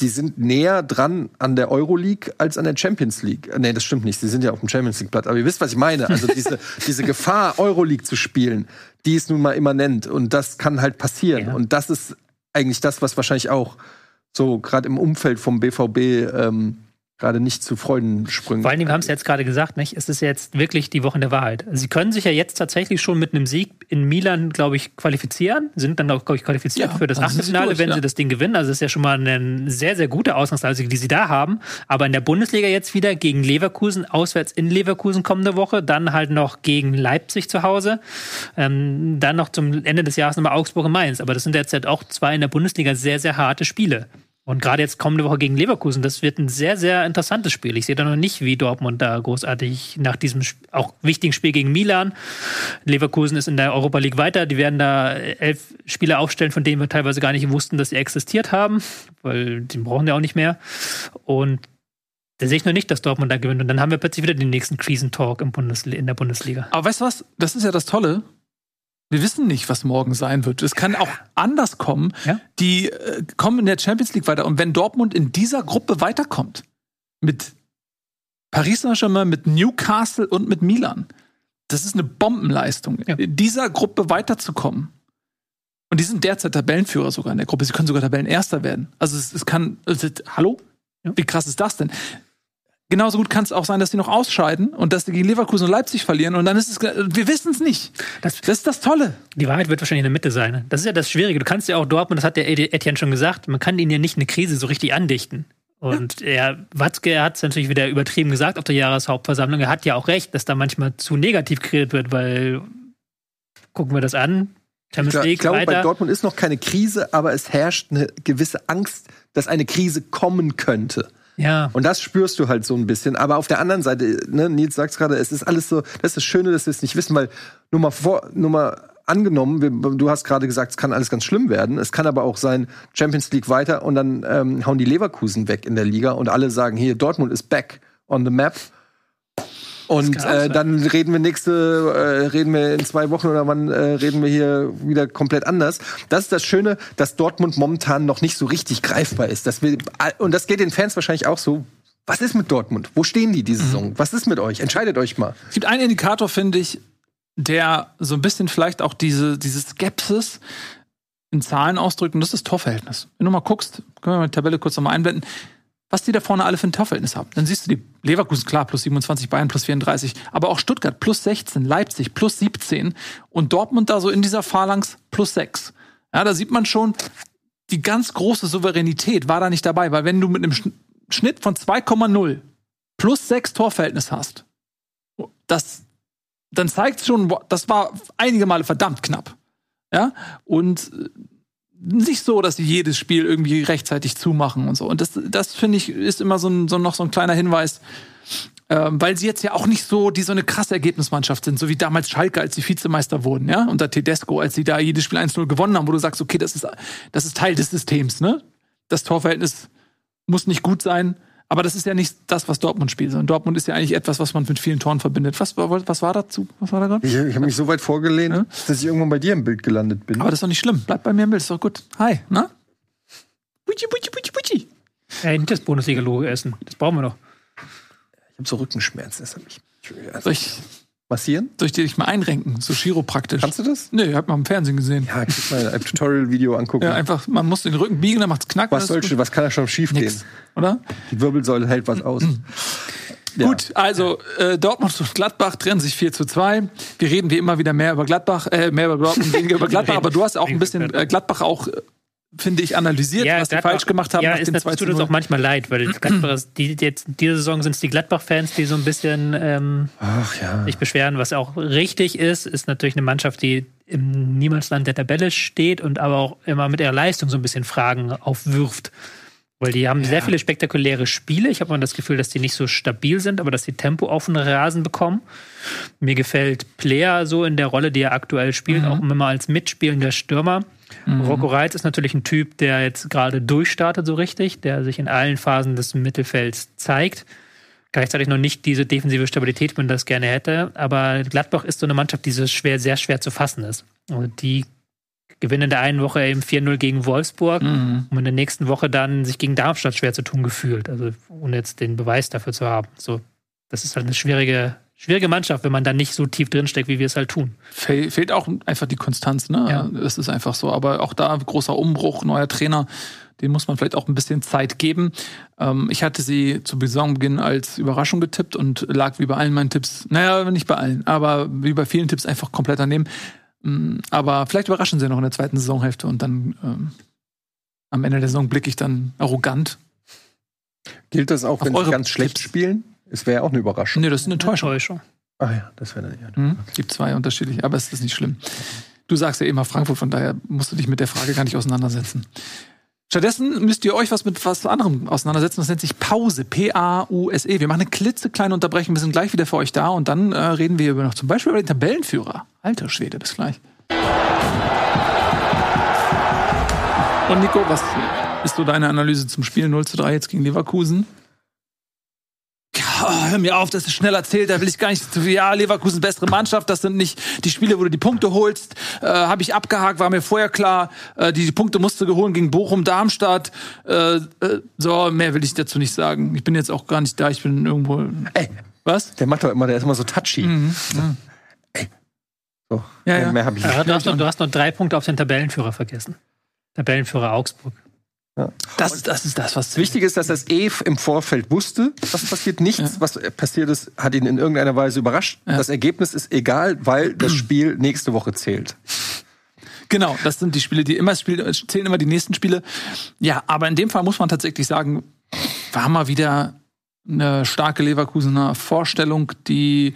die sind näher dran an der Euroleague als an der Champions League. Nee, das stimmt nicht. Sie sind ja auf dem Champions League Blatt. Aber ihr wisst, was ich meine. Also diese, diese Gefahr, Euroleague zu spielen, die ist nun mal immanent. Und das kann halt passieren. Ja. Und das ist eigentlich das, was wahrscheinlich auch so gerade im Umfeld vom BVB ähm, gerade nicht zu Freudensprüngen. Vor allem, wir haben es jetzt gerade gesagt, nicht? es ist jetzt wirklich die Woche der Wahrheit. Sie können sich ja jetzt tatsächlich schon mit einem Sieg in Milan, glaube ich, qualifizieren, sind dann auch, glaube ich, qualifiziert ja, für das also Achtelfinale, wenn ja. sie das Ding gewinnen. Also das ist ja schon mal eine sehr, sehr gute Ausgangslage, die sie da haben. Aber in der Bundesliga jetzt wieder gegen Leverkusen, auswärts in Leverkusen kommende Woche, dann halt noch gegen Leipzig zu Hause, ähm, dann noch zum Ende des Jahres nochmal Augsburg und Mainz. Aber das sind jetzt halt auch zwei in der Bundesliga sehr, sehr harte Spiele. Und gerade jetzt kommende Woche gegen Leverkusen, das wird ein sehr, sehr interessantes Spiel. Ich sehe da noch nicht, wie Dortmund da großartig nach diesem auch wichtigen Spiel gegen Milan. Leverkusen ist in der Europa League weiter. Die werden da elf Spieler aufstellen, von denen wir teilweise gar nicht wussten, dass sie existiert haben, weil die brauchen ja auch nicht mehr. Und da sehe ich noch nicht, dass Dortmund da gewinnt. Und dann haben wir plötzlich wieder den nächsten Krisentalk in der Bundesliga. Aber weißt du was? Das ist ja das Tolle. Wir wissen nicht, was morgen sein wird. Es kann auch anders kommen. Ja? Die äh, kommen in der Champions League weiter. Und wenn Dortmund in dieser Gruppe weiterkommt, mit Paris Saint-Germain, mit Newcastle und mit Milan, das ist eine Bombenleistung, ja. in dieser Gruppe weiterzukommen. Und die sind derzeit Tabellenführer sogar in der Gruppe. Sie können sogar Tabellenerster werden. Also es, es kann. Also, hallo? Ja. Wie krass ist das denn? Genauso gut kann es auch sein, dass die noch ausscheiden und dass die gegen Leverkusen und Leipzig verlieren und dann ist es, wir wissen es nicht. Das, das, ist das Tolle. Die Wahrheit wird wahrscheinlich in der Mitte sein. Das ist ja das Schwierige. Du kannst ja auch Dortmund, das hat der Etienne schon gesagt, man kann ihnen ja nicht eine Krise so richtig andichten. Und er, Watzke hat es natürlich wieder übertrieben gesagt auf der Jahreshauptversammlung. Er hat ja auch recht, dass da manchmal zu negativ geredet wird, weil gucken wir das an. Champions ich, League, ich glaube, weiter. bei Dortmund ist noch keine Krise, aber es herrscht eine gewisse Angst, dass eine Krise kommen könnte. Ja. Und das spürst du halt so ein bisschen. Aber auf der anderen Seite, ne, Nils sagt gerade, es ist alles so, das ist das Schöne, dass wir es nicht wissen, weil nur mal vor, nur mal angenommen, wir, du hast gerade gesagt, es kann alles ganz schlimm werden. Es kann aber auch sein, Champions League weiter und dann ähm, hauen die Leverkusen weg in der Liga und alle sagen, hier, Dortmund ist back on the map. Und äh, dann reden wir nächste, äh, reden wir in zwei Wochen oder wann äh, reden wir hier wieder komplett anders. Das ist das Schöne, dass Dortmund momentan noch nicht so richtig greifbar ist. Dass wir, und das geht den Fans wahrscheinlich auch so. Was ist mit Dortmund? Wo stehen die diese Saison? Was ist mit euch? Entscheidet euch mal. Es gibt einen Indikator, finde ich, der so ein bisschen vielleicht auch diese, diese Skepsis in Zahlen ausdrückt, und das ist das Torverhältnis. Wenn du mal guckst, können wir mal die Tabelle kurz nochmal einblenden, was die da vorne alle für ein Torverhältnis haben. Dann siehst du die Leverkusen, klar, plus 27, Bayern plus 34, aber auch Stuttgart plus 16, Leipzig plus 17 und Dortmund da so in dieser Phalanx plus 6. Ja, da sieht man schon, die ganz große Souveränität war da nicht dabei, weil wenn du mit einem Schn- Schnitt von 2,0 plus 6 Torverhältnis hast, das, dann zeigt schon, das war einige Male verdammt knapp. Ja, und äh, nicht so, dass sie jedes Spiel irgendwie rechtzeitig zumachen und so. Und das, das finde ich, ist immer so, ein, so noch so ein kleiner Hinweis, ähm, weil sie jetzt ja auch nicht so, die so eine krasse Ergebnismannschaft sind, so wie damals Schalke, als sie Vizemeister wurden, ja, unter Tedesco, als sie da jedes Spiel 1-0 gewonnen haben, wo du sagst, okay, das ist, das ist Teil des Systems, ne? Das Torverhältnis muss nicht gut sein, aber das ist ja nicht das, was Dortmund spielt, sondern Dortmund ist ja eigentlich etwas, was man mit vielen Toren verbindet. Was, war- was war dazu? Was war da gerade? Ich, ich habe mich so weit vorgelehnt, dass ich irgendwann bei dir im Bild gelandet bin. Aber das ist doch nicht schlimm. Bleib bei mir im Bild, ist doch gut. Hi, na? Butschi, butschi, butschi, butschi. Ja, nicht das Bundesliga-Logo essen. Das brauchen wir noch. ich habe so Rückenschmerzen, deshalb ich. Also, Soll ich, massieren? soll ich dir dich mal einrenken? So chiropraktisch. Kannst du das? Nee, ich hab mal im Fernsehen gesehen. Ja, krieg mal ein Tutorial-Video angucken. Ja, einfach, man muss den Rücken biegen, dann macht's knack. was soll schon, was kann da schon schief. Nix, gehen? oder? Die Wirbelsäule hält was aus. Ja. Gut, also äh, Dortmund und Gladbach trennen sich 4 zu 2. Wir reden wie immer wieder mehr über Gladbach, äh, mehr über Dortmund, weniger über Gladbach, aber du hast auch ein bisschen äh, Gladbach auch, äh, finde ich, analysiert, was die Gladbach- falsch gemacht haben Ja, nach ist, dem das 2 tut uns 0. auch manchmal leid, weil die, jetzt, diese Saison sind es die Gladbach-Fans, die so ein bisschen ähm, ja. sich beschweren, was auch richtig ist, ist natürlich eine Mannschaft, die im Niemandsland der Tabelle steht und aber auch immer mit ihrer Leistung so ein bisschen Fragen aufwirft. Weil die haben sehr viele spektakuläre Spiele. Ich habe mal das Gefühl, dass die nicht so stabil sind, aber dass die Tempo auf den Rasen bekommen. Mir gefällt Player so in der Rolle, die er aktuell spielt, auch immer als mitspielender Stürmer. Rocco Reitz ist natürlich ein Typ, der jetzt gerade durchstartet so richtig, der sich in allen Phasen des Mittelfelds zeigt. Gleichzeitig noch nicht diese defensive Stabilität, wie man das gerne hätte. Aber Gladbach ist so eine Mannschaft, die so schwer, sehr schwer zu fassen ist. Und die gewinnen in der einen Woche eben 4-0 gegen Wolfsburg Mhm. um in der nächsten Woche dann sich gegen Darmstadt schwer zu tun gefühlt. Also ohne jetzt den Beweis dafür zu haben. So, das ist halt eine schwierige, schwierige Mannschaft, wenn man da nicht so tief drinsteckt, wie wir es halt tun. Fe fehlt auch einfach die Konstanz, ne? Ja. Das ist einfach so. Aber auch da großer Umbruch, neuer Trainer, den muss man vielleicht auch ein bisschen Zeit geben. Ähm, ich hatte sie zu Saisonbeginn als Überraschung getippt und lag wie bei allen meinen Tipps, naja, nicht bei allen, aber wie bei vielen Tipps einfach komplett daneben. Mm, Aber vielleicht überraschen sie noch in der zweiten Saisonhälfte und dann ähm, am Ende der Saison blicke ich dann arrogant. Gilt das auch, Auf wenn sie ganz schlecht Tipps. spielen? Es wäre ja auch eine Überraschung. Nee, das ist eine Enttäuschung. Enttäuschung. Ah ja, das wäre dann ja. Hm? Gibt zwei unterschiedliche, aber es ist nicht schlimm. Du sagst ja immer Frankfurt, von daher musst du dich mit der Frage gar nicht auseinandersetzen. Stattdessen müsst ihr euch was mit was anderem auseinandersetzen. Das nennt sich Pause. P-A-U-S-E. Wir machen eine klitzekleine Unterbrechung. Wir sind gleich wieder für euch da und dann äh, reden wir über noch zum Beispiel über den Tabellenführer. Alter Schwede, bis gleich. Und Nico, was ist so deine Analyse zum Spiel 0 zu 3 jetzt gegen Leverkusen? Ja, hör mir auf, das ist schnell erzählt, da will ich gar nicht zu viel. Ja, Leverkusen bessere Mannschaft, das sind nicht die Spiele, wo du die Punkte holst. Äh, Habe ich abgehakt, war mir vorher klar. Äh, die, die Punkte musst du geholen gegen Bochum, Darmstadt. Äh, äh, so, mehr will ich dazu nicht sagen. Ich bin jetzt auch gar nicht da, ich bin irgendwo. Ey, Was? der macht doch immer, der ist immer so touchy. Mhm. Ey. So, Ja, mehr, ja. mehr habe ich Ja, nicht. du, hast noch, du hast noch drei Punkte auf den Tabellenführer vergessen. Tabellenführer Augsburg. Das, das ist das, was Das Wichtige ist, dass das eh im Vorfeld wusste, was passiert. Nichts, was passiert ist, hat ihn in irgendeiner Weise überrascht. Ja. Das Ergebnis ist egal, weil das Spiel nächste Woche zählt. Genau, das sind die Spiele, die immer spielen, es zählen immer die nächsten Spiele. Ja, aber in dem Fall muss man tatsächlich sagen, war mal wieder eine starke Leverkusener Vorstellung, die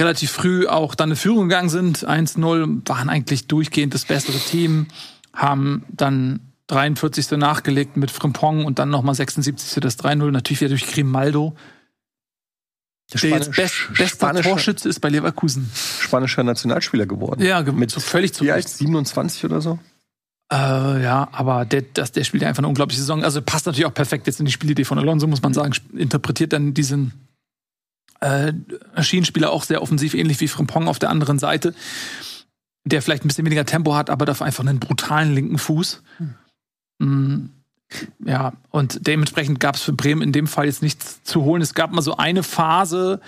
relativ früh auch dann in Führung gegangen sind. 1-0, waren eigentlich durchgehend das bessere Team, haben dann 43. nachgelegt mit Frimpong und dann nochmal 76. das 3-0, natürlich wieder durch Grimaldo. Der jetzt best, bester Torschütze ist bei Leverkusen. spanischer Nationalspieler geworden. Ja, mit so völlig zu Recht. alt? 27 oder so? Äh, ja, aber der, das, der spielt ja einfach eine unglaubliche Saison. Also passt natürlich auch perfekt jetzt in die Spielidee von Alonso, muss man sagen. Interpretiert dann diesen Äh, Schienenspieler auch sehr offensiv, ähnlich wie Frimpong auf der anderen Seite, der vielleicht ein bisschen weniger Tempo hat, aber dafür einfach einen brutalen linken Fuß. Hm. Ja, und dementsprechend gab es für Bremen in dem Fall jetzt nichts zu holen. Es gab mal so eine Phase,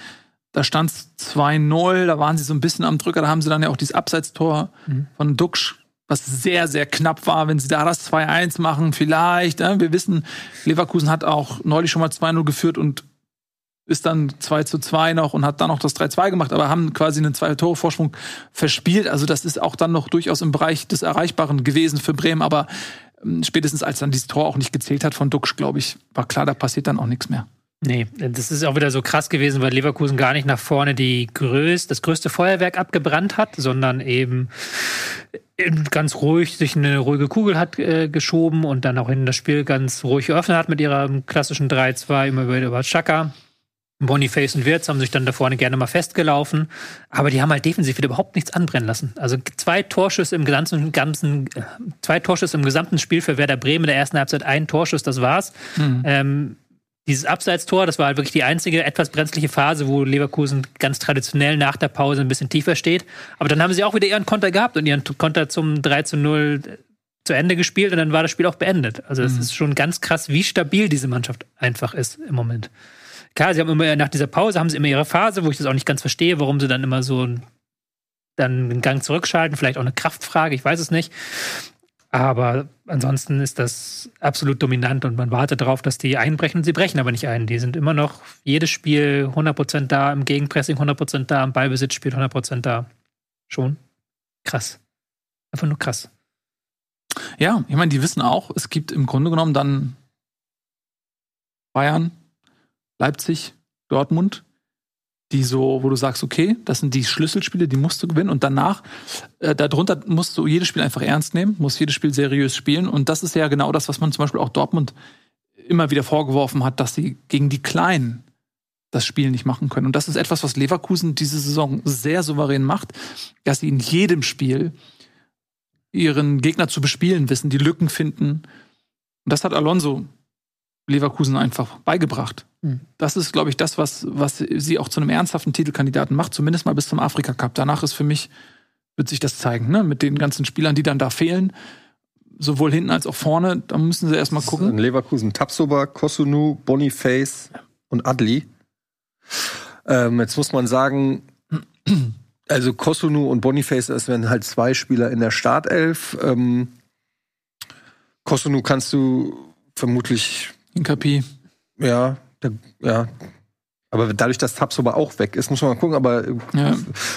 da stand es 2-0, da waren sie so ein bisschen am Drücker, da haben sie dann ja auch dieses Abseitstor mhm. von Duxch, was sehr, sehr knapp war. Wenn sie da das 2-1 machen, vielleicht. Ja, wir wissen, Leverkusen hat auch neulich schon mal 2-0 geführt und ist dann 2 zu 2 noch und hat dann noch das 3-2 gemacht, aber haben quasi einen zwei Tore Vorsprung verspielt. Also das ist auch dann noch durchaus im Bereich des Erreichbaren gewesen für Bremen, aber spätestens als dann dieses Tor auch nicht gezählt hat von Duxch, glaube ich, war klar, da passiert dann auch nichts mehr. Nee, das ist auch wieder so krass gewesen, weil Leverkusen gar nicht nach vorne die größte, das größte Feuerwerk abgebrannt hat, sondern eben ganz ruhig sich eine ruhige Kugel hat äh, geschoben und dann auch in das Spiel ganz ruhig geöffnet hat mit ihrer klassischen 3-2 immer über, über Chaka. Boniface und Wirtz haben sich dann da vorne gerne mal festgelaufen, aber die haben halt defensiv wieder überhaupt nichts anbrennen lassen. Also zwei Torschüsse im ganzen, ganzen äh, zwei Torschüsse im gesamten Spiel für Werder Bremen in der ersten Halbzeit, ein Torschuss, das war's. Mhm. Ähm, dieses Abseitstor, das war halt wirklich die einzige etwas brenzliche Phase, wo Leverkusen ganz traditionell nach der Pause ein bisschen tiefer steht. Aber dann haben sie auch wieder ihren Konter gehabt und ihren Konter zum 3 zu 0 zu Ende gespielt und dann war das Spiel auch beendet. Also es mhm. ist schon ganz krass, wie stabil diese Mannschaft einfach ist im Moment. Klar, sie haben immer nach dieser Pause haben sie immer ihre Phase, wo ich das auch nicht ganz verstehe, warum sie dann immer so dann einen Gang zurückschalten, vielleicht auch eine Kraftfrage, ich weiß es nicht. Aber ansonsten ist das absolut dominant und man wartet darauf, dass die einbrechen sie brechen aber nicht ein. Die sind immer noch jedes Spiel 100% da, im Gegenpressing 100% da, im Ballbesitzspiel 100% da. Schon krass. Einfach nur krass. Ja, ich meine, die wissen auch, es gibt im Grunde genommen dann Bayern, Leipzig, Dortmund, die so, wo du sagst, okay, das sind die Schlüsselspiele, die musst du gewinnen und danach, äh, darunter musst du jedes Spiel einfach ernst nehmen, musst jedes Spiel seriös spielen und das ist ja genau das, was man zum Beispiel auch Dortmund immer wieder vorgeworfen hat, dass sie gegen die Kleinen das Spiel nicht machen können. Und das ist etwas, was Leverkusen diese Saison sehr souverän macht, dass sie in jedem Spiel ihren Gegner zu bespielen wissen, die Lücken finden. Und das hat Alonso Leverkusen einfach beigebracht. Mhm. Das ist, glaube ich, das, was, was sie auch zu einem ernsthaften Titelkandidaten macht, zumindest mal bis zum Afrika Cup. Danach ist für mich, wird sich das zeigen, ne? mit den ganzen Spielern, die dann da fehlen. Sowohl hinten als auch vorne, da müssen sie erstmal gucken. In Leverkusen Tapsoba, Kosunu, Boniface und Adli. Ähm, jetzt muss man sagen, also Kosunu und Boniface, das wären halt zwei Spieler in der Startelf. Ähm, Kosunu kannst du vermutlich in Kapi. Ja, der, ja. Aber dadurch, dass Tabsoba auch weg ist, muss man mal gucken. Aber ja.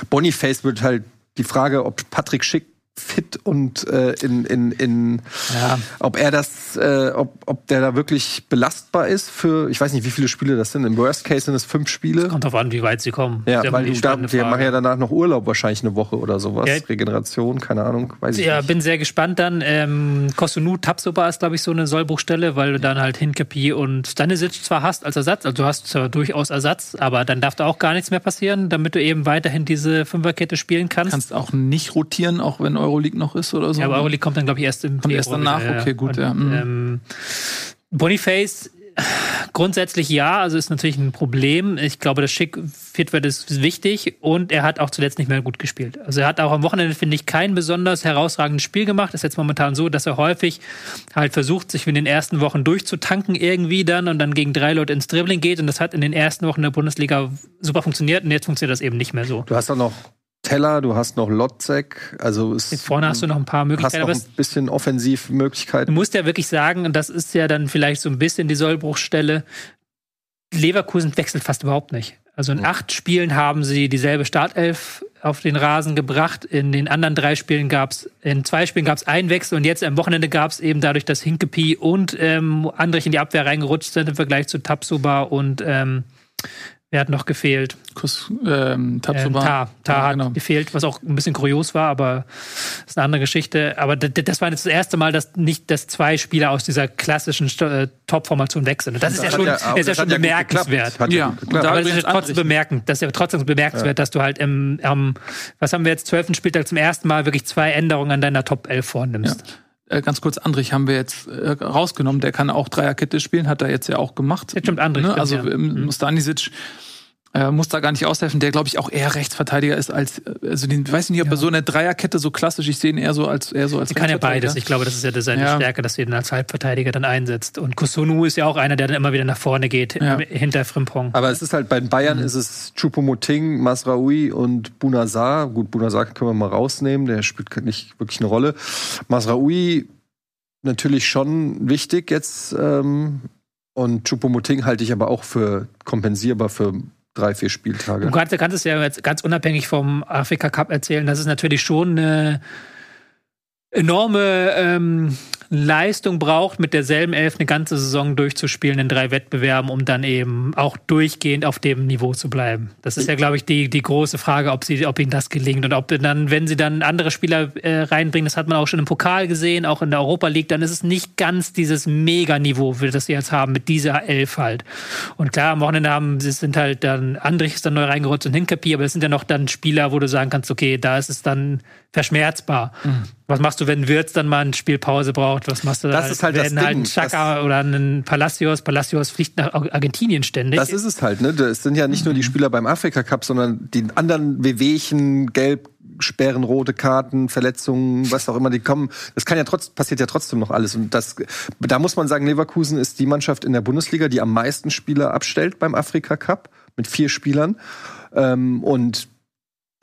Boniface wird halt die Frage, ob Patrick Schick fit und äh, in, in, in ja. ob er das, äh, ob, ob der da wirklich belastbar ist für, ich weiß nicht, wie viele Spiele das sind. Im Worst Case sind es fünf Spiele. kommt darauf an, wie weit sie kommen. Ja, weil du da, wir machen ja danach noch Urlaub wahrscheinlich eine Woche oder sowas. Ja. Regeneration, keine Ahnung, weiß ich ja, nicht. bin sehr gespannt dann. Ähm, Kosunu Tapsoba ist, glaube ich, so eine Sollbruchstelle, weil du dann halt Hinkapi und Stanisic zwar hast als Ersatz, also du hast zwar durchaus Ersatz, aber dann darf da auch gar nichts mehr passieren, damit du eben weiterhin diese Fünferkette spielen kannst. Du kannst auch nicht rotieren, auch wenn Euroleague noch ist oder so. Ja, aber Euroleague kommt dann, glaube ich, erst im Kommt erst danach, wieder, okay, gut, und, ja. Mhm. Ähm, Boniface Grundsätzlich ja, also ist natürlich ein Problem. Ich glaube, das Schick fit wird ist wichtig und er hat auch zuletzt nicht mehr gut gespielt. Also er hat auch am Wochenende, finde ich, kein besonders herausragendes Spiel gemacht. Ist jetzt momentan so, dass er häufig halt versucht, sich in den ersten Wochen durchzutanken irgendwie dann und dann gegen drei Leute ins Dribbling geht und das hat in den ersten Wochen der Bundesliga super funktioniert und jetzt funktioniert das eben nicht mehr so. Du hast auch noch Teller, du hast noch Lotzek, also es, vorne hast du noch ein paar Möglichkeiten. Hast noch ein bisschen Offensivmöglichkeiten. Du musst ja wirklich sagen, und das ist ja dann vielleicht so ein bisschen die Sollbruchstelle, Leverkusen wechselt fast überhaupt nicht. Also in acht Spielen haben sie dieselbe Startelf auf den Rasen gebracht. In den anderen drei Spielen gab es, in zwei Spielen gab es einen Wechsel und jetzt am Wochenende gab es eben dadurch, dass Hinkepi und ähm, Andrich in die Abwehr reingerutscht sind im Vergleich zu Tapsuba und ähm, Wer hat noch gefehlt? Kus, ähm, Tabsoba. Ähm, Ta, Ta ja, hat genau. gefehlt, was auch ein bisschen kurios war, aber das ist eine andere Geschichte. Aber das war jetzt das erste Mal, dass nicht dass zwei Spieler aus dieser klassischen äh, Top-Formation wechseln. Und das, das ist ja schon, ja, ist ja schon bemerkenswert. Ja, ja. aber das ist trotzdem bemerkend. Das ist ja trotzdem bemerkenswert, dass du halt im, ähm, was haben wir jetzt, zwölften Spieltag zum ersten Mal wirklich zwei Änderungen an deiner Top 11 vornimmst. Äh, ganz kurz, Andrich haben wir jetzt äh, rausgenommen. Der kann auch Dreierkette spielen, hat er jetzt ja auch gemacht. Jetzt stimmt Andrich. Ne? Also ja. ähm, mhm. Äh, muss da gar nicht aushelfen, der glaube ich auch eher Rechtsverteidiger ist als, äh, also den, weiß ich nicht, ob ja. er so eine Dreierkette so klassisch, ich sehe ihn eher so als, eher so als Er kann ja beides. Ich glaube, das ist ja seine ja. Stärke, dass er ihn als Halbverteidiger dann einsetzt. Und Kusunu ist ja auch einer, der dann immer wieder nach vorne geht, ja. hinter Frimpong. Aber es ist halt, bei den Bayern mhm. ist es Chupomoting, Masraoui und Bunazar. Gut, Bunazar können wir mal rausnehmen, der spielt nicht wirklich eine Rolle. Masraoui natürlich schon wichtig jetzt, ähm, und Chupomoting halte ich aber auch für kompensierbar für drei, vier Spieltage. Du kannst, kannst es ja jetzt ganz unabhängig vom Afrika Cup erzählen, das ist natürlich schon eine enorme ähm, Leistung braucht, mit derselben Elf eine ganze Saison durchzuspielen in drei Wettbewerben, um dann eben auch durchgehend auf dem Niveau zu bleiben. Das ist ja, glaube ich, die, die große Frage, ob, sie, ob ihnen das gelingt und ob dann, wenn sie dann andere Spieler äh, reinbringen, das hat man auch schon im Pokal gesehen, auch in der Europa League, dann ist es nicht ganz dieses Mega-Niveau, das sie jetzt haben, mit dieser Elf halt. Und klar, am Wochenende haben, sie sind halt dann, Andrich ist dann neu reingerutscht und Hinkapi, aber es sind ja noch dann Spieler, wo du sagen kannst, okay, da ist es dann verschmerzbar. Mhm. Was machst du, wenn Wirtz dann mal eine Spielpause braucht? Was machst du das ist halt wenn das halt ein Chaka oder ein Palacios, Palacios fliegt nach Argentinien ständig. Das ist es halt, ne? Das sind ja nicht nur die Spieler beim Afrika Cup, sondern die anderen Wehwehchen, Gelb, Sperren, rote Karten, Verletzungen, was auch immer, die kommen. Das kann ja trotz, passiert ja trotzdem noch alles. Und das, da muss man sagen, Leverkusen ist die Mannschaft in der Bundesliga, die am meisten Spieler abstellt beim Afrika Cup mit vier Spielern. Ähm, und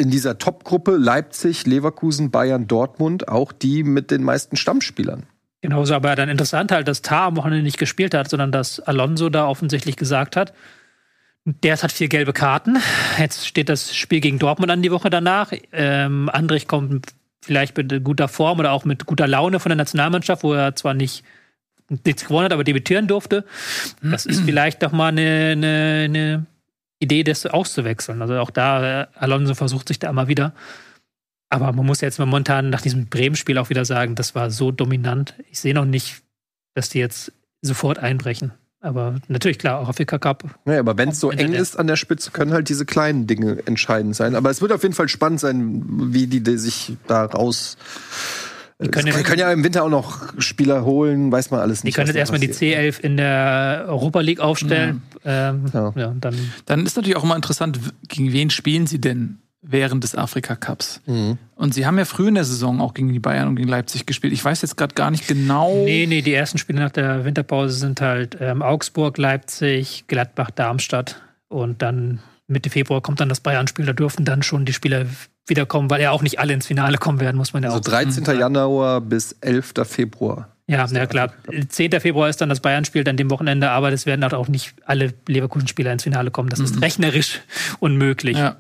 in dieser Top-Gruppe Leipzig, Leverkusen, Bayern, Dortmund auch die mit den meisten Stammspielern. Genauso, aber dann interessant halt, dass Tar am Wochenende nicht gespielt hat, sondern dass Alonso da offensichtlich gesagt hat, der hat vier gelbe Karten. Jetzt steht das Spiel gegen Dortmund an die Woche danach. Ähm, Andrich kommt vielleicht mit guter Form oder auch mit guter Laune von der Nationalmannschaft, wo er zwar nicht nichts gewonnen hat, aber debütieren durfte. Das ist vielleicht doch mal eine, eine, eine Idee, das auszuwechseln. Also auch da, äh, Alonso versucht sich da immer wieder. Aber man muss jetzt momentan nach diesem Bremen-Spiel auch wieder sagen, das war so dominant. Ich sehe noch nicht, dass die jetzt sofort einbrechen. Aber natürlich, klar, auch Afrika Cup. Ja, aber wenn es so eng ist an der Spitze, können halt diese kleinen Dinge entscheidend sein. Aber es wird auf jeden Fall spannend sein, wie die, die sich da raus die können, jetzt, können, ja im Winter auch noch Spieler holen, weiß man alles nicht. Die können jetzt erstmal die C11 in der Europa League aufstellen. Ja. Ähm, ja. ja. dann. dann ist natürlich auch immer interessant, gegen wen spielen sie denn während des Afrika Cups? Mhm. Und sie haben ja früh in der Saison auch gegen die Bayern und gegen Leipzig gespielt. Ich weiß jetzt gerade gar nicht genau. Nee, nee, die ersten Spiele nach der Winterpause sind halt ähm, Augsburg, Leipzig, Gladbach, Darmstadt. Und dann Mitte Februar kommt dann das Bayern-Spiel. Da dürfen dann schon die Spieler wiederkommen, weil ja auch nicht alle ins Finale kommen werden, muss man ja also auch sagen. 13. Januar bis 11. Februar. Ja, na klar. 10. Februar ist dann das Bayern-Spiel, dann dem Wochenende, aber es werden auch nicht alle Leverkusen-Spieler ins Finale kommen. Das mhm. ist rechnerisch unmöglich. Ja.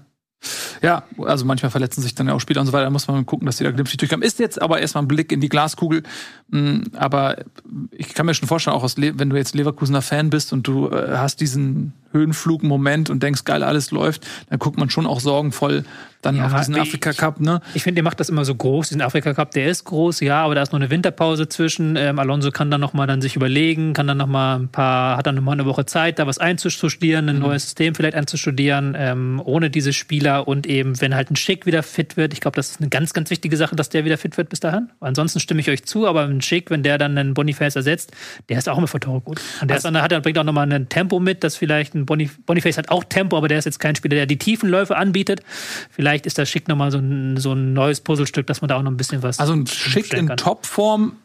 Ja, also manchmal verletzen sich dann ja auch Spieler und so weiter. Da muss man gucken, dass die da glimpflich durchkommen. Ist jetzt aber erstmal ein Blick in die Glaskugel. Mm, aber ich kann mir schon vorstellen, auch aus wenn du jetzt Leverkusener Fan bist und du äh, hast diesen Höhenflug-Moment und denkst, geil, alles läuft, dann guckt man schon auch sorgenvoll dann ja, auf diesen Afrika Cup, ne? Ich, ich finde, ihr macht das immer so groß, diesen Afrika Cup, der ist groß, ja, aber da ist noch eine Winterpause zwischen. Ähm, Alonso kann dann nochmal dann sich überlegen, kann dann nochmal ein paar, hat dann nochmal eine Woche Zeit, da was einzustudieren, ein mhm. neues System vielleicht einzustudieren, ähm, ohne diese Spieler und eben, wenn halt ein Schick wieder fit wird, ich glaube, das ist eine ganz, ganz wichtige Sache, dass der wieder fit wird bis dahin. Ansonsten stimme ich euch zu, aber ein Schick, wenn der dann einen Boniface ersetzt, der ist auch immer für Tore gut. Und der also, ist dann, hat, er bringt auch nochmal ein Tempo mit, das vielleicht ein Bonif Boniface hat auch Tempo, aber der ist jetzt kein Spieler, der die Tiefenläufe anbietet. Vielleicht ist das Schick nochmal so ein, so ein neues Puzzlestück, dass man da auch noch ein bisschen was. Also ein Schick in Topform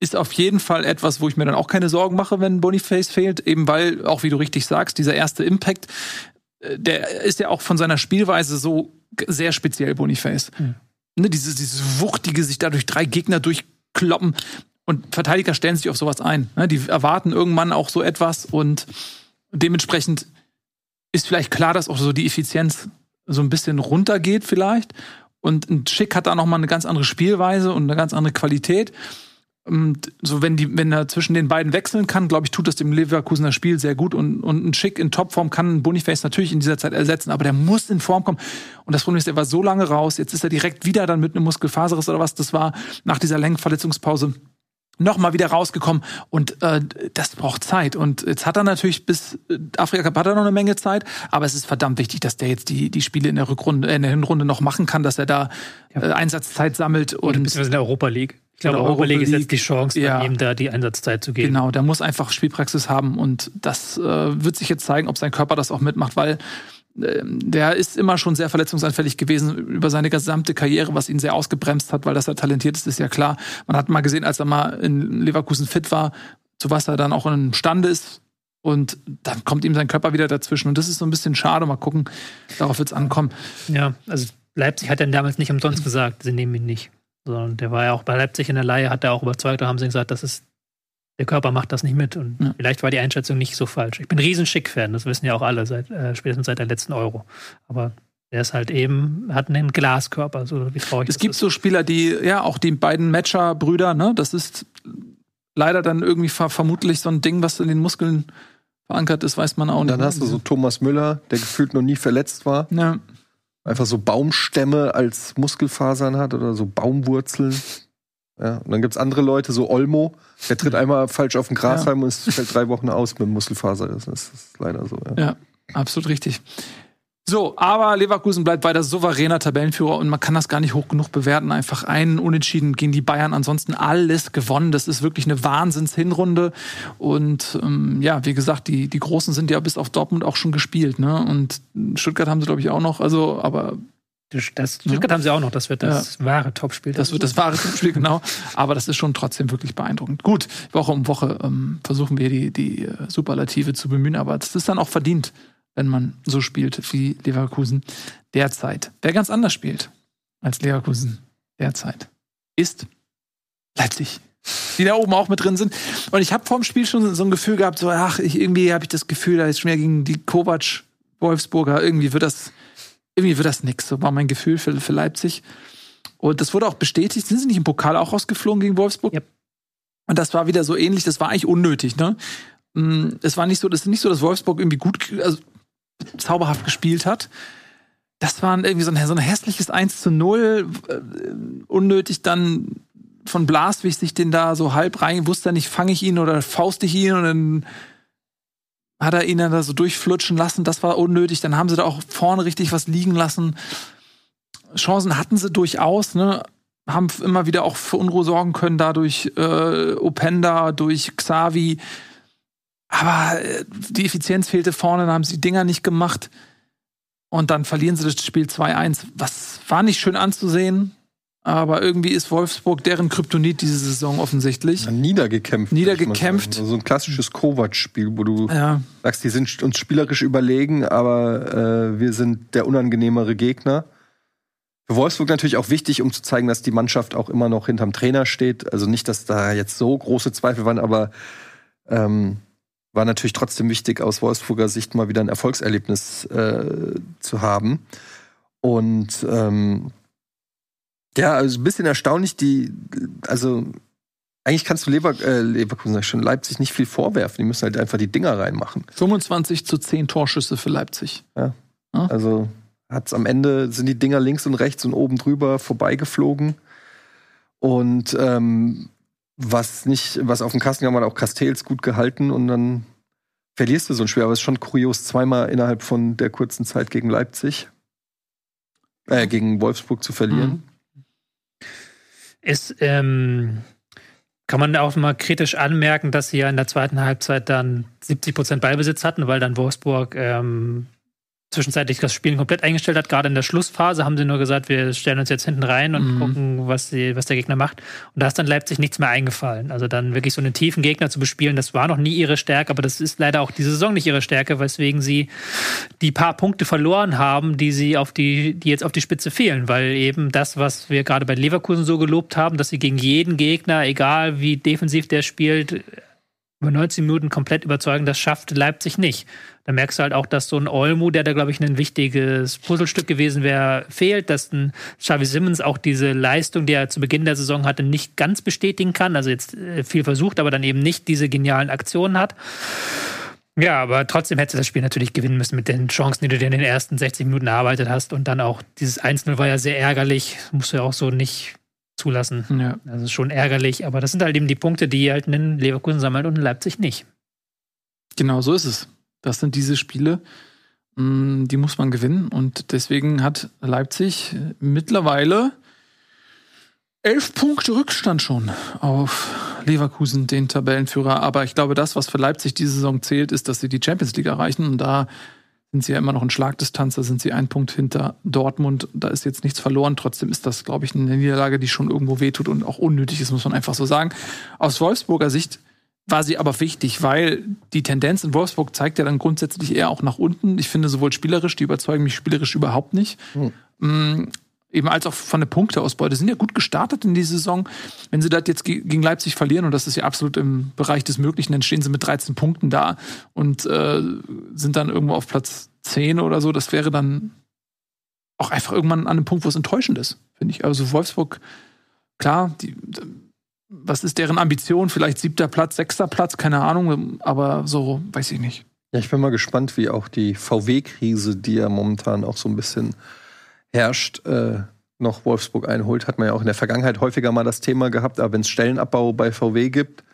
ist auf jeden Fall etwas, wo ich mir dann auch keine Sorgen mache, wenn Boniface fehlt, eben weil, auch wie du richtig sagst, dieser erste Impact, äh, der ist ja auch von seiner Spielweise so sehr speziell, Boniface. Mhm. Ne, dieses, dieses Wuchtige, sich dadurch drei Gegner durchkloppen. Und Verteidiger stellen sich auf sowas ein. Ne? Die erwarten irgendwann auch so etwas und dementsprechend ist vielleicht klar, dass auch so die Effizienz so ein bisschen runtergeht vielleicht. Und ein Schick hat da nochmal eine ganz andere Spielweise und eine ganz andere Qualität. Und so, wenn die, wenn er zwischen den beiden wechseln kann, glaube ich, tut das dem Leverkusener Spiel sehr gut. Und, und ein Schick in Topform kann Boniface natürlich in dieser Zeit ersetzen, aber der muss in Form kommen. Und das Problem ist, er war so lange raus, jetzt ist er direkt wieder dann mit einem Muskelfaserriss oder was das war, nach dieser Längenverletzungspause nochmal wieder rausgekommen und äh, das braucht Zeit und jetzt hat er natürlich bis äh, Afrika Cup hat er noch eine Menge Zeit, aber es ist verdammt wichtig, dass der jetzt die die Spiele in der Rückrunde äh, in der Hinrunde noch machen kann, dass er da äh, Einsatzzeit sammelt und, und in der Europa League. glaube, oder Europa League ist jetzt die Chance, Ja. ihm da die Einsatzzeit zu geben. Genau, der muss einfach Spielpraxis haben und das äh, wird sich jetzt zeigen, ob sein Körper das auch mitmacht, weil der ist immer schon sehr verletzungsanfällig gewesen über seine gesamte Karriere, was ihn sehr ausgebremst hat, weil dass er talentiert ist, ist ja klar. Man hat mal gesehen, als er mal in Leverkusen fit war, zu was er dann auch imstande ist. Und dann kommt ihm sein Körper wieder dazwischen. Und das ist so ein bisschen schade. Mal gucken, darauf wird es ankommen. Ja, also Leipzig hat dann damals nicht umsonst gesagt, sie nehmen ihn nicht. Sondern der war ja auch bei Leipzig in der Leihe, hat er auch überzeugt, da haben sie gesagt, das ist, der Körper macht das nicht mit. Und Ja. vielleicht war die Einschätzung nicht so falsch. Ich bin ein riesen Schick-Fan, das wissen ja auch alle, seit, äh, spätestens seit der letzten Euro. Aber der ist halt eben, hat einen Glaskörper, so wie traurig Es das gibt ist. so Spieler, die, ja, auch die beiden Matcher-Brüder, ne, das ist leider dann irgendwie ver vermutlich so ein Ding, was in den Muskeln verankert ist, weiß man auch Und nicht. dann hast du so Thomas Müller, der gefühlt noch nie verletzt war. Ja, Einfach so Baumstämme als Muskelfasern hat oder so Baumwurzeln. Ja, und dann gibt's andere Leute, so Olmo, der tritt einmal falsch auf den Grashalm und es fällt drei Wochen aus mit Muskelfaser. Das ist leider so. Ja. ja, absolut richtig. So, aber Leverkusen bleibt weiter souveräner Tabellenführer und man kann das gar nicht hoch genug bewerten. Einfach einen Unentschieden gegen die Bayern, ansonsten alles gewonnen. Das ist wirklich eine Wahnsinns-Hinrunde. Und ähm, ja, wie gesagt, die, die Großen sind ja bis auf Dortmund auch schon gespielt. Ne? Und Stuttgart haben sie, glaube ich, auch noch. Also, aber Das Stuttgart haben sie auch noch, das wird das wahre Topspiel. Das wird das wahre Spiel, genau. Aber das ist schon trotzdem wirklich beeindruckend. Gut, Woche um Woche ähm, versuchen wir die, die äh, Superlative zu bemühen, aber das ist dann auch verdient, wenn man so spielt wie Leverkusen derzeit. Wer ganz anders spielt als Leverkusen derzeit, ist Leipzig. Die da oben auch mit drin sind. Und ich habe vor dem Spiel schon so ein Gefühl gehabt, so, ach, ich, irgendwie habe ich das Gefühl, da ist schon wieder gegen die Kovac Wolfsburger, irgendwie wird das, irgendwie wird das nix. So war mein Gefühl für, für Leipzig. Und das wurde auch bestätigt. Sind sie nicht im Pokal auch rausgeflogen gegen Wolfsburg? Yep. Und das war wieder so ähnlich. Das war eigentlich unnötig, ne? Mm, Es war nicht so, das ist nicht so, dass Wolfsburg irgendwie gut, also zauberhaft gespielt hat. Das war irgendwie so ein, so ein hässliches 1 zu 0. äh, Unnötig dann von Blaswig sich den da so halb rein, wusste er nicht, fange ich ihn oder fauste ich ihn und dann hat er ihn dann da so durchflutschen lassen. Das war unnötig. Dann haben sie da auch vorne richtig was liegen lassen. Chancen hatten sie durchaus, ne? Haben immer wieder auch für Unruhe sorgen können, dadurch äh, Openda, durch Xavi. Aber äh, die Effizienz fehlte vorne, dann haben sie die Dinger nicht gemacht. Und dann verlieren sie das Spiel 2-1. Was war nicht schön anzusehen, aber irgendwie ist Wolfsburg deren Kryptonit diese Saison offensichtlich. Ja, Niedergekämpft. Niedergekämpft. Also so ein klassisches Kovac-Spiel, wo du Ja, sagst, die sind uns spielerisch überlegen, aber äh, wir sind der unangenehmere Gegner. Für Wolfsburg natürlich auch wichtig, um zu zeigen, dass die Mannschaft auch immer noch hinterm Trainer steht. Also nicht, dass da jetzt so große Zweifel waren, aber ähm, war natürlich trotzdem wichtig, aus Wolfsburger Sicht mal wieder ein Erfolgserlebnis äh, zu haben. Und ähm, ja, also ein bisschen erstaunlich, die, also eigentlich kannst du Lever äh, Leverkusen, sag ich schon, Leipzig nicht viel vorwerfen. Die müssen halt einfach die Dinger reinmachen. 25 zu 10 Torschüsse für Leipzig. Also hat's am Ende sind die Dinger links und rechts und oben drüber vorbeigeflogen. Und ähm, was nicht, was auf dem Kasten haben, hat auch Castells gut gehalten und dann verlierst du so ein Spiel. Aber es ist schon kurios, zweimal innerhalb von der kurzen Zeit gegen Leipzig, äh, gegen Wolfsburg zu verlieren. Ist, ähm, kann man auch mal kritisch anmerken, dass sie ja in der zweiten Halbzeit dann 70 Prozent Ballbesitz hatten, weil dann Wolfsburg ähm, zwischenzeitlich das Spielen komplett eingestellt hat. Gerade in der Schlussphase haben sie nur gesagt, wir stellen uns jetzt hinten rein und Mhm. gucken, was, die, was der Gegner macht. Und da ist dann Leipzig nichts mehr eingefallen. Also dann wirklich so einen tiefen Gegner zu bespielen, das war noch nie ihre Stärke, aber das ist leider auch diese Saison nicht ihre Stärke, weswegen sie die paar Punkte verloren haben, die sie auf die, die jetzt auf die Spitze fehlen, weil eben das, was wir gerade bei Leverkusen so gelobt haben, dass sie gegen jeden Gegner, egal wie defensiv der spielt, über 90 Minuten komplett überzeugen, das schafft Leipzig nicht. Da merkst du halt auch, dass so ein Olmo, der da, glaube ich, ein wichtiges Puzzlestück gewesen wäre, fehlt, dass ein Xavi Simmons auch diese Leistung, die er zu Beginn der Saison hatte, nicht ganz bestätigen kann. Also jetzt äh, viel versucht, aber dann eben nicht diese genialen Aktionen hat. Ja, aber trotzdem hätte das Spiel natürlich gewinnen müssen mit den Chancen, die du dir in den ersten 60 Minuten erarbeitet hast. Und dann auch dieses 1-0 war ja sehr ärgerlich. Musst du ja auch so nicht zulassen. Ja. Das ist schon ärgerlich, aber das sind halt eben die Punkte, die halt in Leverkusen sammelt und in Leipzig nicht. Genau so ist es. Das sind diese Spiele, mh, die muss man gewinnen. Und deswegen hat Leipzig mittlerweile Elf Punkte Rückstand schon auf Leverkusen, den Tabellenführer. Aber ich glaube, das, was für Leipzig diese Saison zählt, ist, dass sie die Champions League erreichen. Und da sind sie ja immer noch in Schlagdistanz. Da sind sie ein Punkt hinter Dortmund. Da ist jetzt nichts verloren. Trotzdem ist das, glaube ich, eine Niederlage, die schon irgendwo wehtut und auch unnötig ist, muss man einfach so sagen. Aus Wolfsburger Sicht war sie aber wichtig, weil die Tendenz in Wolfsburg zeigt ja dann grundsätzlich eher auch nach unten. Ich finde sowohl spielerisch, die überzeugen mich spielerisch überhaupt nicht. Hm eben als auch von der Punkteausbeute, sind ja gut gestartet in die Saison. Wenn sie das jetzt gegen Leipzig verlieren, und das ist ja absolut im Bereich des Möglichen, dann stehen sie mit 13 Punkten da und äh, sind dann irgendwo auf Platz 10 oder so. Das wäre dann auch einfach irgendwann an einem Punkt, wo es enttäuschend ist, finde ich. Also Wolfsburg, klar, die, was ist deren Ambition? Vielleicht siebter Platz, sechster Platz, keine Ahnung, aber so weiß ich nicht. Ja, ich bin mal gespannt, wie auch die VW-Krise, die ja momentan auch so ein bisschen herrscht, äh, noch Wolfsburg einholt. Hat man ja auch in der Vergangenheit häufiger mal das Thema gehabt, aber wenn es Stellenabbau bei VW gibt,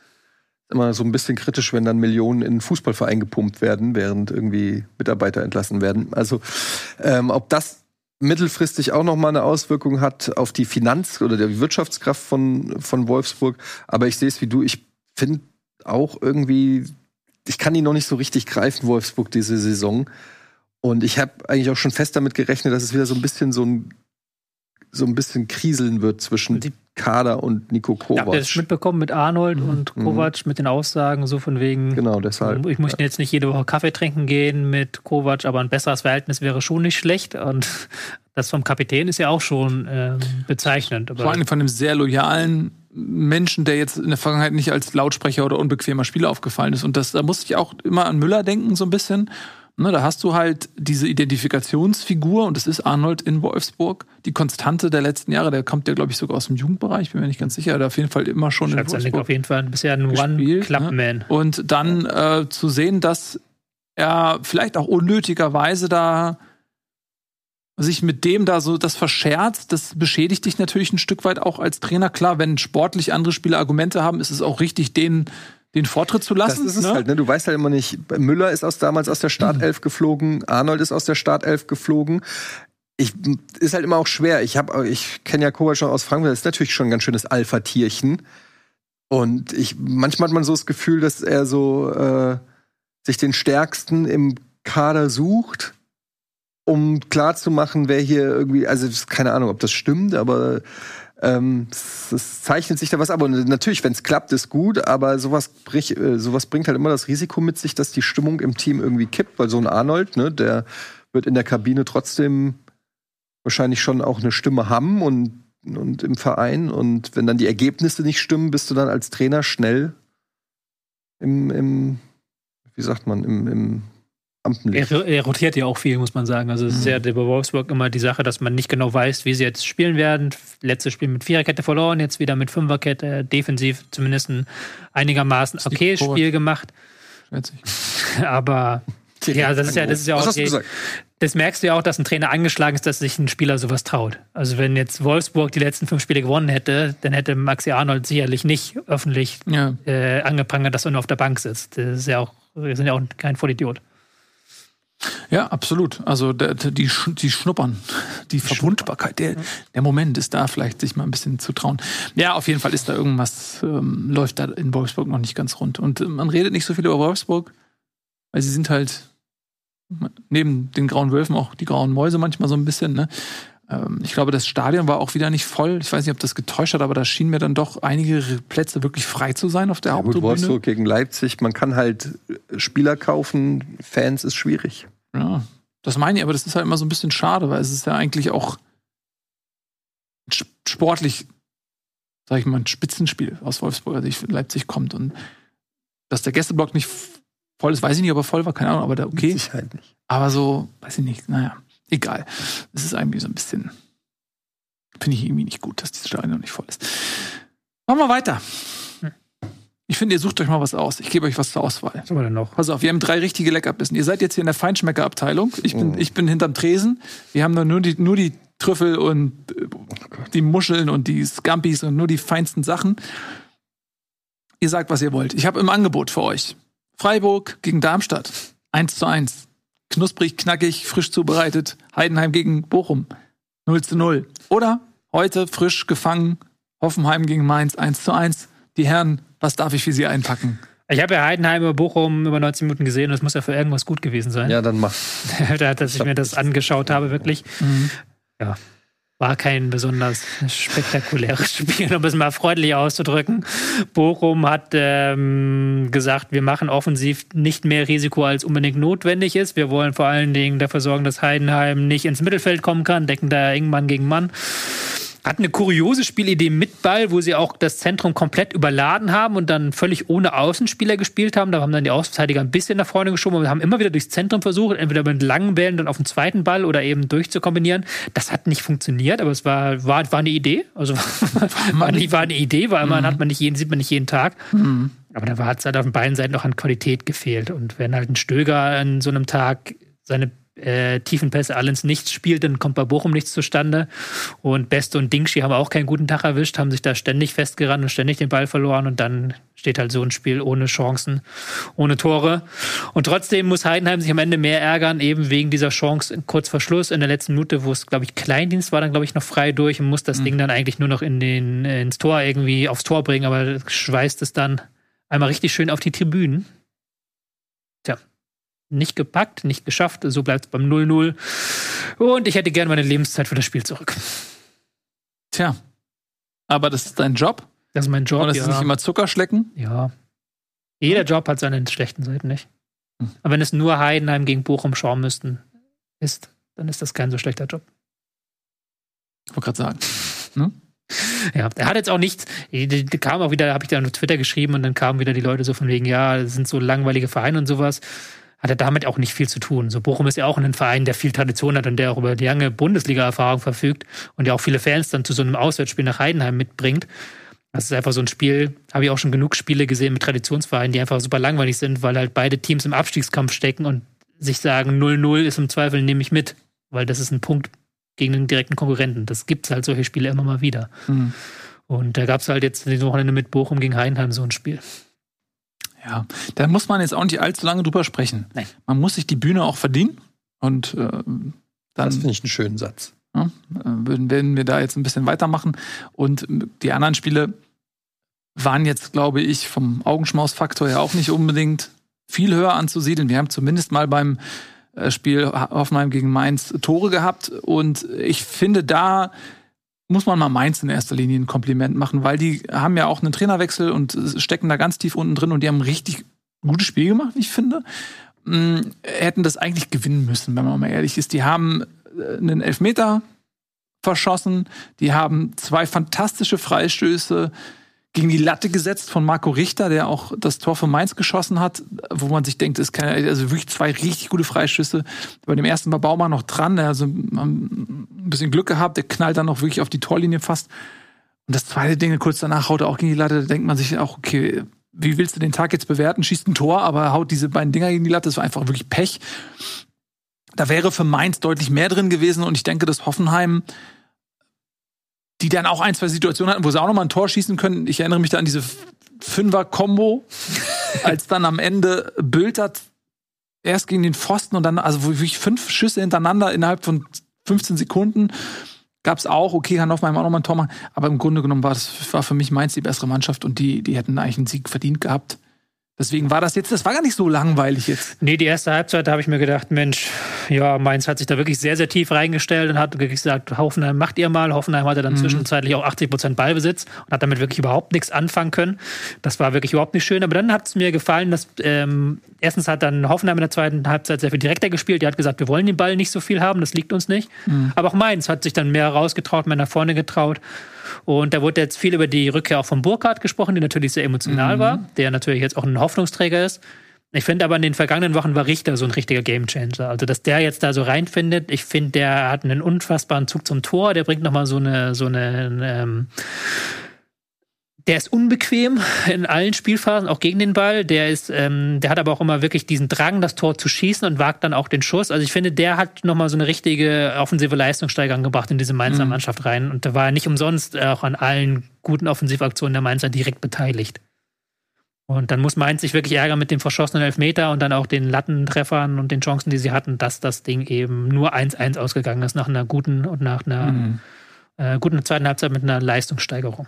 immer so ein bisschen kritisch, wenn dann Millionen in einen Fußballverein gepumpt werden, während irgendwie Mitarbeiter entlassen werden. Also ähm, ob das mittelfristig auch noch mal eine Auswirkung hat auf die Finanz- oder die Wirtschaftskraft von, von Wolfsburg. Aber ich sehe es wie du, ich finde auch irgendwie, ich kann die noch nicht so richtig greifen, Wolfsburg, diese Saison. Und ich habe eigentlich auch schon fest damit gerechnet, dass es wieder so ein bisschen so ein so ein bisschen kriseln wird zwischen die, Kader und Nico Kovac. Ja, das mitbekommen mit Arnold mhm. und Kovac mit den Aussagen so von wegen. Genau, deshalb. Ich möchte jetzt nicht jede Woche Kaffee trinken gehen mit Kovac, aber ein besseres Verhältnis wäre schon nicht schlecht. Und das vom Kapitän ist ja auch schon ähm, bezeichnend. Vor allem von einem sehr loyalen Menschen, der jetzt in der Vergangenheit nicht als Lautsprecher oder unbequemer Spieler aufgefallen ist. Und das, da musste ich auch immer an Müller denken, so ein bisschen. Ne, da hast du halt diese Identifikationsfigur und das ist Arnold in Wolfsburg, die Konstante der letzten Jahre. Der kommt ja, glaube ich, sogar aus dem Jugendbereich, bin mir nicht ganz sicher. Der auf jeden Fall immer schon Schreibt in Wolfsburg auf jeden Fall bisher ein One-Club-Man. Ne? Und dann äh, zu sehen, dass er vielleicht auch unnötigerweise da sich mit dem da so das verscherzt, das beschädigt dich natürlich ein Stück weit auch als Trainer. Klar, wenn sportlich andere Spieler Argumente haben, ist es auch richtig, denen den Vortritt zu lassen. Das ist es ne? halt, ne? Du weißt halt immer nicht, Müller ist aus damals aus der Startelf mhm. geflogen, Arnold ist aus der Startelf geflogen. Ich, ist halt immer auch schwer. Ich habe, ich kenne ja Kovac schon aus Frankfurt. Das ist natürlich schon ein ganz schönes Alpha-Tierchen. Und ich, manchmal hat man so das Gefühl, dass er so äh, sich den Stärksten im Kader sucht, um klarzumachen, wer hier irgendwie, also keine Ahnung, ob das stimmt, aber ähm, es, es, zeichnet sich da was ab. Und natürlich, wenn es klappt, ist gut, aber sowas, brich, äh, sowas bringt halt immer das Risiko mit sich, dass die Stimmung im Team irgendwie kippt, weil so ein Arnold, ne, der wird in der Kabine trotzdem wahrscheinlich schon auch eine Stimme haben und, und im Verein. Und wenn dann die Ergebnisse nicht stimmen, bist du dann als Trainer schnell im, im wie sagt man, im, im Rampenlicht. Er, er, rotiert ja auch viel, muss man sagen. Also es ist mhm. ja bei Wolfsburg immer die Sache, dass man nicht genau weiß, wie sie jetzt spielen werden. Letztes Spiel mit Viererkette verloren, jetzt wieder mit Fünferkette, defensiv zumindest ein einigermaßen okay Spiel gemacht. Aber ja, das ist ja, das ist ja auch. Okay. Das merkst du ja auch, dass ein Trainer angeschlagen ist, dass sich ein Spieler sowas traut. Also wenn jetzt Wolfsburg die letzten fünf Spiele gewonnen hätte, dann hätte Maxi Arnold sicherlich nicht öffentlich ja. äh, angeprangert, dass er nur auf der Bank sitzt. Das ist ja auch, wir sind ja auch kein Vollidiot. Ja, absolut. Also der, die, die schnuppern, die Verwundbarkeit, der, der Moment ist da, vielleicht sich mal ein bisschen zu trauen. Ja, auf jeden Fall ist da irgendwas, ähm, läuft da in Wolfsburg noch nicht ganz rund. Und äh, man redet nicht so viel über Wolfsburg, weil sie sind halt neben den grauen Wölfen auch die grauen Mäuse manchmal so ein bisschen. Ne? Ähm, ich glaube, das Stadion war auch wieder nicht voll. Ich weiß nicht, ob das getäuscht hat, aber da schienen mir dann doch einige Plätze wirklich frei zu sein auf der ja, Haupttribüne. Wolfsburg gegen Leipzig, man kann halt Spieler kaufen, Fans ist schwierig. Ja, das meine ich, aber das ist halt immer so ein bisschen schade, weil es ist ja eigentlich auch sportlich, sag ich mal, ein Spitzenspiel aus Wolfsburg, also ich, Leipzig kommt und dass der Gästeblock nicht voll ist, weiß ich nicht, ob er voll war, keine Ahnung, aber da okay. Sicherheit nicht. Aber so, weiß ich nicht, naja, egal. Es ist irgendwie so ein bisschen, finde ich irgendwie nicht gut, dass dieses Stadion noch nicht voll ist. Machen wir weiter. Ich finde, ihr sucht euch mal was aus. Ich gebe euch was zur Auswahl. Was haben wir denn noch? Pass auf, wir haben drei richtige Leckerbissen. Ihr seid jetzt hier in der Feinschmeckerabteilung. Ich bin, oh. ich bin hinterm Tresen. Wir haben nur die, nur die Trüffel und äh, die Muscheln und die Scampis und nur die feinsten Sachen. Ihr sagt, was ihr wollt. Ich habe im Angebot für euch Freiburg gegen Darmstadt. 1 zu 1. Knusprig, knackig, frisch zubereitet. Heidenheim gegen Bochum. 0 zu 0. Oder heute frisch gefangen Hoffenheim gegen Mainz 1 zu 1. Die Herren, was darf ich für Sie einpacken? Ich habe ja Heidenheim über Bochum über 90 Minuten gesehen und das muss ja für irgendwas gut gewesen sein. Ja, dann mach. dass ich mir das angeschaut habe, wirklich. Mhm. Ja, war kein besonders spektakuläres Spiel, um es mal freundlich auszudrücken. Bochum hat ähm, gesagt, wir machen offensiv nicht mehr Risiko, als unbedingt notwendig ist. Wir wollen vor allen Dingen dafür sorgen, dass Heidenheim nicht ins Mittelfeld kommen kann, decken da eng Mann gegen Mann hat eine kuriose Spielidee mit Ball, wo sie auch das Zentrum komplett überladen haben und dann völlig ohne Außenspieler gespielt haben. Da haben dann die Außenverteidiger ein bisschen nach vorne geschoben und haben immer wieder durchs Zentrum versucht, entweder mit langen Bällen dann auf den zweiten Ball oder eben durchzukombinieren. Das hat nicht funktioniert, aber es war, war, war eine Idee. Also war, nicht, war eine Idee, weil man mhm. hat man nicht jeden, sieht man nicht jeden Tag. Mhm. Aber da hat es halt auf beiden Seiten noch an Qualität gefehlt. Und wenn halt ein Stöger an so einem Tag seine äh, Tiefenpässe alle ins Nichts spielt, dann kommt bei Bochum nichts zustande. Und Beste und Dingschi haben auch keinen guten Tag erwischt, haben sich da ständig festgerannt und ständig den Ball verloren und dann steht halt so ein Spiel ohne Chancen, ohne Tore. Und trotzdem muss Heidenheim sich am Ende mehr ärgern, eben wegen dieser Chance kurz vor Schluss in der letzten Minute, wo es, glaube ich, Kleindienst war dann, glaube ich, noch frei durch und muss das mhm. Ding dann eigentlich nur noch in den, ins Tor irgendwie aufs Tor bringen, aber schweißt es dann einmal richtig schön auf die Tribünen. Tja, nicht gepackt, nicht geschafft. So bleibt es beim 0-0. Und ich hätte gerne meine Lebenszeit für das Spiel zurück. Tja. Aber das ist dein Job? Das ist mein Job. Und das ja. ist nicht immer Zuckerschlecken? Ja. Jeder Job hat seine schlechten Seiten nicht. Hm. Aber wenn es nur Heidenheim gegen Bochum schauen müssten, ist, dann ist das kein so schlechter Job. Ich wollte gerade sagen. Ne? Ja, er hat jetzt auch nichts, kam auch wieder, habe ich dann auf Twitter geschrieben und dann kamen wieder die Leute so von wegen, ja, das sind so langweilige Vereine und sowas hat er damit auch nicht viel zu tun. So Bochum ist ja auch ein Verein, der viel Tradition hat und der auch über die lange Bundesliga-Erfahrung verfügt und der auch viele Fans dann zu so einem Auswärtsspiel nach Heidenheim mitbringt. Das ist einfach so ein Spiel, habe ich auch schon genug Spiele gesehen mit Traditionsvereinen, die einfach super langweilig sind, weil halt beide Teams im Abstiegskampf stecken und sich sagen, 0-0 ist im Zweifel, nehme ich mit, weil das ist ein Punkt gegen den direkten Konkurrenten. Das gibt es halt solche Spiele immer mal wieder. Mhm. Und da gab es halt jetzt die Wochenende mit Bochum gegen Heidenheim so ein Spiel. Ja, da muss man jetzt auch nicht allzu lange drüber sprechen. Nein. Man muss sich die Bühne auch verdienen. Und äh, dann. Das finde ich einen schönen Satz. Ja, würden, werden wir da jetzt ein bisschen weitermachen. Und die anderen Spiele waren jetzt, glaube ich, vom Augenschmausfaktor her auch nicht unbedingt viel höher anzusiedeln. Wir haben zumindest mal beim äh, Spiel Hoffenheim gegen Mainz Tore gehabt. Und ich finde, da muss man mal Mainz in erster Linie ein Kompliment machen, weil die haben ja auch einen Trainerwechsel und stecken da ganz tief unten drin und die haben ein richtig gutes Spiel gemacht, ich finde. Hm, hätten das eigentlich gewinnen müssen, wenn man mal ehrlich ist. Die haben äh, einen Elfmeter verschossen, die haben zwei fantastische Freistöße gegen die Latte gesetzt von Marco Richter, der auch das Tor von Mainz geschossen hat, wo man sich denkt, ist keine, also wirklich zwei richtig gute Freischüsse. Bei dem ersten war Baumann noch dran, also ein bisschen Glück gehabt, der knallt dann noch wirklich auf die Torlinie fast. Und das zweite Ding, kurz danach haut er auch gegen die Latte, da denkt man sich auch, okay, wie willst du den Tag jetzt bewerten? Schießt ein Tor, aber haut diese beiden Dinger gegen die Latte, das war einfach wirklich Pech. Da wäre für Mainz deutlich mehr drin gewesen und ich denke, dass Hoffenheim die dann auch ein, zwei Situationen hatten, wo sie auch nochmal ein Tor schießen können. Ich erinnere mich da an diese Fünfer-Kombo, als dann am Ende Bültert erst gegen den Pfosten und dann, also wirklich fünf Schüsse hintereinander innerhalb von 15 Sekunden gab es auch, okay, Hannover auch nochmal ein Tor machen, aber im Grunde genommen war das war für mich Mainz die bessere Mannschaft und die, die hätten eigentlich einen Sieg verdient gehabt. Deswegen war das jetzt, das war gar nicht so langweilig jetzt. Nee, die erste Halbzeit habe ich mir gedacht, Mensch, ja, Mainz hat sich da wirklich sehr, sehr tief reingestellt und hat gesagt, Hoffenheim macht ihr mal. Hoffenheim hatte dann mhm. zwischenzeitlich auch 80 Prozent Ballbesitz und hat damit wirklich überhaupt nichts anfangen können. Das war wirklich überhaupt nicht schön. Aber dann hat es mir gefallen, dass ähm, erstens hat dann Hoffenheim in der zweiten Halbzeit sehr viel direkter gespielt. Die hat gesagt, wir wollen den Ball nicht so viel haben, das liegt uns nicht. Mhm. Aber auch Mainz hat sich dann mehr rausgetraut, mehr nach vorne getraut. Und da wurde jetzt viel über die Rückkehr auch von Burkhardt gesprochen, die natürlich sehr emotional mhm. war, der natürlich jetzt auch ein Hoffnungsträger ist. Ich finde aber in den vergangenen Wochen war Richter so ein richtiger Gamechanger. Also, dass der jetzt da so reinfindet, ich finde, der hat einen unfassbaren Zug zum Tor, der bringt nochmal so eine, so eine, ähm, der ist unbequem in allen Spielphasen, auch gegen den Ball. Der ist, ähm, der hat aber auch immer wirklich diesen Drang, das Tor zu schießen und wagt dann auch den Schuss. Also ich finde, der hat nochmal so eine richtige offensive Leistungssteigerung gebracht in diese Mainzer mhm. Mannschaft rein. Und da war er nicht umsonst auch an allen guten Offensivaktionen der Mainzer direkt beteiligt. Und dann muss Mainz sich wirklich ärgern mit dem verschossenen Elfmeter und dann auch den Lattentreffern und den Chancen, die sie hatten, dass das Ding eben nur 1-1 ausgegangen ist nach einer guten und nach einer mhm. äh, guten zweiten Halbzeit mit einer Leistungssteigerung.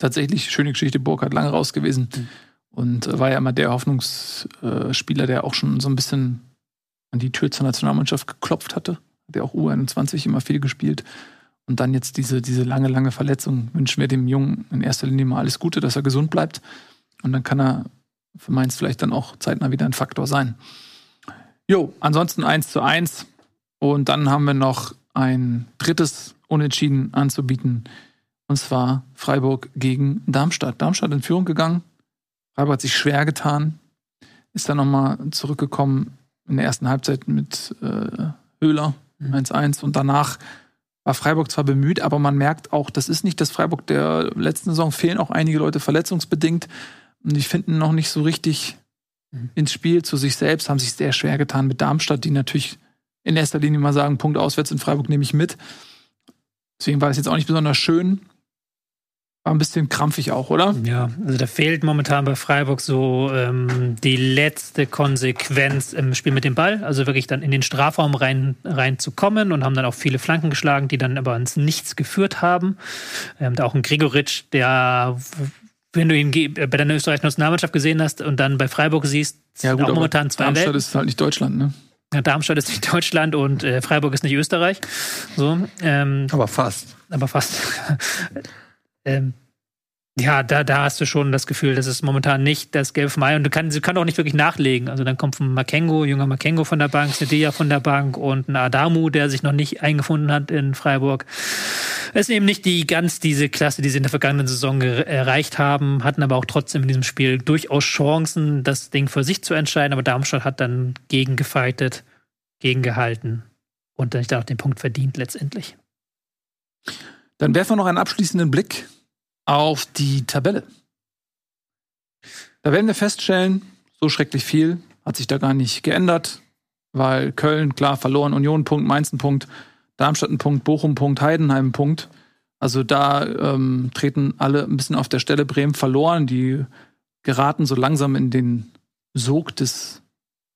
Tatsächlich, schöne Geschichte, Burkhardt lange raus gewesen. Mhm. Und äh, war ja immer der Hoffnungsspieler, der auch schon so ein bisschen an die Tür zur Nationalmannschaft geklopft hatte. Der auch U21 immer viel gespielt. Und dann jetzt diese, diese lange, lange Verletzung. Wünschen wir dem Jungen in erster Linie mal alles Gute, dass er gesund bleibt. Und dann kann er für Mainz vielleicht dann auch zeitnah wieder ein Faktor sein. Jo, ansonsten 1 zu 1. Und dann haben wir noch ein drittes Unentschieden anzubieten. Und zwar Freiburg gegen Darmstadt. Darmstadt in Führung gegangen. Freiburg hat sich schwer getan. Ist dann nochmal zurückgekommen in der ersten Halbzeit mit äh, Höhler 1-1. Mhm. Und danach war Freiburg zwar bemüht, aber man merkt auch, das ist nicht das Freiburg der letzten Saison. Fehlen auch einige Leute verletzungsbedingt. Und die finden noch nicht so richtig mhm. ins Spiel zu sich selbst, haben sich sehr schwer getan mit Darmstadt, die natürlich in erster Linie mal sagen, Punkt auswärts in Freiburg nehme ich mit. Deswegen war es jetzt auch nicht besonders schön. War ein bisschen krampfig auch, oder? Ja, also da fehlt momentan bei Freiburg so ähm, die letzte Konsequenz im Spiel mit dem Ball. Also wirklich dann in den Strafraum rein, rein zu kommen und haben dann auch viele Flanken geschlagen, die dann aber ins Nichts geführt haben. Ähm, da auch ein Gregoritsch, der, wenn du ihn bei der österreichischen Nationalmannschaft gesehen hast und dann bei Freiburg siehst, ja, gut, auch momentan zwei Darmstadt Welten. ist halt nicht Deutschland, ne? Ja, Darmstadt ist nicht Deutschland und äh, Freiburg ist nicht Österreich. So, ähm, aber fast. Aber fast. Ähm, ja, da, da hast du schon das Gefühl, das ist momentan nicht das Gelb Mai und du kannst, sie können auch nicht wirklich nachlegen. Also dann kommt ein Makengo, junger Makengo von der Bank, Sedeja von der Bank und ein Adamu, der sich noch nicht eingefunden hat in Freiburg. Es ist eben nicht die ganz diese Klasse, die sie in der vergangenen Saison erreicht haben, hatten aber auch trotzdem in diesem Spiel durchaus Chancen, das Ding für sich zu entscheiden. Aber Darmstadt hat dann gegengefeitet, gegengehalten und dann auch den Punkt verdient letztendlich. Dann werfen wir noch einen abschließenden Blick auf die Tabelle. Da werden wir feststellen, so schrecklich viel hat sich da gar nicht geändert, weil Köln, klar, verloren, Union, Punkt, Mainz, ein Punkt, Darmstadt, ein Punkt, Bochum, Punkt, Heidenheim, ein Punkt. Also da ähm, treten alle ein bisschen auf der Stelle Bremen verloren. Die geraten so langsam in den Sog des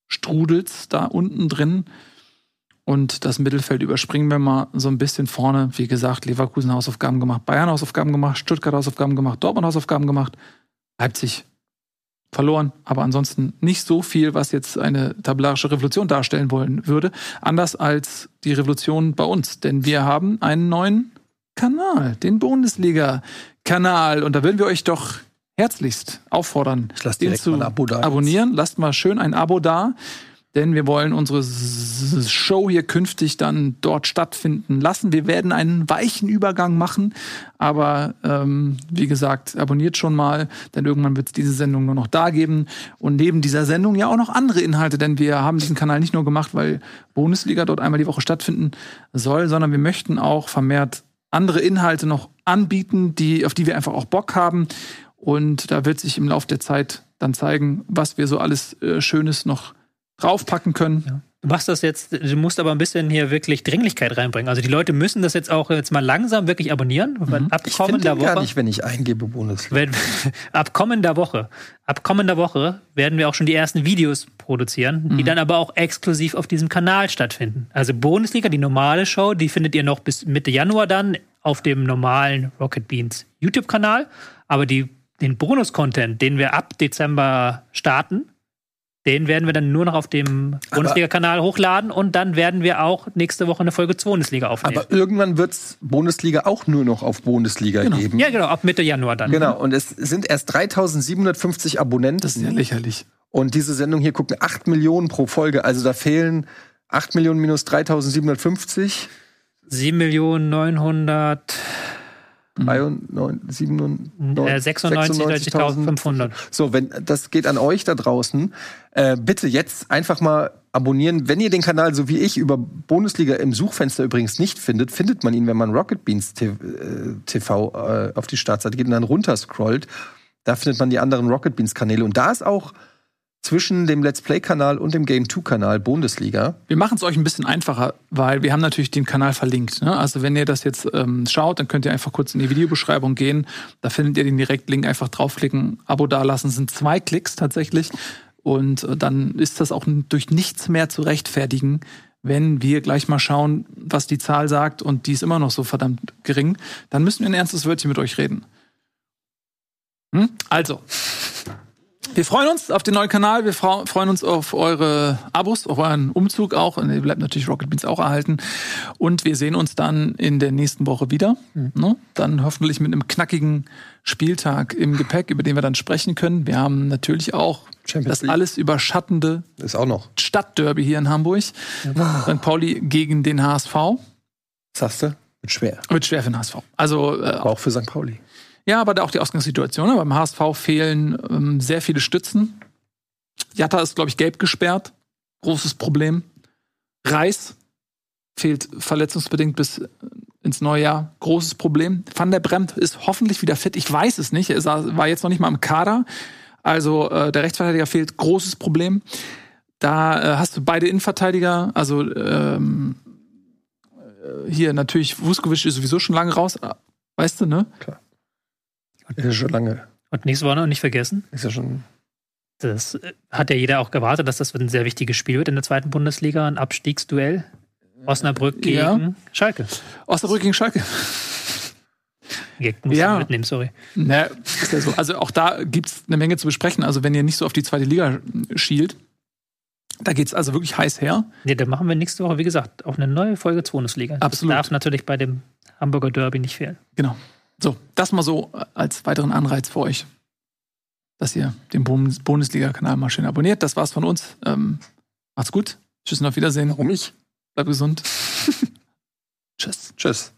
Strudels da unten drin. Und das Mittelfeld überspringen wir mal so ein bisschen vorne. Wie gesagt, Leverkusen Hausaufgaben gemacht, Bayern Hausaufgaben gemacht, Stuttgart Hausaufgaben gemacht, Dortmund Hausaufgaben gemacht, Leipzig verloren. Aber ansonsten nicht so viel, was jetzt eine tabellarische Revolution darstellen wollen würde. Anders als die Revolution bei uns. Denn wir haben einen neuen Kanal, den Bundesliga-Kanal. Und da würden wir euch doch herzlichst auffordern, den zu abonnieren. Lasst mal schön ein Abo da denn wir wollen unsere Show hier künftig dann dort stattfinden lassen. Wir werden einen weichen Übergang machen, aber ähm, wie gesagt, abonniert schon mal, denn irgendwann wird es diese Sendung nur noch da geben und neben dieser Sendung ja auch noch andere Inhalte, denn wir haben diesen Kanal nicht nur gemacht, weil Bundesliga dort einmal die Woche stattfinden soll, sondern wir möchten auch vermehrt andere Inhalte noch anbieten, die auf die wir einfach auch Bock haben und da wird sich im Laufe der Zeit dann zeigen, was wir so alles äh, Schönes noch draufpacken können. Ja. Du machst das jetzt, du musst aber ein bisschen hier wirklich Dringlichkeit reinbringen. Also die Leute müssen das jetzt auch jetzt mal langsam wirklich abonnieren. Mhm. Ab ich kommender Woche. gar nicht, wenn ich eingebe Bundesliga. Wenn, ab kommender Woche, ab kommender Woche werden wir auch schon die ersten Videos produzieren, mhm. die dann aber auch exklusiv auf diesem Kanal stattfinden. Also Bundesliga, die normale Show, die findet ihr noch bis Mitte Januar dann auf dem normalen Rocket Beans YouTube-Kanal. Aber die, den Bonus-Content, den wir ab Dezember starten, den werden wir dann nur noch auf dem Bundesliga-Kanal hochladen und dann werden wir auch nächste Woche eine Folge 2 Bundesliga aufnehmen. Aber irgendwann wird es Bundesliga auch nur noch auf Bundesliga genau. geben. Ja, genau, ab Mitte Januar dann. Genau, und es sind erst 3750 Abonnenten. Das ist ja lächerlich. Und diese Sendung hier gucken 8 Millionen pro Folge. Also da fehlen 8 Millionen minus 3750. 7 Millionen 900. 96.500. So, wenn das geht an euch da draußen, äh, bitte jetzt einfach mal abonnieren. Wenn ihr den Kanal so wie ich über Bundesliga im Suchfenster übrigens nicht findet, findet man ihn, wenn man Rocket Beans TV äh, auf die Startseite geht und dann runterscrollt. Da findet man die anderen Rocket Beans Kanäle und da ist auch zwischen dem Let's Play-Kanal und dem Game 2-Kanal Bundesliga. Wir machen es euch ein bisschen einfacher, weil wir haben natürlich den Kanal verlinkt. Ne? Also wenn ihr das jetzt ähm, schaut, dann könnt ihr einfach kurz in die Videobeschreibung gehen. Da findet ihr den Direktlink, einfach draufklicken, Abo dalassen. Das sind zwei Klicks tatsächlich. Und äh, dann ist das auch durch nichts mehr zu rechtfertigen, wenn wir gleich mal schauen, was die Zahl sagt und die ist immer noch so verdammt gering. Dann müssen wir ein ernstes Wörtchen mit euch reden. Hm? Also, wir freuen uns auf den neuen Kanal, wir freuen uns auf eure Abos, auf euren Umzug auch. Und ihr bleibt natürlich Rocket Beans auch erhalten. Und wir sehen uns dann in der nächsten Woche wieder. Mhm. Ne? Dann hoffentlich mit einem knackigen Spieltag im Gepäck, über den wir dann sprechen können. Wir haben natürlich auch Champions das League. alles überschattende ist auch noch. Stadtderby hier in Hamburg. Ja. St. Pauli gegen den HSV. Was sagst du? Wird schwer. Wird schwer für den HSV. Also, äh, auch für St. Pauli. Ja, aber auch die Ausgangssituation. Ne? Beim HSV fehlen ähm, sehr viele Stützen. Jatta ist, glaube ich, gelb gesperrt. Großes Problem. Reis fehlt verletzungsbedingt bis äh, ins neue Jahr. Großes Problem. Van der Bremt ist hoffentlich wieder fit. Ich weiß es nicht. Er war jetzt noch nicht mal im Kader. Also äh, der Rechtsverteidiger fehlt. Großes Problem. Da äh, hast du beide Innenverteidiger. Also ähm, äh, hier natürlich Vuskovic ist sowieso schon lange raus. Weißt du, ne? Klar. Ist ja schon lange. Und nächstes Woche noch nicht vergessen. Ist ja schon. Das äh, hat ja jeder auch gewartet, dass das ein sehr wichtiges Spiel wird in der zweiten Bundesliga, ein Abstiegsduell. Osnabrück gegen ja. Schalke. Osnabrück gegen Schalke. Muss ja. mitnehmen, sorry. Na, ist ja so. Also auch da gibt es eine Menge zu besprechen. Also wenn ihr nicht so auf die zweite Liga schielt, da geht es also wirklich heiß her. Nee, da machen wir nächste Woche, wie gesagt, auch eine neue Folge zur Bundesliga. Absolut. Das darf natürlich bei dem Hamburger Derby nicht fehlen. Genau. So, das mal so als weiteren Anreiz für euch, dass ihr den Bundesliga-Kanal mal schön abonniert. Das war's von uns. Ähm, macht's gut. Tschüss und auf Wiedersehen. Warum ich? Bleib gesund. Tschüss. Tschüss.